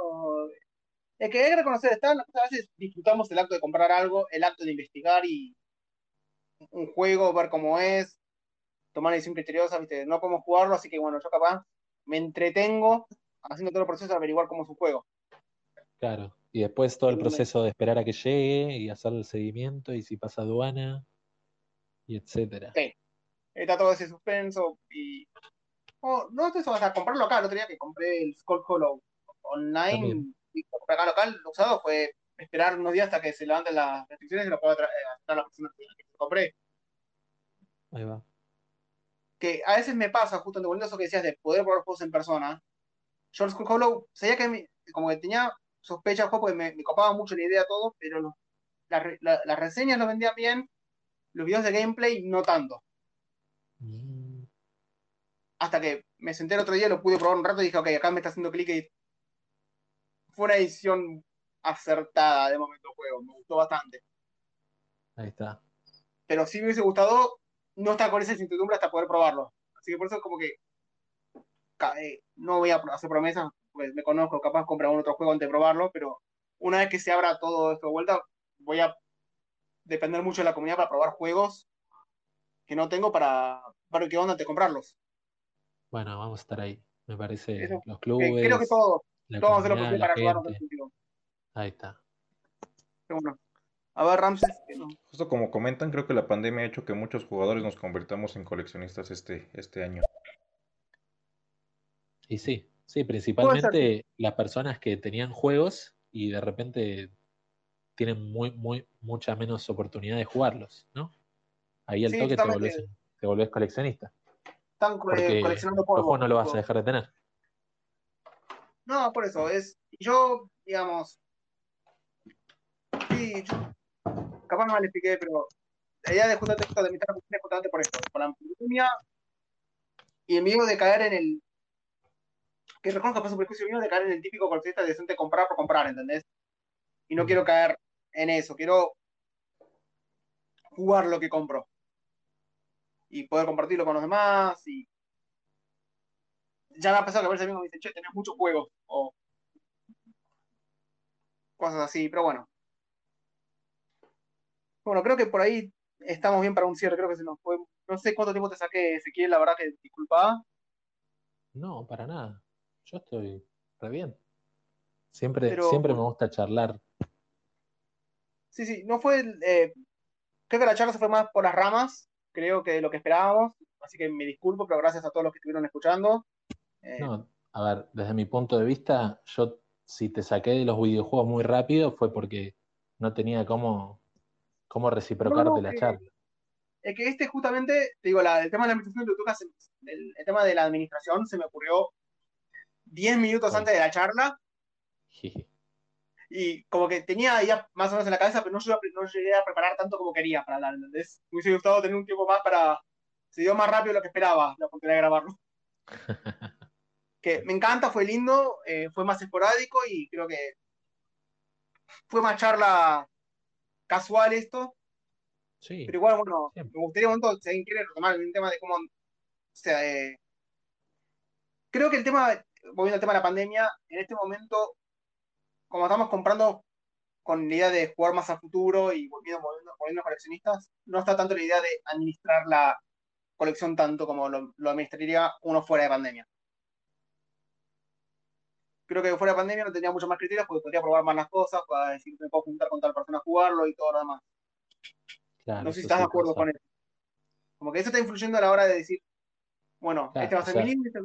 Es que hay que reconocer, está, a veces disfrutamos el acto de comprar algo, el acto de investigar y un juego, ver cómo es, tomar decisión criteriosa, ¿viste? No podemos jugarlo, así que bueno, yo capaz me entretengo haciendo todo el proceso de averiguar cómo es un juego. Claro. Y después todo el proceso de esperar a que llegue y hacer el seguimiento y si pasa aduana y etcétera. Sí. Está todo ese suspenso y. Oh, no es eso, hasta comprarlo acá. El otro día que compré el Skull Hollow online También. y compré acá local, lo usado fue esperar unos días hasta que se levanten las restricciones y lo pueda traer a la persona que que compré. Ahí va. Que a veces me pasa, justo en eso que decías de poder probar juegos en persona. Skull Hollow, sabía que me- como que tenía sospecha juego porque me, me copaba mucho la idea todo, pero los- las re- la- las reseñas lo vendían bien, los videos de gameplay no tanto. Mm, hasta que me senté el otro día, lo pude probar un rato y dije, ok, acá me está haciendo clic y fue una edición acertada de momento juego, me gustó bastante. Ahí está. Pero sí me hubiese gustado no estar con esa incertidumbre hasta poder probarlo. Así que por eso como que eh, no voy a hacer promesas, pues me conozco, capaz comprar un otro juego antes de probarlo, pero una vez que se abra todo esto de vuelta, voy a depender mucho de la comunidad para probar juegos que no tengo para ver qué onda antes de comprarlos. Bueno, vamos a estar ahí. Me parece Eso, los Que creo que clubes, todos, vamos a hacer lo posible para sentido. Ahí está. Bueno. A ver, Ramses, que no- Justo como comentan, creo que la pandemia ha hecho que muchos jugadores nos convirtamos en coleccionistas este, este año. Y sí, sí, principalmente las personas que tenían juegos y de repente tienen muy, muy, mucha menos oportunidad de jugarlos, ¿no? Ahí al Sí, toque te volvés, te volvés coleccionista. Están eh, Porque coleccionando juegos polvo. no lo vas a dejar de tener. No, por eso, es. Yo, digamos. Sí, yo, capaz no me lo expliqué, pero la idea de justamente esto de de es justamente por esto. Por la pandemia y el miedo de caer en el. Que reconozco que es un prejuicio mío de caer en el típico coleccionista de decente comprar por comprar, ¿entendés? Y no Mm. quiero caer en eso, quiero jugar lo que compro. Y poder compartirlo con los demás y ya me ha pasado que a veces mismo me dicen, che, tenés muchos juegos, o cosas así, pero bueno. Bueno, creo que por ahí estamos bien para un cierre, creo que se nos fue, no sé cuánto tiempo te saqué, Ezequiel, la verdad que disculpa, No, para nada. Yo estoy re bien. Siempre, Pero- siempre me gusta charlar. Sí, sí, no fue. eh, creo que la charla se fue más por las ramas, creo que de lo que esperábamos. Así que me disculpo, pero gracias a todos los que estuvieron escuchando. Eh, No, a ver, desde mi punto de vista, yo si te saqué de los videojuegos muy rápido fue porque no tenía cómo, cómo reciprocarte No, no, la que- charla. Es que este justamente, te digo, la- el tema de la administración de Tutuca, el, el tema de la administración se me ocurrió 10 minutos antes de la charla y como que tenía ya más o menos en la cabeza, pero no llegué, a, no llegué a preparar tanto como quería para hablar, ¿entendés? Me hubiese gustado tener un tiempo más para... Se dio más rápido de lo que esperaba la oportunidad de grabarlo. que me encanta, fue lindo, eh, fue más esporádico y creo que fue más charla casual esto, Sí, pero igual, bueno, Siempre. me gustaría un momento, si alguien quiere retomar el tema de cómo, o sea, eh, creo que el tema, volviendo al tema de la pandemia, en este momento, como estamos comprando con la idea de jugar más a futuro y volviendo, volviendo, volviendo coleccionistas, no está tanto la idea de administrar la colección tanto como lo, lo administraría uno fuera de pandemia. Creo que fuera de pandemia no tendría mucho más criterios porque podría probar más las cosas, para decir, me puedo juntar con tal persona a jugarlo y todo lo demás. claro, No sé si estás sí de acuerdo pasa. con eso. Como que eso está influyendo a la hora de decir, bueno, Claro, este va a o ser sea- mi límite.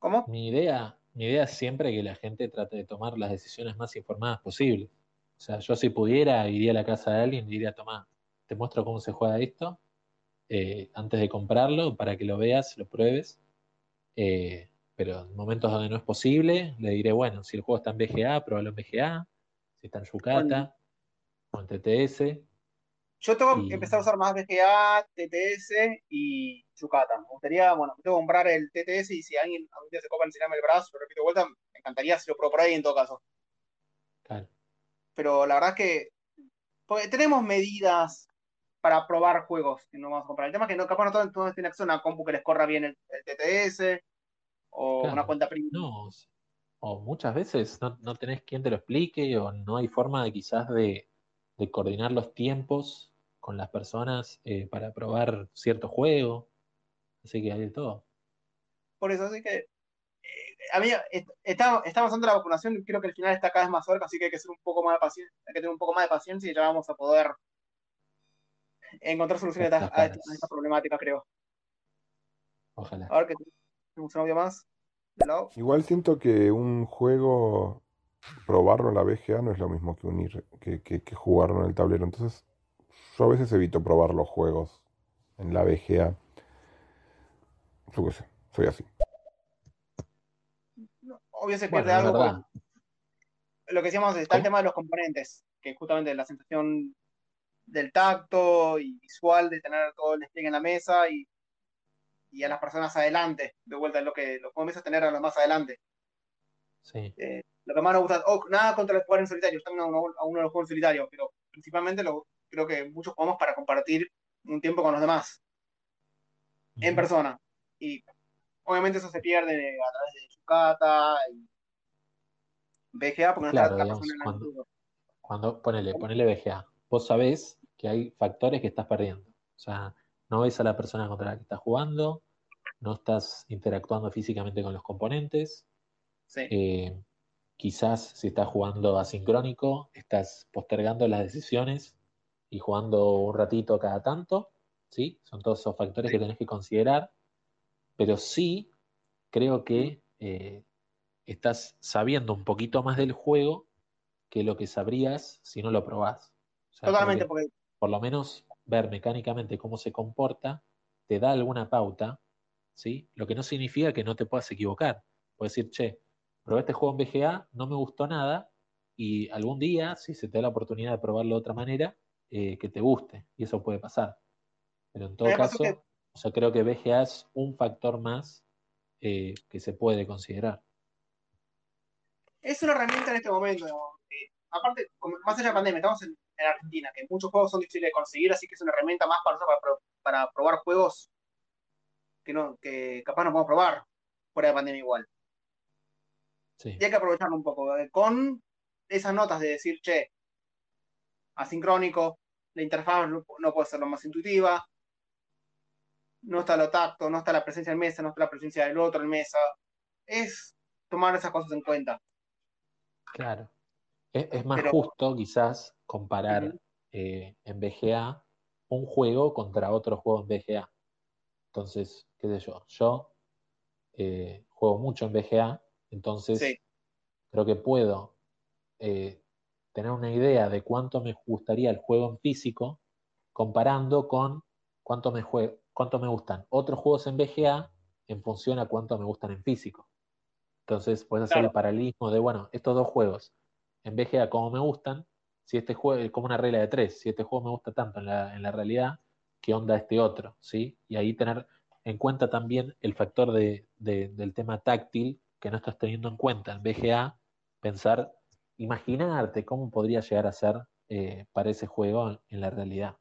¿Cómo? Mi idea, mi idea es siempre que la gente trate de tomar las decisiones más informadas posibles. O sea, yo si pudiera, iría a la casa de alguien y diría, toma, te muestro cómo se juega esto, eh, antes de comprarlo, para que lo veas, lo pruebes. Eh, pero en momentos donde no es posible, le diré, bueno, si el juego está en VGA, pruébalo en VGA, si está en Yucata o en TTS. Yo tengo Y- que empezar a usar más VGA, TTS y Chucata. Me gustaría, bueno, tengo que comprar el TTS y si alguien algún día se copa enseñarme el brazo, lo repito de vuelta, me encantaría si lo pruebo por ahí en todo caso. Claro. Pero la verdad es que porque tenemos medidas para probar juegos que no vamos a comprar. El tema es que no, capaz no todos, todos tienen acceso a una compu que les corra bien el, el TTS o Claro. una cuenta premium. No, o muchas veces no, no tenés quien te lo explique o no hay forma de quizás de, de coordinar los tiempos con las personas eh, para probar cierto juego. Así que hay de todo. Por eso, así que eh, a mí est- está, está avanzando la vacunación creo que el final está cada vez más cerca, así que hay que ser un poco más de paciencia, hay que tener un poco más de paciencia y ya vamos a poder encontrar soluciones a, esta- a esta, a esta problemática, creo. Ojalá. A ver que tenemos un audio más. De lado. Igual siento que un juego, probarlo en la VGA no es lo mismo que unir, que, que, que jugarlo en el tablero. Entonces, yo a veces evito probar los juegos en la VGA. Yo qué sé, soy así. Obvio se pierde algo. Lo que decíamos, está el tema de los componentes, que justamente la sensación del tacto y visual de tener todo el despliegue en la mesa y, y a las personas adelante. De vuelta, lo que los juegos de mesa tener a los más adelante. Sí. Eh, lo que más nos gusta, oh, nada contra el jugar en solitario, también a uno, a uno de los juegos en solitario, pero principalmente lo, creo que muchos jugamos para compartir un tiempo con los demás, en persona. Y obviamente eso se pierde a través de Yucata y VGA, porque no Claro, está digamos, en cuando, cuando ponele, ponele VGA, vos sabés que hay factores que estás perdiendo. O sea, no ves a la persona contra la que estás jugando, no estás interactuando físicamente con los componentes. Sí. Eh, quizás si estás jugando asincrónico, estás postergando las decisiones y jugando un ratito cada tanto, ¿sí? Son todos esos factores que tenés que considerar, pero sí creo que eh, estás sabiendo un poquito más del juego que lo que sabrías si no lo probás. O sea, creo Totalmente, que porque por lo menos ver mecánicamente cómo se comporta te da alguna pauta, ¿sí? Lo que no significa que no te puedas equivocar. Puedes decir, che, probé este juego en VGA, no me gustó nada, y algún día, si se te da la oportunidad de probarlo de otra manera, eh, que te guste, y eso puede pasar. Pero en todo caso, que- o sea, creo que VGA es un factor más eh, que se puede considerar. es una herramienta en este momento. aparte, más allá de la pandemia, estamos en, en Argentina, que muchos juegos son difíciles de conseguir, así que es una herramienta más para, nosotros para, pro- para probar juegos que, no, que capaz no podemos probar fuera de pandemia igual. Sí. Y hay que aprovecharlo un poco, eh, con esas notas de decir, che, asincrónico, la interfaz no, no puede ser lo más intuitiva, no está lo tacto, no está la presencia en mesa, no está la presencia del otro en mesa. Es tomar esas cosas en cuenta. Claro. Es, es más Pero- justo quizás comparar eh, en BGA un juego contra otro juego en BGA. Entonces, qué sé yo, yo eh, juego mucho en BGA, entonces Sí. creo que puedo eh, tener una idea de cuánto me gustaría el juego en físico comparando con cuánto me, jue- cuánto me gustan otros juegos en BGA en función a cuánto me gustan en físico. Entonces puedes hacer el paralelismo de, bueno, estos dos juegos en BGA como me gustan, si este juego, es como una regla de tres, si este juego me gusta tanto en la, en la realidad, ¿qué onda este otro? ¿Sí? Y ahí tener en cuenta también el factor de- de- del tema táctil que no estás teniendo en cuenta en BGA, pensar, imaginarte cómo podría llegar a ser eh, para ese juego en, en la realidad.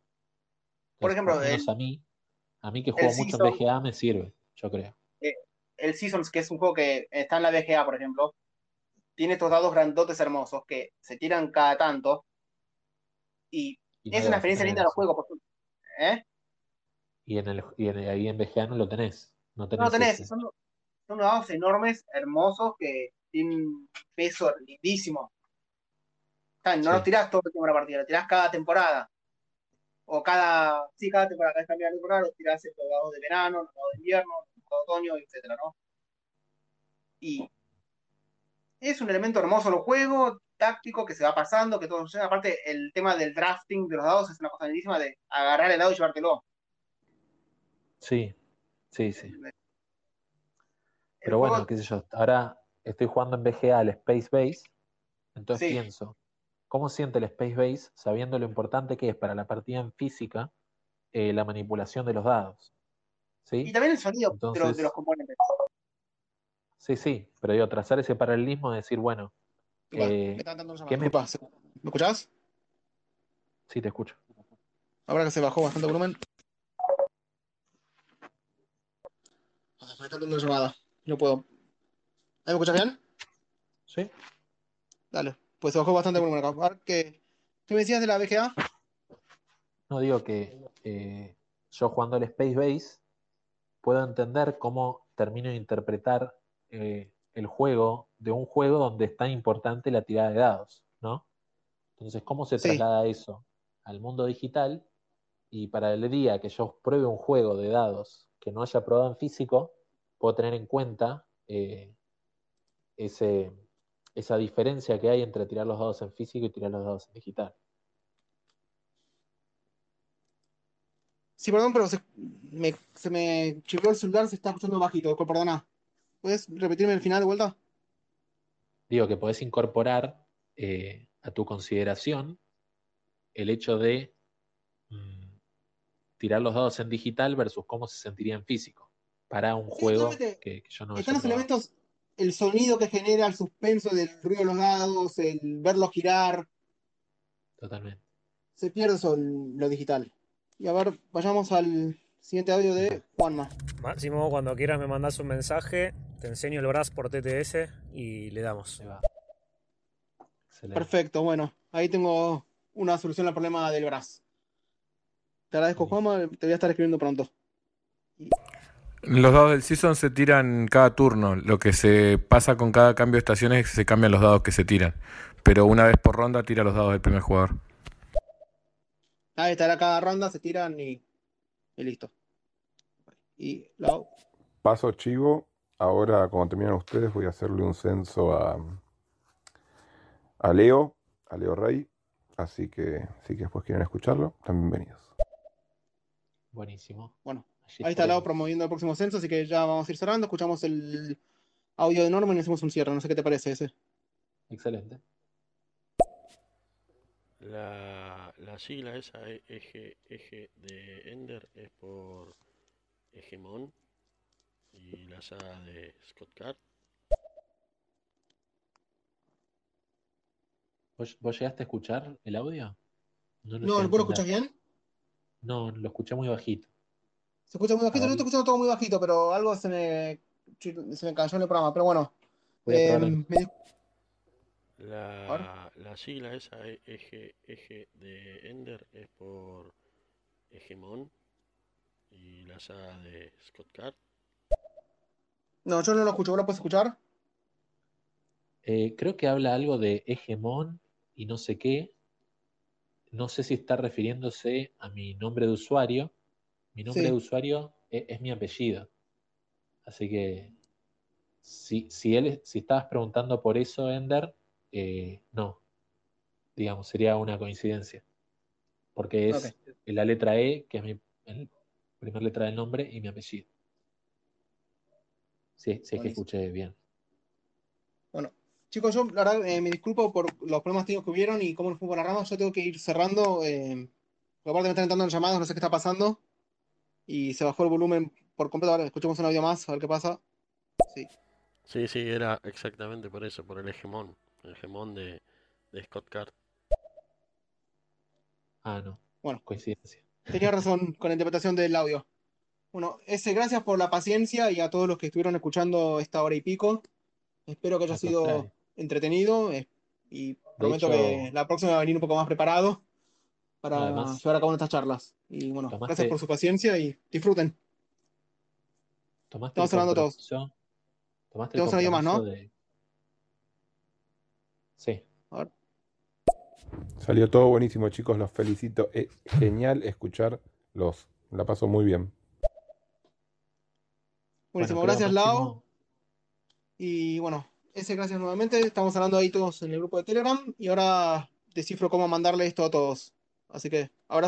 Por ejemplo, el- a mí, a mí que juego mucho en BGA me sirve, yo creo. eh, el Seasons, que es un juego que está en la BGA, por ejemplo, tiene estos dados grandotes hermosos que se tiran cada tanto y, es lo una experiencia linda en del ese. juego. porque- ¿eh? Y, en el, y en- ahí en BGA no lo tenés. No tenés lo tenés, son, son dados enormes, hermosos, que tienen peso lindísimo. No Sí. los tirás todo el tiempo en la partida, los tirás cada temporada. O cada, sí, cada temporada, cada cambio de temporada, los tirás los dados de verano, los dados de invierno, los dados de otoño, etcétera, ¿no? Y es un elemento hermoso el juego, táctico, que se va pasando, que todo sucede. Aparte, el tema del drafting de los dados es una cosa lindísima de agarrar el dado y llevártelo. Sí, sí, sí. El Pero juego- bueno, qué sé yo, ahora estoy jugando en BGA al Space Base, entonces Sí. pienso, ¿cómo siente el Space Base sabiendo lo importante que es para la partida en física eh, la manipulación de los dados? ¿Sí? Y también el sonido de, los, de Entonces- los componentes. Sí, sí, pero digo, trazar ese paralelismo de decir, bueno, Igual, eh, me están dando una ¿qué me se- ¿Me escuchás? Sí, te escucho. Ahora que se bajó bastante volumen. Me está dando una llamada. No puedo. ¿Ahí me escuchas bien? Sí. Dale. Pues se bajó bastante volumen acá. A ver, ¿qué, ¿qué me decías de la BGA? No digo que eh, yo jugando al Space Base puedo entender cómo termino de interpretar eh, el juego de un juego donde es tan importante la tirada de dados, ¿no? Entonces, ¿cómo se Sí. traslada eso al mundo digital? Y para el día que yo pruebe un juego de dados que no haya probado en físico, puedo tener en cuenta eh, ese, esa diferencia que hay entre tirar los dados en físico y tirar los dados en digital. Sí, perdón, pero se me, se me el celular, se está escuchando bajito. Perdona. ¿Puedes repetirme el final de vuelta? Digo que podés incorporar eh, a tu consideración el hecho de mm, tirar los dados en digital versus cómo se sentiría en físico para un Sí, juego que, que yo no Están los elementos, el sonido que genera, el suspenso del ruido de los dados, el verlos girar. Totalmente. Se pierde eso lo digital. Y a ver, vayamos al siguiente audio de Juanma. Máximo, cuando quieras me mandas un mensaje, te enseño el Brass por TTS y le damos. Perfecto, bueno, ahí tengo una solución al problema del Brass. Te agradezco, Juanma, te voy a estar escribiendo pronto. Los dados del season se tiran cada turno. Lo que se pasa con cada cambio de estaciones es que se cambian los dados que se tiran. Pero una vez por ronda tira los dados del primer jugador. Ahí estará cada ronda, se tiran y, y listo. Y la- Paso chivo. Ahora, cuando terminan ustedes, voy a hacerle un censo a, a Leo, a Leo Rey. Así que si que después quieren escucharlo, también bienvenidos. Buenísimo. Bueno, Allí ahí está Lau estaremos. promoviendo el próximo censo, así que ya vamos a ir cerrando. Escuchamos el audio de Norman y hacemos un cierre. No sé qué te parece ese. Excelente. La, la sigla esa e- eje, eje de Ender es por Hegemon y la saga de Scott Card. ¿Vos, vos llegaste a escuchar el audio? No lo No, llegué a ¿vos lo escuchás bien? No, lo escuché muy bajito. Se escucha muy bajito, ver. estoy escuchando todo muy bajito, pero algo se me, se me cayó en el programa. Pero bueno, eh, me La, la sigla esa e- eje, eje de Ender es por Hegemon y la saga de Scott Card. No, yo no lo escucho, ¿vos lo puedes escuchar? Eh, creo que habla algo de hegemón y no sé qué. No sé si está refiriéndose a mi nombre de usuario. Mi nombre Sí. de usuario e- es, mi apellido. Así que si, si él, si estabas preguntando por eso, Ender, eh, no. Digamos, sería una coincidencia. Porque es la letra E, que es mi el primer letra del nombre, y mi apellido. Sí, sí es que escuché bien. Bueno, chicos, yo la verdad eh, me disculpo por los problemas técnicos que hubieron y cómo nos fue con la rama. Yo tengo que ir cerrando. Eh, aparte me están entrando en llamadas, no sé qué está pasando. Y se bajó el volumen por completo. Ahora escuchemos un audio más, a ver qué pasa. Sí. Sí, sí, era exactamente por eso, por el hegemón. El hegemón de, de Scott Card. Ah, no. Bueno. Coincidencia. Tenía razón con la interpretación del audio. Bueno, ese, gracias por la paciencia y a todos los que estuvieron escuchando esta hora y pico. Espero que haya sido contrario. entretenido eh, y prometo hecho- que la próxima va a venir un poco más preparado para además- llevar a cabo estas charlas. Y bueno, Tomaste- gracias por su paciencia y disfruten. Tomaste Estamos hablando todos. Tomaste Tenemos un audio más, ¿no? de- Sí. A ver. Salió todo buenísimo, chicos, los felicito. Es genial escucharlos. La paso muy bien. Buenísimo, Bueno, gracias Lau. Máximo, Y bueno, ese gracias nuevamente. Estamos hablando ahí todos en el grupo de Telegram y ahora descifro cómo mandarle esto a todos. Así que abrazo.